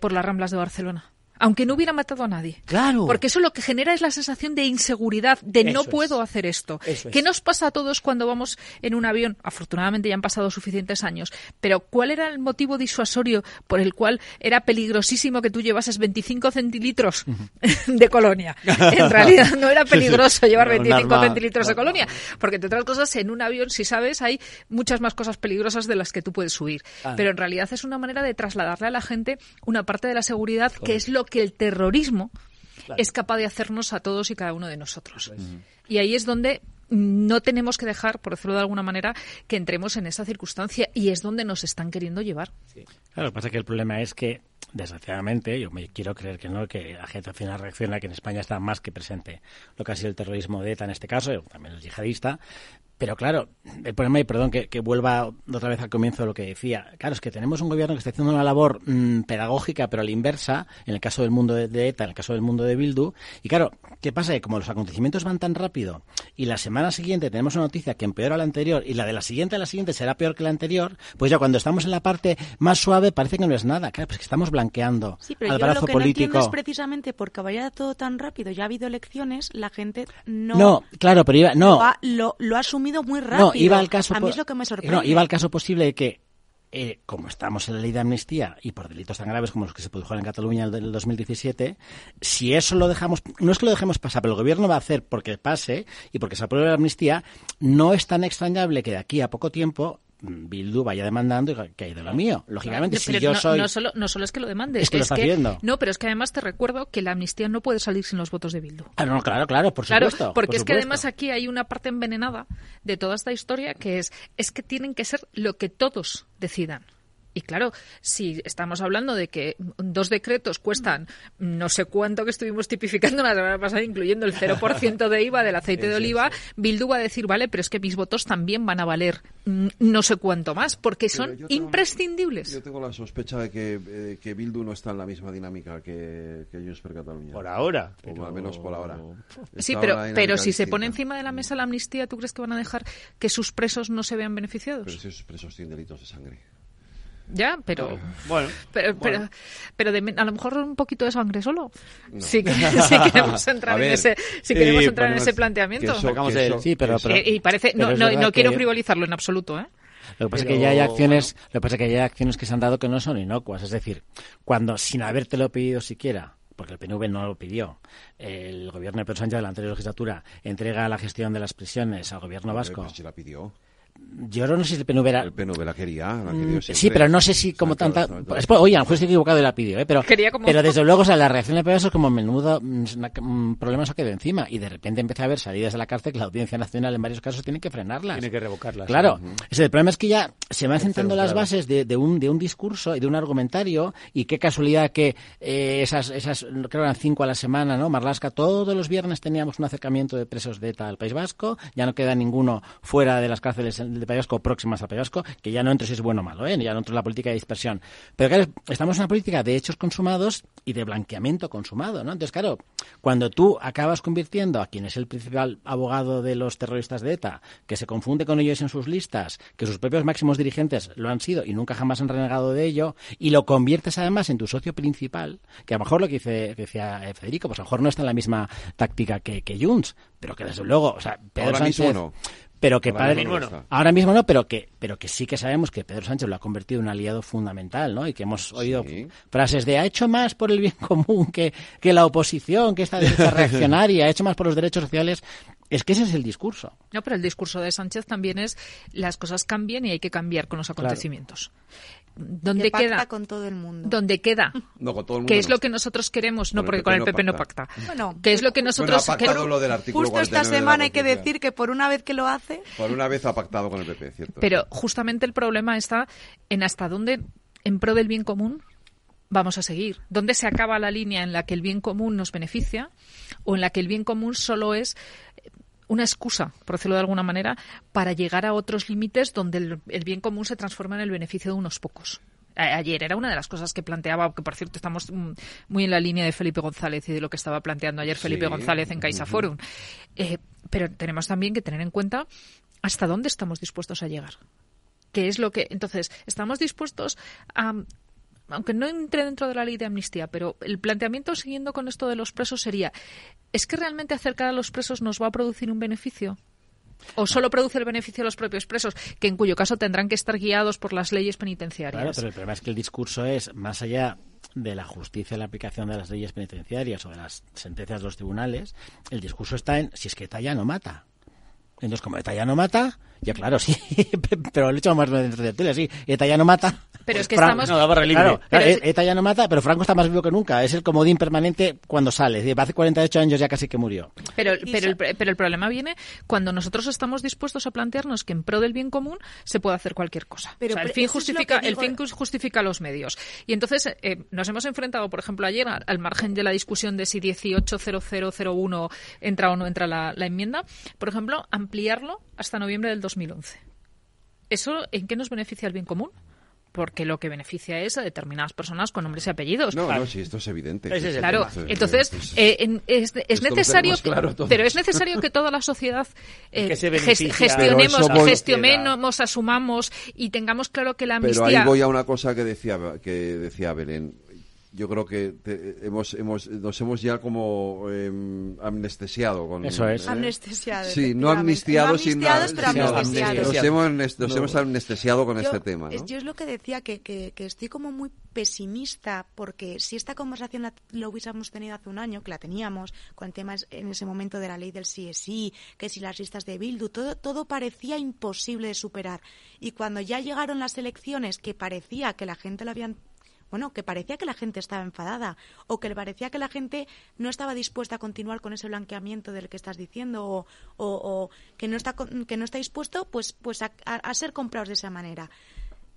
por las ramblas de Barcelona aunque no hubiera matado a nadie. Claro. Porque eso lo que genera es la sensación de inseguridad, de no puedo hacer esto. ¿Qué nos pasa a todos cuando vamos en un avión? Afortunadamente ya han pasado suficientes años, pero ¿cuál era el motivo disuasorio por el cual era peligrosísimo que tú llevases 25 centilitros de colonia? En realidad no era peligroso llevar 25 centilitros de colonia, porque entre otras cosas en un avión, si sabes, hay muchas más cosas peligrosas de las que tú puedes subir. Ah. Pero en realidad es una manera de trasladarle a la gente una parte de la seguridad que es lo que el terrorismo es capaz de hacernos a todos y cada uno de nosotros. Y ahí es donde no tenemos que dejar, por decirlo de alguna manera, que entremos en esa circunstancia y es donde nos están queriendo llevar. Claro, lo que pasa es que el problema es que, desgraciadamente, yo me quiero creer que no, que la gente al final reacciona que en España está más que presente lo que ha sido el terrorismo de ETA en este caso, también el yihadista, pero claro, el problema, y perdón que, vuelva otra vez al comienzo de lo que decía, claro, es que tenemos un gobierno que está haciendo una labor mm, pedagógica, pero a la inversa, en el caso del mundo de, ETA, en el caso del mundo de Bildu, y claro, ¿qué pasa? Que como los acontecimientos van tan rápido y la semana siguiente tenemos una noticia que empeora la anterior y la de la siguiente a la siguiente será peor que la anterior, pues ya cuando estamos en la parte más suave parece que no es nada, claro, pues que estamos blanqueando sí, pero al yo brazo lo que político. No es precisamente porque vaya todo tan rápido, ya ha habido elecciones, la gente no... No, claro, pero iba, no. Lo ha, lo ha asumido muy rápido. No, iba al caso. A mí es lo que me sorprende. No, iba al caso posible de que, eh, como estamos en la ley de amnistía y por delitos tan graves como los que se produjeron en Cataluña en el 2017, si eso lo dejamos, no es que lo dejemos pasar, pero el gobierno va a hacer porque pase y porque se apruebe la amnistía, no es tan extrañable que de aquí a poco tiempo Bildu vaya demandando y que ha ido lo mío. Lógicamente, si yo no, soy... No solo, no solo es que lo demande, es que lo está haciendo. No, pero es que además te recuerdo que la amnistía no puede salir sin los votos de Bildu. Ah, no, claro, claro, por claro, supuesto. porque es que además aquí hay una parte envenenada de toda esta historia que es, es que tienen que ser lo que todos decidan. Y claro, si estamos hablando de que dos decretos cuestan no sé cuánto que estuvimos tipificando la semana pasada, incluyendo el 0% de IVA del aceite de oliva, Bildu va a decir, vale, pero es que mis votos también van a valer no sé cuánto más, porque son imprescindibles. Yo tengo la sospecha de que, eh, que, Bildu no está en la misma dinámica que, que Junts per Cataluña. Por ahora. O al menos por ahora. sí, pero, pero si se pone encima de la mesa la amnistía, ¿tú crees que van a dejar que sus presos no se vean beneficiados? Pero si sus presos tienen delitos de sangre. Ya, pero. Bueno. Pero, pero, a lo mejor un poquito de sangre solo. Sí, que, queremos entrar en ese, si queremos entrar en ese planteamiento. sí, pero, y parece. No, no, no quiero frivolizarlo en absoluto, ¿eh? Lo que pasa es que ya hay acciones, lo que pasa es que ya hay acciones que se han dado que no son inocuas. Es decir, cuando sin habértelo pedido siquiera, porque el PNV no lo pidió, el gobierno de Pedro Sánchez de la anterior legislatura entrega la gestión de las prisiones al gobierno vasco. Pues la pidió yo no sé si el PNV era... El PNV la quería, la mm, Sí, pero no sé si como tanta... oye, a lo mejor estoy equivocado y la pidió, ¿eh? pero, pero desde luego, o sea, la reacción de Pedro es como menudo mm, un problema se quedó encima y de repente empecé a ver salidas de la cárcel que la Audiencia Nacional en varios casos tiene que frenarlas. Tiene que revocarlas. Claro. el problema es que ya se van sentando las bases de, un, de un discurso y de un argumentario y qué casualidad que eh, esas, esas, creo que eran cinco a la semana, ¿no? Marlasca, todos los viernes teníamos un acercamiento de presos de ETA al País Vasco, ya no queda ninguno fuera de las cárceles del País Vasco próximo más a Payasco, que ya no entro si es bueno o malo, ¿eh? ya no entro en la política de dispersión. Pero claro, estamos en una política de hechos consumados y de blanqueamiento consumado, ¿no? Entonces, claro, cuando tú acabas convirtiendo a quien es el principal abogado de los terroristas de ETA, que se confunde con ellos en sus listas, que sus propios máximos dirigentes lo han sido y nunca jamás han renegado de ello, y lo conviertes además en tu socio principal, que a lo mejor lo que, dice, decía eh, Federico, pues a lo mejor no está en la misma táctica que, que Junts, pero que desde luego, o sea, Pedro Sánchez, pero que ahora, mismo no. ahora mismo no, pero que pero que sí que sabemos que Pedro Sánchez lo ha convertido en un aliado fundamental, ¿no? Y que hemos oído frases de ha hecho más por el bien común que, que la oposición, que esta derecha reaccionaria, ha hecho más por los derechos sociales. Es que ese es el discurso. No, pero el discurso de Sánchez también es las cosas cambian y hay que cambiar con los acontecimientos. ¿Dónde queda? con todo el mundo. ¿Dónde queda? No, con todo el mundo ¿Qué es lo que nosotros queremos? No, porque con el PP no pacta. Bueno, ¿qué es lo que nosotros queremos? Justo esta semana hay que decir que por una vez que lo hace. Por una vez ha pactado con el PP, cierto. Pero justamente el problema está en hasta dónde, en pro del bien común, vamos a seguir. ¿Dónde se acaba la línea en la que el bien común nos beneficia o en la que el bien común solo es una excusa, por decirlo de alguna manera, para llegar a otros límites donde el, bien común se transforma en el beneficio de unos pocos? ayer era una de las cosas que planteaba, que por cierto estamos mm, muy en la línea de Felipe González y de lo que estaba planteando ayer Felipe González en Caixa Forum. Eh, pero tenemos también que tener en cuenta hasta dónde estamos dispuestos a llegar. ¿Qué es lo que. Entonces, estamos dispuestos a aunque no entre dentro de la ley de amnistía, pero el planteamiento siguiendo con esto de los presos sería, ¿es que realmente acercar a los presos nos va a producir un beneficio? ¿O solo produce el beneficio a los propios presos, que en cuyo caso tendrán que estar guiados por las leyes penitenciarias? Claro, pero el problema es que el discurso es, más allá de la justicia y la aplicación de las leyes penitenciarias o de las sentencias de los tribunales, el discurso está en si es que ya no mata. Entonces, como ya no mata, ya claro, sí, pero lo he hecho más dentro de tele, sí, ETA ya no mata, Pero es que estamos... No, barra libre. Claro, pero es- ETA ya no mata, pero Franco está más vivo que nunca. Es el comodín permanente cuando sale. Hace 48 años ya casi que murió. Pero, pero, el, pero el problema viene cuando nosotros estamos dispuestos a plantearnos que en pro del bien común se puede hacer cualquier cosa. Pero o sea, el fin justifica, el fin justifica los medios. Y entonces eh, nos hemos enfrentado, por ejemplo, ayer al, margen de la discusión de si 180001 entra o no entra la, la enmienda, por ejemplo, ampliarlo hasta noviembre del 2011. ¿Eso en qué nos beneficia el bien común? Porque lo que beneficia es a determinadas personas con nombres y apellidos. No, no, sí, esto es evidente. Es Claro, entonces eh, en- es, es necesario, claro todos. pero es necesario que toda la sociedad eh, Que gestionemos, Pero gestionemos, asumamos y tengamos claro que la Pero amnistía ahí voy a una cosa que decía que decía Belén. Yo creo que te- hemos, hemos, nos hemos ya como eh, amnestesiado con Eso es. ¿eh? Anestesiado, Sí, no amnistiados, No sino amnistiados, pero sino amnestiados. Nos hemos, nos No. hemos anestesiado con Yo- este tema. Yo es lo que decía, que, que, que estoy como muy pesimista, porque si esta conversación la, lo hubiésemos tenido hace un año, que la teníamos, con el tema es- en ese momento de la ley del sí es sí, que si las listas de Bildu, todo, todo parecía imposible de superar. Y cuando ya llegaron las elecciones, que parecía que la gente lo habían bueno, que parecía que la gente estaba enfadada o que le parecía que la gente no estaba dispuesta a continuar con ese blanqueamiento del que estás diciendo o, o- o que no está que no está dispuesto pues pues a, a- a ser comprados de esa manera.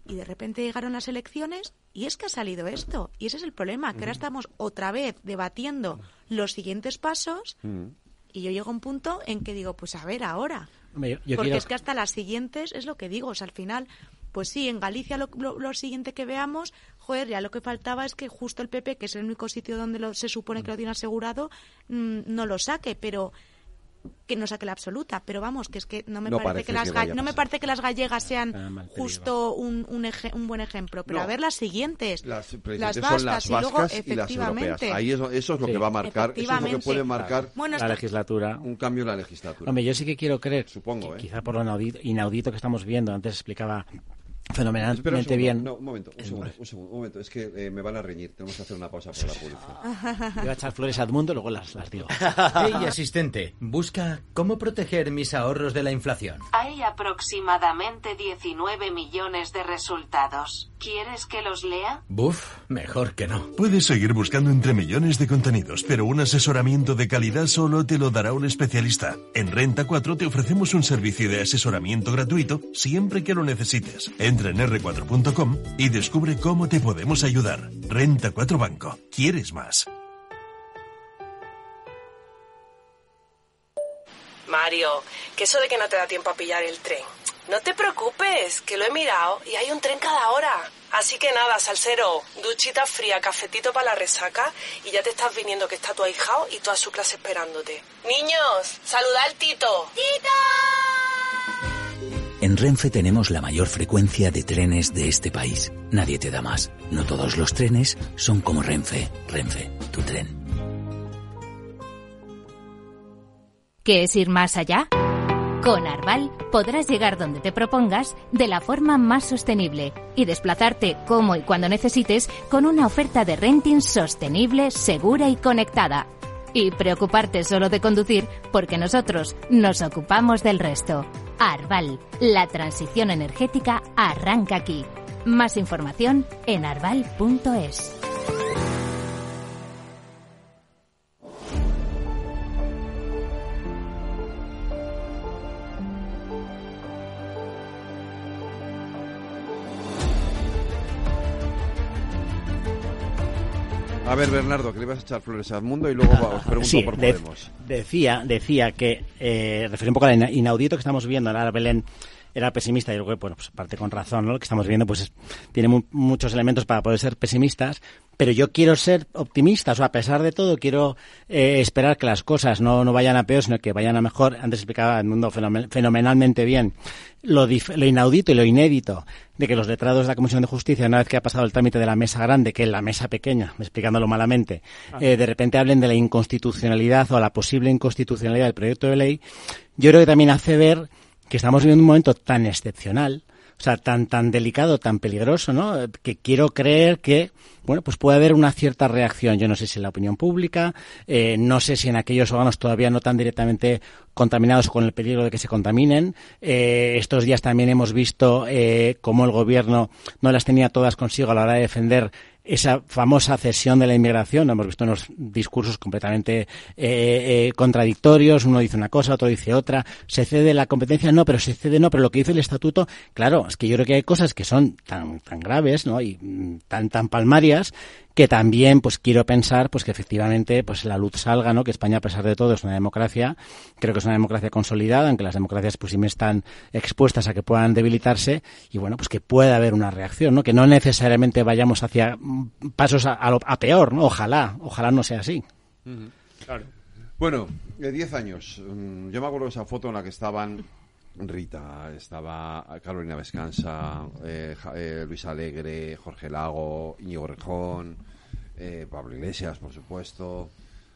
Y de repente llegaron las elecciones y es que ha salido esto y ese es el problema que ahora estamos otra vez debatiendo los siguientes pasos Mm. y yo llego a un punto en que digo pues a ver ahora. Hombre, yo- yo porque quiero- es que hasta las siguientes es lo que digo, o sea, al final, pues sí, en Galicia lo, lo- lo siguiente que veamos, joder, ya lo que faltaba es que justo el PP, que es el único sitio donde lo- se supone que lo tiene asegurado, mm, no lo saque, pero que no saque la absoluta, pero vamos, que es que no me No parece parece que las que no me parece que las gallegas sean Ah, justo un, un, eje- un buen ejemplo, pero No. a ver las siguientes, Las, las son vascas las y luego y las europeas. efectivamente. Ahí eso, eso es lo Sí. que va a marcar, eso es lo que puede marcar Bueno, la legislatura. un cambio en la legislatura. Hombre, yo sí que quiero creer, Supongo, ¿eh? quizá por lo inaudito, inaudito que estamos viendo, antes explicaba fenomenalmente segundo. bien. No, un momento, un segundo, un segundo, un momento. Es que eh, me van a reñir. Tenemos que hacer una pausa por la publicidad. Voy a echar flores a Edmundo, luego las, las digo. Hey, asistente, busca cómo proteger mis ahorros de la inflación. Hay aproximadamente 19 millones de resultados. ¿Quieres que los lea? Buf, mejor que no. Puedes seguir buscando entre millones de contenidos, pero un asesoramiento de calidad solo te lo dará un especialista. En Renta 4 te ofrecemos un servicio de asesoramiento gratuito siempre que lo necesites. Entra en r4.com y descubre cómo te podemos ayudar. Renta 4 Banco. ¿Quieres más? Mario, que eso de que no te da tiempo a pillar el tren. No te preocupes, que lo he mirado y hay un tren cada hora. Así que nada, salsero, duchita fría, cafetito para la resaca y ya te estás viniendo que está tu ahijao y toda su clase esperándote. Niños, saluda al Tito. ¡Tito! En Renfe tenemos la mayor frecuencia de trenes de este país. Nadie te da más. No todos los trenes son como Renfe. Renfe, tu tren. ¿Qué es ir más allá? Con Arval podrás llegar donde te propongas de la forma más sostenible y desplazarte como y cuando necesites con una oferta de renting sostenible, segura y conectada. Y preocuparte solo de conducir porque nosotros nos ocupamos del resto. Arval, la transición energética arranca aquí. Más información en arval.es. A ver, Bernardo, que le vas a echar flores al mundo y luego os pregunto Sí, por de- Podemos. decía, decía que, eh, refería un poco al ina- inaudito que estamos viendo. Ahora Belén era pesimista y yo creo que, bueno, pues parte con razón, ¿no? Lo que estamos viendo, pues es- tiene mu- muchos elementos para poder ser pesimistas, pero yo quiero ser optimista, o sea, a pesar de todo, quiero eh, esperar que las cosas no, no vayan a peor, sino que vayan a mejor. Antes explicaba el mundo fenomenalmente bien lo inaudito y lo inédito de que los letrados de la Comisión de Justicia, una vez que ha pasado el trámite de la mesa grande, que es la mesa pequeña, explicándolo malamente, Ah. eh, de repente hablen de la inconstitucionalidad o la posible inconstitucionalidad del proyecto de ley, yo creo que también hace ver que estamos viviendo un momento tan excepcional, o sea, tan, tan delicado, tan peligroso, ¿no? Que quiero creer que, bueno, pues puede haber una cierta reacción. Yo no sé si en la opinión pública, eh, no sé si en aquellos órganos todavía no tan directamente contaminados con el peligro de que se contaminen. Eh, estos días también hemos visto eh, cómo el gobierno no las tenía todas consigo a la hora de defender esa famosa cesión de la inmigración. Hemos visto unos discursos completamente eh, eh, contradictorios. Uno dice una cosa, otro dice otra. Se cede la competencia, no, pero se cede no. Pero lo que dice el estatuto, claro, es que yo creo que hay cosas que son tan, tan graves, ¿no? Y mm, tan, tan palmarias que también pues quiero pensar pues que efectivamente pues la luz salga no que España a pesar de todo es una democracia. Creo que es una democracia consolidada aunque las democracias pues sí me están expuestas a que puedan debilitarse y bueno pues que pueda haber una reacción no que no necesariamente vayamos hacia mm, pasos a, a, lo, a peor no ojalá ojalá no sea así. Claro. bueno de 10 años mm, yo me acuerdo de esa foto en la que estaban Rita, estaba Carolina Vescanza, eh, eh, Luis Alegre, Jorge Lago, Íñigo Rejón, eh, Pablo Iglesias, por supuesto.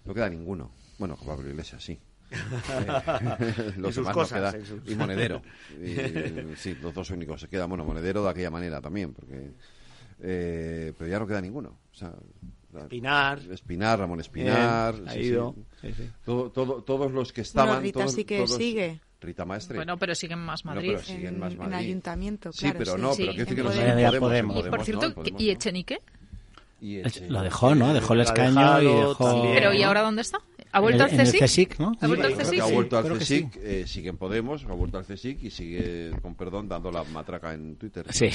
No queda ninguno. Bueno, Pablo Iglesias sí. los sus cosas, no queda, y Monedero. Y, sí, los dos únicos. Se queda, bueno, Monedero de aquella manera también, porque. pero ya no queda ninguno. O sea, Espinar. Espinar, Ramón Espinar. Bien, ha ido. Sí, sí. Todo, todo, todos los que estaban. Bueno, Rita todos, sí que todos, sigue. Rita Maestre. Bueno, pero siguen más Madrid. No, pero siguen en, más Madrid. en ayuntamiento, Sí, claro. pero no, sí. pero quiero decir que no Podemos. Y por cierto, no, Podemos ¿y. Echenique? Y lo dejó no dejó el escaño dejado y dejó también. Pero ¿y ahora dónde está? ¿Ha vuelto En- al en el CSIC? CSIC, ¿no? ¿Ha vuelto al Creo que CSIC? ha vuelto al CSIC, eh, sigue en Podemos, ha vuelto al CSIC y sigue, con perdón, dando la matraca en Twitter. Sí. Y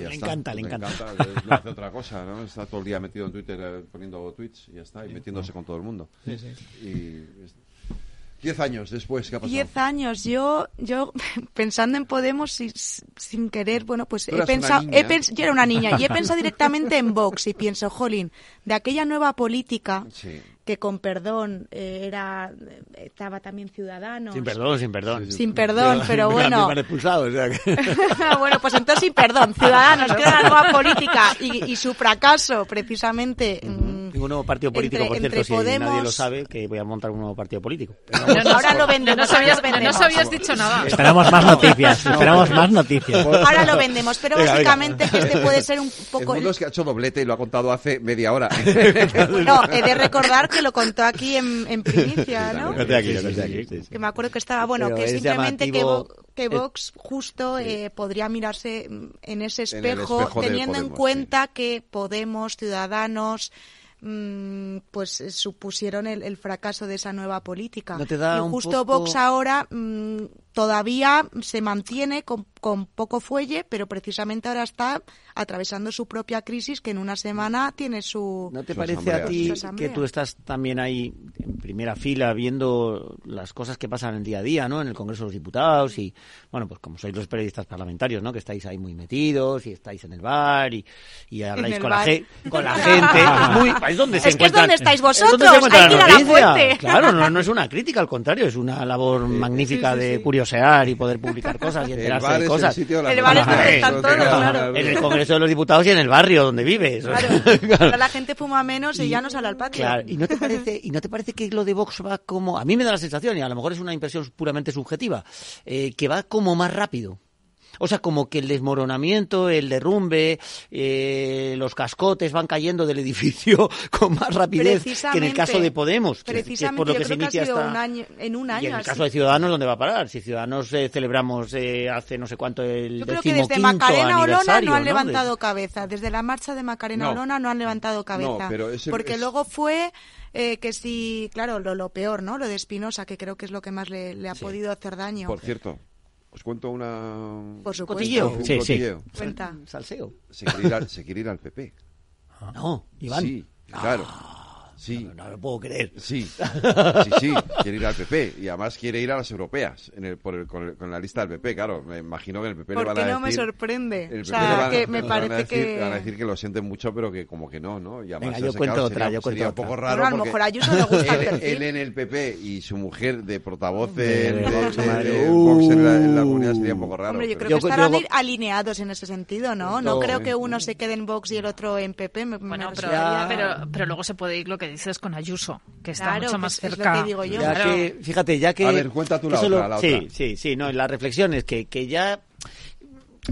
ya Le está. encanta, le encanta. eh, No hace otra cosa, ¿no? Está todo el día metido en Twitter eh, poniendo tweets y ya está, y metiéndose con todo el mundo. Sí, sí. Y diez años después, ¿qué ha pasado? Diez años. Yo, yo pensando en Podemos sin querer, bueno, pues he pensado, niña. he pens- yo era una niña y he pensado directamente en Vox y pienso, jolín, de aquella nueva política Sí. que con perdón eh, era estaba también Ciudadanos. Sin perdón, sin perdón. Sin perdón, pero Me bueno. han expulsado, o sea que- bueno, pues entonces sin perdón, Ciudadanos, que era la nueva política y, y su fracaso, precisamente. mm, un nuevo partido político, Entre- por cierto, si nadie lo Podemos- sabe, que voy a montar un nuevo partido político. ahora lo No vendemos. nos ahora lo no vendemos. nos habías dicho nada. esperamos más noticias esperamos más noticias Ahora lo vendemos, pero Venga, venga. básicamente que este puede ser un El poco... mundo es que ha hecho doblete y lo ha contado hace media hora. No, he de recordar que lo contó aquí en, en primicia, ¿no? Aquí, aquí, sí, sí. Que me acuerdo que estaba, bueno, Pero que es simplemente que, llamativo- Vo- que Vox justo eh, podría mirarse en ese En el espejo, espejo de teniendo en Podemos, cuenta que Podemos, Ciudadanos, pues eh, supusieron el, el fracaso de esa nueva política. ¿No te da y un justo poco- Vox ahora mm, todavía se mantiene con, con poco fuelle, pero precisamente ahora está atravesando su propia crisis que en una semana tiene su... ¿No te Su parece asamblea, a ti que tú estás también ahí en primera fila viendo las cosas que pasan en el día a día, ¿no? En el Congreso de los Diputados y, bueno, pues como sois los periodistas parlamentarios, ¿no? Que estáis ahí muy metidos y estáis en el bar y, y habláis con la, bar. ge- con la gente. es, muy, es donde se Es que es donde estáis es donde se vosotros, encuentra hay que ir a la noticia. fuente. Claro, no, no es una crítica, al contrario, es una labor magnífica sí, sí, de sí. Curiosear y poder publicar cosas y El enterarse bar de cosas. el sitio de las El bar es donde noticias. están No todos, te queda claro. nada. En el Congreso de los Diputados y en el barrio donde vives. Ahora la gente fuma menos y, ya no sale al patio. Claro, ¿y no te parece, y no te parece que lo de Vox va como, a mí me da la sensación, y a lo mejor es una impresión puramente subjetiva, eh, que va como más rápido? O sea, como que el desmoronamiento, el derrumbe, eh, los cascotes van cayendo del edificio con más rapidez que en el Precisamente. caso de Podemos, que- que es Precisamente, por lo yo que se creo que ha inicia un año, en un año. Y en el así. caso de Ciudadanos, ¿dónde va a parar? Si Ciudadanos eh, celebramos eh, hace no sé cuánto el Yo creo que desde Macarena Olona no han ¿no? levantado cabeza. Desde la marcha de Macarena No. Olona no han levantado cabeza. pero ese- porque es- luego fue eh, que sí, claro, lo, lo peor, ¿no? Lo de Espinosa, que creo que es lo que más le, le ha podido hacer daño. Por cierto, os cuento una... Por supuesto. Cotilleo. un Sí, sí. cotilleo. Cuenta. Salseo. Se quiere, ir al, se quiere ir al PP. No, Iván. Sí, claro. Sí. No, no lo puedo creer. Sí, sí, sí, quiere ir al PP y además quiere ir a las europeas en el, por el- con, el- con la lista del PP, claro. Me imagino que el PP le van a no me decir... sorprende. el O PP sea, le van- que me le van parece decir- que- Van a decir que lo sienten mucho, pero que como que no, ¿no? Y además, Venga, yo cuento claro, otra, sería, yo cuento sería un otra. poco raro Bueno, a lo mejor a Ayuso le gusta él, él en el PP y su mujer de portavoz de, De de- de- Vox en la, en la comunidad sería un poco raro. Hombre, yo creo pero- que estarán ir alineados en ese sentido, ¿no? No No, creo eh. que uno se quede en Vox y el otro en PP. Me, me Bueno, pero, pero luego se puede ir lo que dices con Ayuso, que está Claro, mucho más es- es lo cerca. que digo yo. Ya Claro. que, fíjate, ya que... A ver, cuenta tú la otra, la sí, otra. Sí, sí, no, la reflexión es que, que ya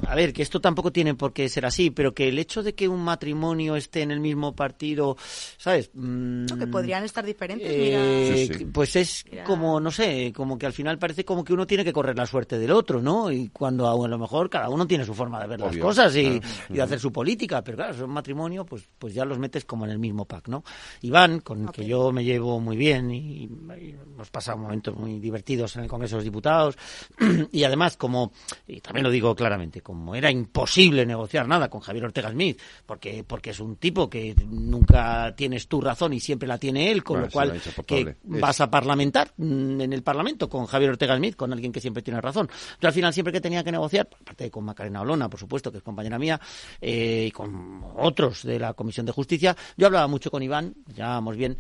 a ver, que esto tampoco tiene por qué ser así, pero que el hecho de que un matrimonio esté en el mismo partido, ¿sabes? Mm, No, que podrían estar diferentes. eh, mira. Pues es Mira. como, no sé, como que al final parece como que uno tiene que correr la suerte del otro, ¿no? Y cuando a lo mejor cada uno tiene su forma de ver las cosas y, claro. y de hacer su política, pero claro, si es un matrimonio, pues, pues ya los metes como en el mismo pack, ¿no? Iván, con el que yo me llevo muy bien y, y hemos pasado momentos muy divertidos en el Congreso de los Diputados y además como, y también lo digo claramente, como era imposible negociar nada con Javier Ortega Smith, porque, porque es un tipo que nunca tienes tu razón y siempre la tiene él, con Bueno, lo cual que. Es- vas a parlamentar mm, en el Parlamento con Javier Ortega Smith, con alguien que siempre tiene razón. Yo al final siempre que tenía que negociar, aparte de con Macarena Olona, por supuesto, que es compañera mía, eh, y con otros de la Comisión de Justicia, yo hablaba mucho con Iván, llevábamos bien.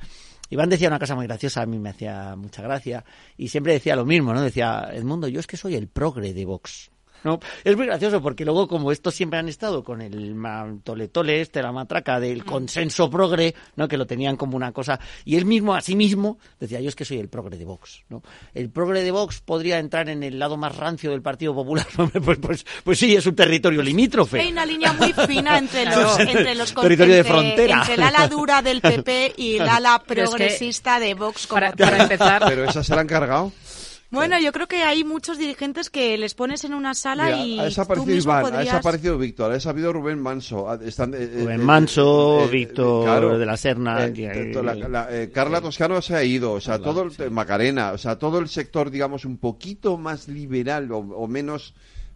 Iván decía una cosa muy graciosa, a mí me hacía mucha gracia, y siempre decía lo mismo, ¿no? Decía, Edmundo, yo es que soy el progre de Vox. ¿No? Es muy gracioso porque luego, como estos siempre han estado con el ma- tole-tole este, la matraca del consenso progre, ¿no? que lo tenían como una cosa, y él mismo, a sí mismo, decía, yo es que soy el progre de Vox. ¿no? El progre de Vox podría entrar en el lado más rancio del Partido Popular. Hombre, pues, pues, pues sí, es un territorio limítrofe. Hay una línea muy fina entre los, entre los Territorio de entre- frontera. entre el ala dura del PP y el ala Pero es que- progresista de Vox. Como Para, para empezar, Pero esa se la han cargado. Bueno, yo creo que hay muchos dirigentes que les pones en una sala Mira, y ha tú desaparecido mismo Iván, ha podrías... desaparecido Víctor, ha desaparecido Rubén Manso. ha- Están, eh, eh, Rubén eh, Manso, eh, Víctor de la Serna, eh, que- to- la- la- eh, Carla Toscano se ha ido, o sea, todo el, Macarena, o sea, todo el sector, digamos, un poquito más liberal o, o menos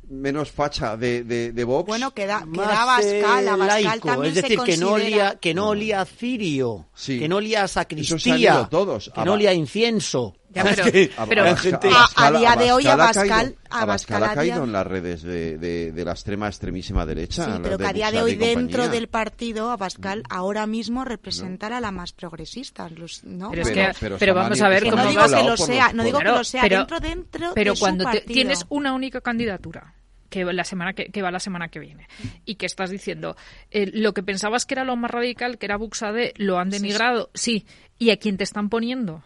menos facha de, de, de Vox. Bueno, queda, más queda Abascal, eh, Abascal laico, también es decir, se que no olía, que no olía a cirio, Sí. que no olía a sacristía, todos. que no Aba- olía a incienso. Ya, pero- Es que pero- hay gente- A- a día de hoy Abascal- Abascal Abascal ha a caído día- en las redes de, de- de la extrema extremísima derecha. Sí, pero que a día de hoy dentro del partido Abascal ahora mismo representará a la más progresista, los, ¿no? Pero es Pero- que, pero pero está vamos a ver Que no cómo digo que lo sea, no digo que lo sea pero- dentro dentro pero de su cuando te- tienes una única candidatura que va la semana que, que va la semana que viene y que estás diciendo eh, lo que pensabas que era lo más radical que era Buxade lo han denigrado sí y a quién te están poniendo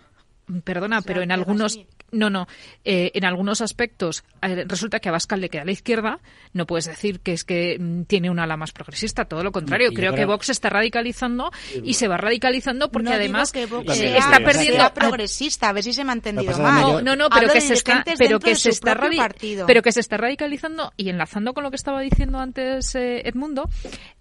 perdona pero en algunos no, no. Eh, en algunos aspectos eh, resulta que a Bascal le queda a la izquierda. No puedes decir que es que mm, tiene una ala más progresista. Todo lo contrario. Creo que Vox se está radicalizando y se va radicalizando porque no además que Vox eh, sea- está perdiendo. sea progresista, a ver si se me ha entendido mal. No, no, no, pero que se está, que se pero que se está radicalizando y enlazando con lo que estaba diciendo antes eh, Edmundo.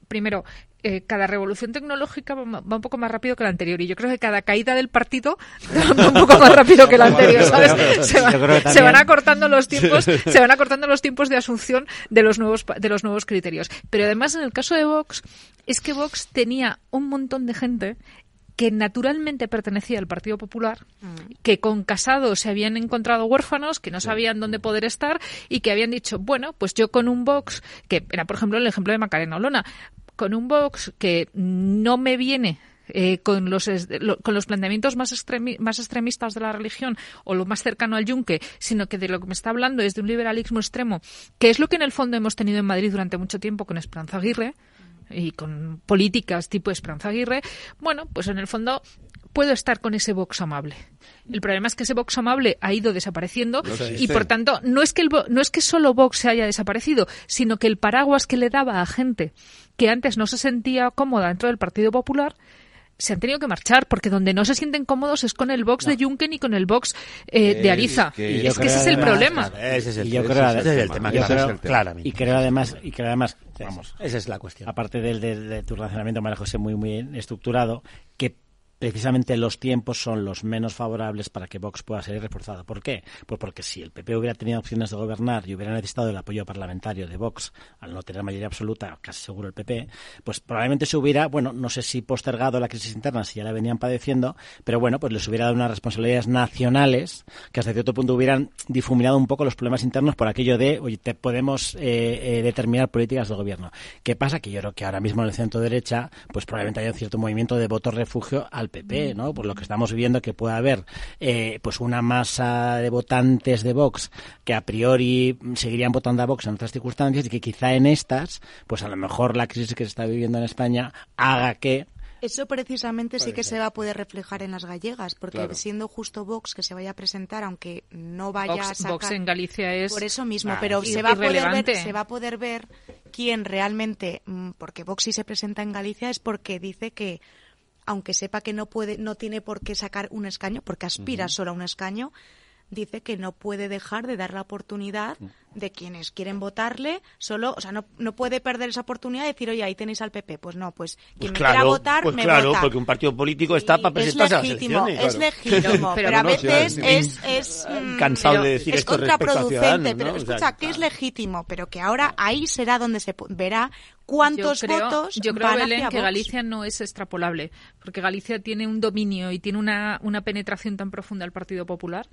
Primero, eh, cada revolución tecnológica va, va un poco más rápido que la anterior y yo creo que cada caída del partido va un poco más rápido que la anterior, ¿sabes? Se, va- se van acortando los tiempos, se van acortando los tiempos de asunción de los nuevos pa- de los nuevos criterios. Pero además en el caso de Vox es que Vox tenía un montón de gente que naturalmente pertenecía al Partido Popular, que con Casado se habían encontrado huérfanos, que no sabían dónde poder estar y que habían dicho, bueno, pues yo con un Vox, que era por ejemplo el ejemplo de Macarena Olona, con un Vox que no me viene eh, con los lo- con los planteamientos más extremi- más extremistas de la religión o lo más cercano al yunque, sino que de lo que me está hablando es de un liberalismo extremo, que es lo que en el fondo hemos tenido en Madrid durante mucho tiempo con Esperanza Aguirre y con políticas tipo Esperanza Aguirre, bueno, pues en el fondo puedo estar con ese Vox amable. El problema es que ese Vox amable ha ido desapareciendo y por tanto no es que el, no es que solo Vox se haya desaparecido, sino que el paraguas que le daba a gente que antes no se sentía cómoda dentro del Partido Popular se han tenido que marchar porque donde no se sienten cómodos es con el Vox de Juncker y con el Vox eh, de Es Ariza. que- Y yo es que ese es el problema. Ese es el, Y yo ese creo, es el tema, yo ese es creo- el tema. claramente. Y creo además, y creo además, vamos, Esa es la cuestión. aparte del, de tu razonamiento, María José, muy, muy estructurado, que precisamente los tiempos son los menos favorables para que Vox pueda ser reforzada. ¿Por qué? Pues porque si el PP hubiera tenido opciones de gobernar y hubiera necesitado el apoyo parlamentario de Vox, al no tener mayoría absoluta, casi seguro el PP, pues probablemente se hubiera, bueno, no sé si postergado la crisis interna, si ya la venían padeciendo, pero bueno, pues les hubiera dado unas responsabilidades nacionales que hasta cierto punto hubieran difuminado un poco los problemas internos por aquello de, oye, te podemos eh, eh, determinar políticas del gobierno. ¿Qué pasa? Que yo creo que ahora mismo en el centro derecha, pues probablemente haya un cierto movimiento de voto refugio al PP, ¿no? Por lo que estamos viendo que puede haber, eh, pues una masa de votantes de Vox que a priori seguirían votando a Vox en otras circunstancias y que quizá en estas, pues a lo mejor la crisis que se está viviendo en España haga que Eso precisamente sí que se va a poder reflejar en las gallegas, porque Claro. siendo justo Vox que se vaya a presentar, aunque no vaya a Vox, sacar... Vox en Galicia es Por eso mismo, Ah, pero se va, a poder ver, se va a poder ver quién realmente, mm, porque Vox si se presenta en Galicia es porque dice que aunque sepa que no puede, no tiene por qué sacar un escaño, porque aspira solo a un escaño, dice que no puede dejar de dar la oportunidad de quienes quieren votarle, solo, o sea, no, no puede perder esa oportunidad de decir, oye, ahí tenéis al PP. Pues no, pues Pues quien me quiera claro, votar, pues me claro, vota. porque un partido político está para Es presentarse a las legítimo, elecciones. es legítimo, pero, a no, veces sí. es, es, mm, Cansado de decir es esto respecto a contraproducente, pero ¿no? O sea, escucha, que es legítimo, pero que ahora ahí será donde se verá cuántos yo creo, votos yo creo van Belén, hacia que Vox. Galicia no es extrapolable, porque Galicia tiene un dominio y tiene una, una penetración tan profunda al Partido Popular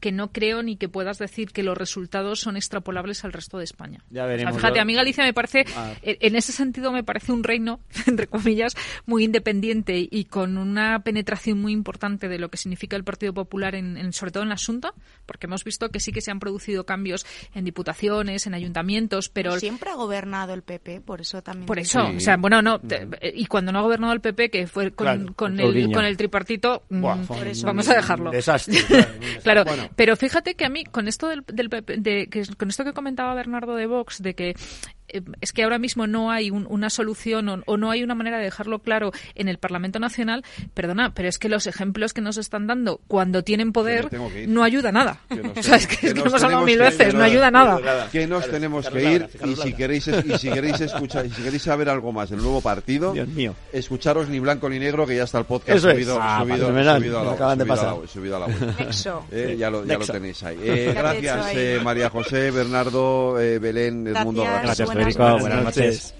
que no creo ni que puedas decir que los resultados son extrapolables al resto de España. Ya O sea, veremos. fíjate, a mí Galicia me parece, Ah. en ese sentido me parece un reino, entre comillas, muy independiente y con una penetración muy importante de lo que significa el Partido Popular, en, en- sobre todo en la Asunta, porque hemos visto que sí que se han producido cambios en diputaciones, en ayuntamientos, pero siempre ha gobernado el PP, por eso también. por eso, o sea, bueno, no, te- y cuando no ha gobernado el PP, que fue con, Claro, con, con el, con el tripartito, mm, Buah, vamos a dejarlo. desastre, claro, Bueno. Pero fíjate que a mí, con esto del, del de, que, con esto que comentaba Bernardo de Vox, de que es que ahora mismo no hay un- una solución o, o no hay una manera de dejarlo claro en el Parlamento Nacional, perdona, pero es que los ejemplos que nos están dando cuando tienen poder no ayuda nada. Que nos o sea, es que, tenemos- es que hemos hablado mil veces, no ayuda nada. Que nos tenemos Carlos que ir y si queréis y si queréis escuchar y si queréis saber algo más del nuevo partido, Dios mío. escucharos ni blanco ni negro que ya está el podcast Eso es. subido, Ah, subido, fenomenal. subido a la acaban de subido a la pasar. web, subido a la web. Nexo. Eh, ya lo, ya lo Nexo. tenéis ahí. Eh, gracias eh. María José, Bernardo, eh, Belén, Edmundo. Gracias, Federico, buenas, buenas noches. noches.